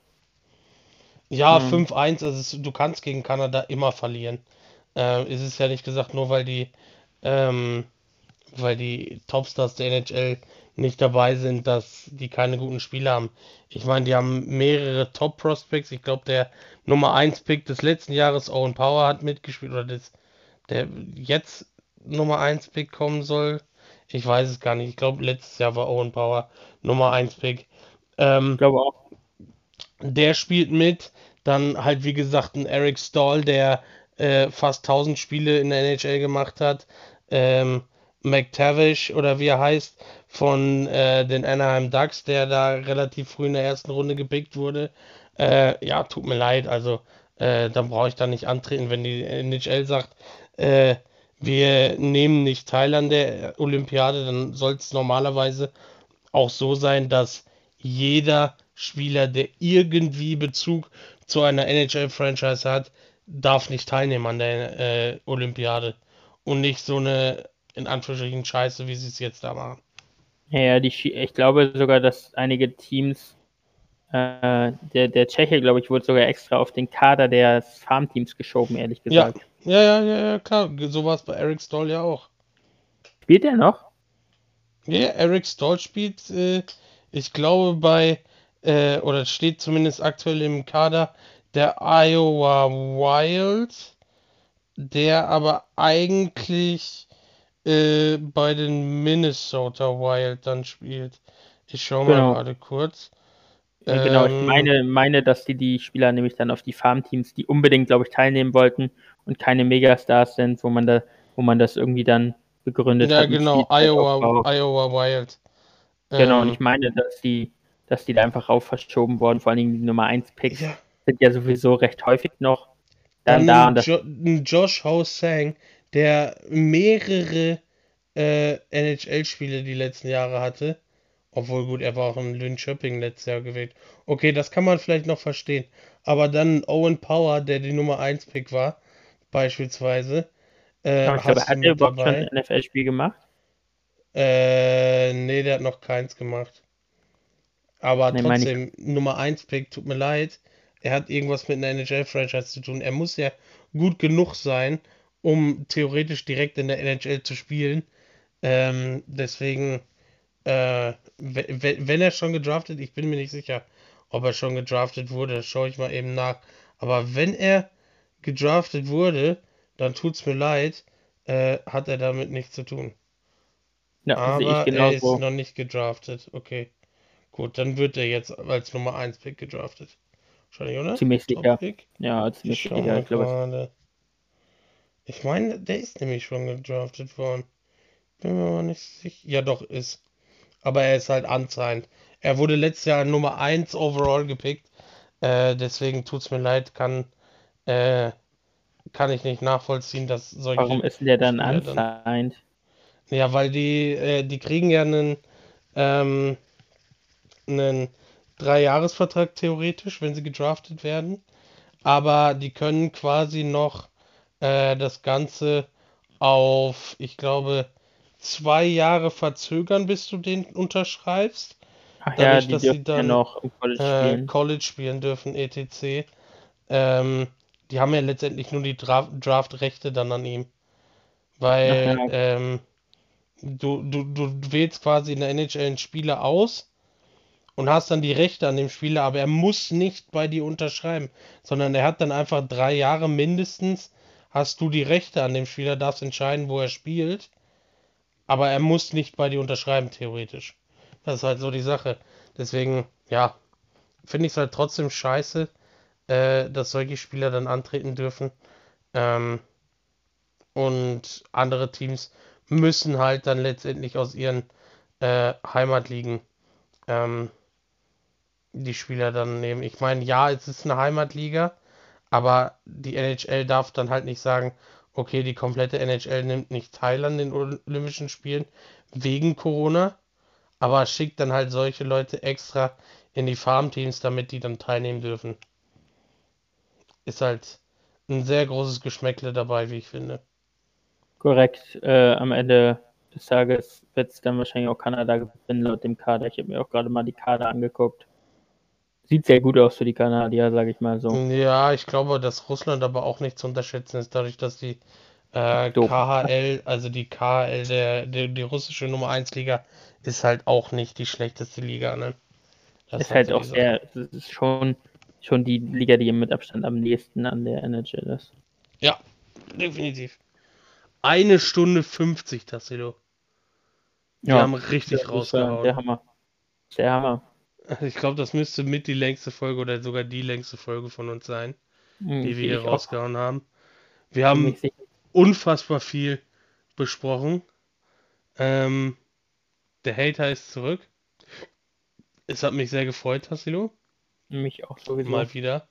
Ja, Mhm. 5-1, also es, du kannst gegen Kanada immer verlieren. Äh, es ist ja nicht gesagt, nur weil die, ähm, weil die Topstars der NHL nicht dabei sind, dass die keine guten Spiele haben. Ich meine, die haben mehrere Top-Prospects. Ich glaube, der Nummer 1 Pick des letzten Jahres, Owen Power, hat mitgespielt, oder des, der jetzt Nummer 1 Pick kommen soll. Ich weiß es gar nicht. Ich glaube, letztes Jahr war Owen Power Nummer 1 Pick. Ähm, Ich glaube auch. der spielt mit. Dann halt, wie gesagt, ein Eric Stahl, der äh, fast 1000 Spiele in der NHL gemacht hat. Ähm, McTavish oder wie er heißt, von äh, den Anaheim Ducks, der da relativ früh in der ersten Runde gepickt wurde. Äh, ja, tut mir leid, also äh, dann brauche ich da nicht antreten, wenn die NHL sagt, äh, wir nehmen nicht teil an der Olympiade, dann soll es normalerweise auch so sein, dass jeder Spieler, der irgendwie Bezug zu einer NHL-Franchise hat, darf nicht teilnehmen an der äh, Olympiade. Und nicht so eine, in Anführungsstrichen, Scheiße, wie sie es jetzt da machen. Ja, die, ich glaube sogar, dass einige Teams, äh, der, der Tscheche, glaube ich, wurde sogar extra auf den Kader des Farmteams geschoben, ehrlich gesagt. ja, ja, ja, ja, klar. So war es bei Eric Stoll ja auch. Spielt er noch? Ja, Eric Stoll spielt, äh, ich glaube, bei, äh, oder steht zumindest aktuell im Kader der Iowa Wild, der aber eigentlich äh, bei den Minnesota Wild dann spielt. Ich schaue mal Genau. gerade kurz. Ja, genau, ich Ähm, meine, meine, dass die die Spieler nämlich dann auf die Farmteams, die unbedingt, glaube ich, teilnehmen wollten und keine Megastars sind, wo man da, wo man das irgendwie dann begründet Ja, hat. mit genau. Iowa, Iowa Wild. Genau, und Ähm, ich meine, dass die, dass die da einfach rauf verschoben wurden, vor allen Dingen die Nummer 1 Picks ja. sind ja sowieso recht häufig noch dann Dann da und jo Josh Ho-Sang, der mehrere äh, NHL-Spiele die letzten Jahre hatte. Obwohl, gut, er war auch in Linköping letztes Jahr gewählt. Okay, das kann man vielleicht noch verstehen. Aber dann Owen Power, der die Nummer 1 Pick war, beispielsweise, äh, Aber ich glaube, hat er überhaupt schon dabei. ein NFL-Spiel gemacht? Äh, nee, der hat noch keins gemacht. Aber Nee, trotzdem, Nummer 1 Pick, tut mir leid. Er hat irgendwas mit einer NHL-Franchise zu tun. Er muss ja gut genug sein, um theoretisch direkt in der NHL zu spielen. Ähm, deswegen, äh, we- we- wenn er schon gedraftet, ich bin mir nicht sicher, ob er schon gedraftet wurde, das schaue ich mal eben nach. Aber wenn er gedraftet wurde, dann tut's mir leid, äh, hat er damit nichts zu tun. Ja, Aber er ist noch nicht gedraftet. Okay. Gut, dann wird er jetzt als Nummer 1 Pick gedraftet. Wahrscheinlich, oder? Ziemlich sicher. Ja, Ich ziemlich sicher. Ich glaube. Ich meine, der ist nämlich schon gedraftet worden. Bin mir aber nicht sicher. Ja, doch, ist. Aber er ist halt unsigned. Er wurde letztes Jahr Nummer 1 overall gepickt. Äh, deswegen tut's mir leid, kann, äh, kann ich nicht nachvollziehen, dass solche warum ist der dann unsigned? Ja, weil die, äh, die kriegen ja einen, ähm, einen Dreijahresvertrag theoretisch, wenn sie gedraftet werden. Aber die können quasi noch äh, das Ganze auf, ich glaube, zwei Jahre verzögern, bis du den unterschreibst. Ach ja, Dadurch, die dass sie dürfen ja dann noch im College äh, spielen. College spielen dürfen, etc. Ähm, die haben ja letztendlich nur die Dra Draft-Rechte dann an ihm. Ach Weil ja, ähm, Du, du, du wählst quasi in der NHL einen Spieler aus und hast dann die Rechte an dem Spieler, aber er muss nicht bei dir unterschreiben, sondern er hat dann einfach drei Jahre mindestens, hast du die Rechte an dem Spieler, darfst entscheiden, wo er spielt, aber er muss nicht bei dir unterschreiben, theoretisch. Das ist halt so die Sache. Deswegen, ja, finde ich es halt trotzdem scheiße, äh, dass solche Spieler dann antreten dürfen. Ähm, und andere Teams müssen halt dann letztendlich aus ihren äh, Heimatligen ähm, die Spieler dann nehmen. Ich meine, ja, es ist eine Heimatliga, aber die NHL darf dann halt nicht sagen, okay, die komplette NHL nimmt nicht teil an den Olympischen Spielen wegen Corona, aber schickt dann halt solche Leute extra in die Farmteams, damit die dann teilnehmen dürfen. Ist halt ein sehr großes Geschmäckle dabei, wie ich finde. Korrekt. Äh, am Ende des Tages wird es dann wahrscheinlich auch Kanada gewinnen, laut dem Kader. Ich habe mir auch gerade mal die Kader angeguckt. Sieht sehr gut aus für die Kanadier, sage ich mal so. Ja, ich glaube, dass Russland aber auch nicht zu unterschätzen ist, dadurch, dass die äh, KHL, also die KHL, der, der, die russische Nummer 1 Liga, ist halt auch nicht die schlechteste Liga, ne? Das ist halt auch sehr, das ist schon, schon die Liga, die mit Abstand am nächsten an der NHL ist. Ja, definitiv. Eine Stunde 50, Tassilo. Wir ja, haben richtig der rausgehauen. Der Hammer. Der Hammer. Ich glaube, das müsste mit die längste Folge oder sogar die längste Folge von uns sein, hm, die wir hier rausgehauen auch. haben. Wir haben unfassbar viel besprochen. Ähm, der Hater ist zurück. Es hat mich sehr gefreut, Tassilo. Mich auch sowieso. Mal wieder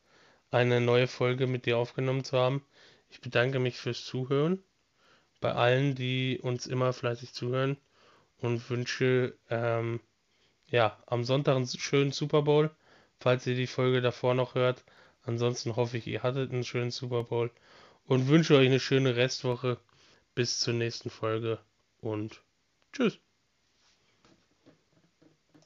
eine neue Folge mit dir aufgenommen zu haben. Ich bedanke mich fürs Zuhören bei allen, die uns immer fleißig zuhören und wünsche ähm, ja am Sonntag einen schönen Super Bowl, falls ihr die Folge davor noch hört. Ansonsten hoffe ich, ihr hattet einen schönen Super Bowl und wünsche euch eine schöne Restwoche. Bis zur nächsten Folge und tschüss.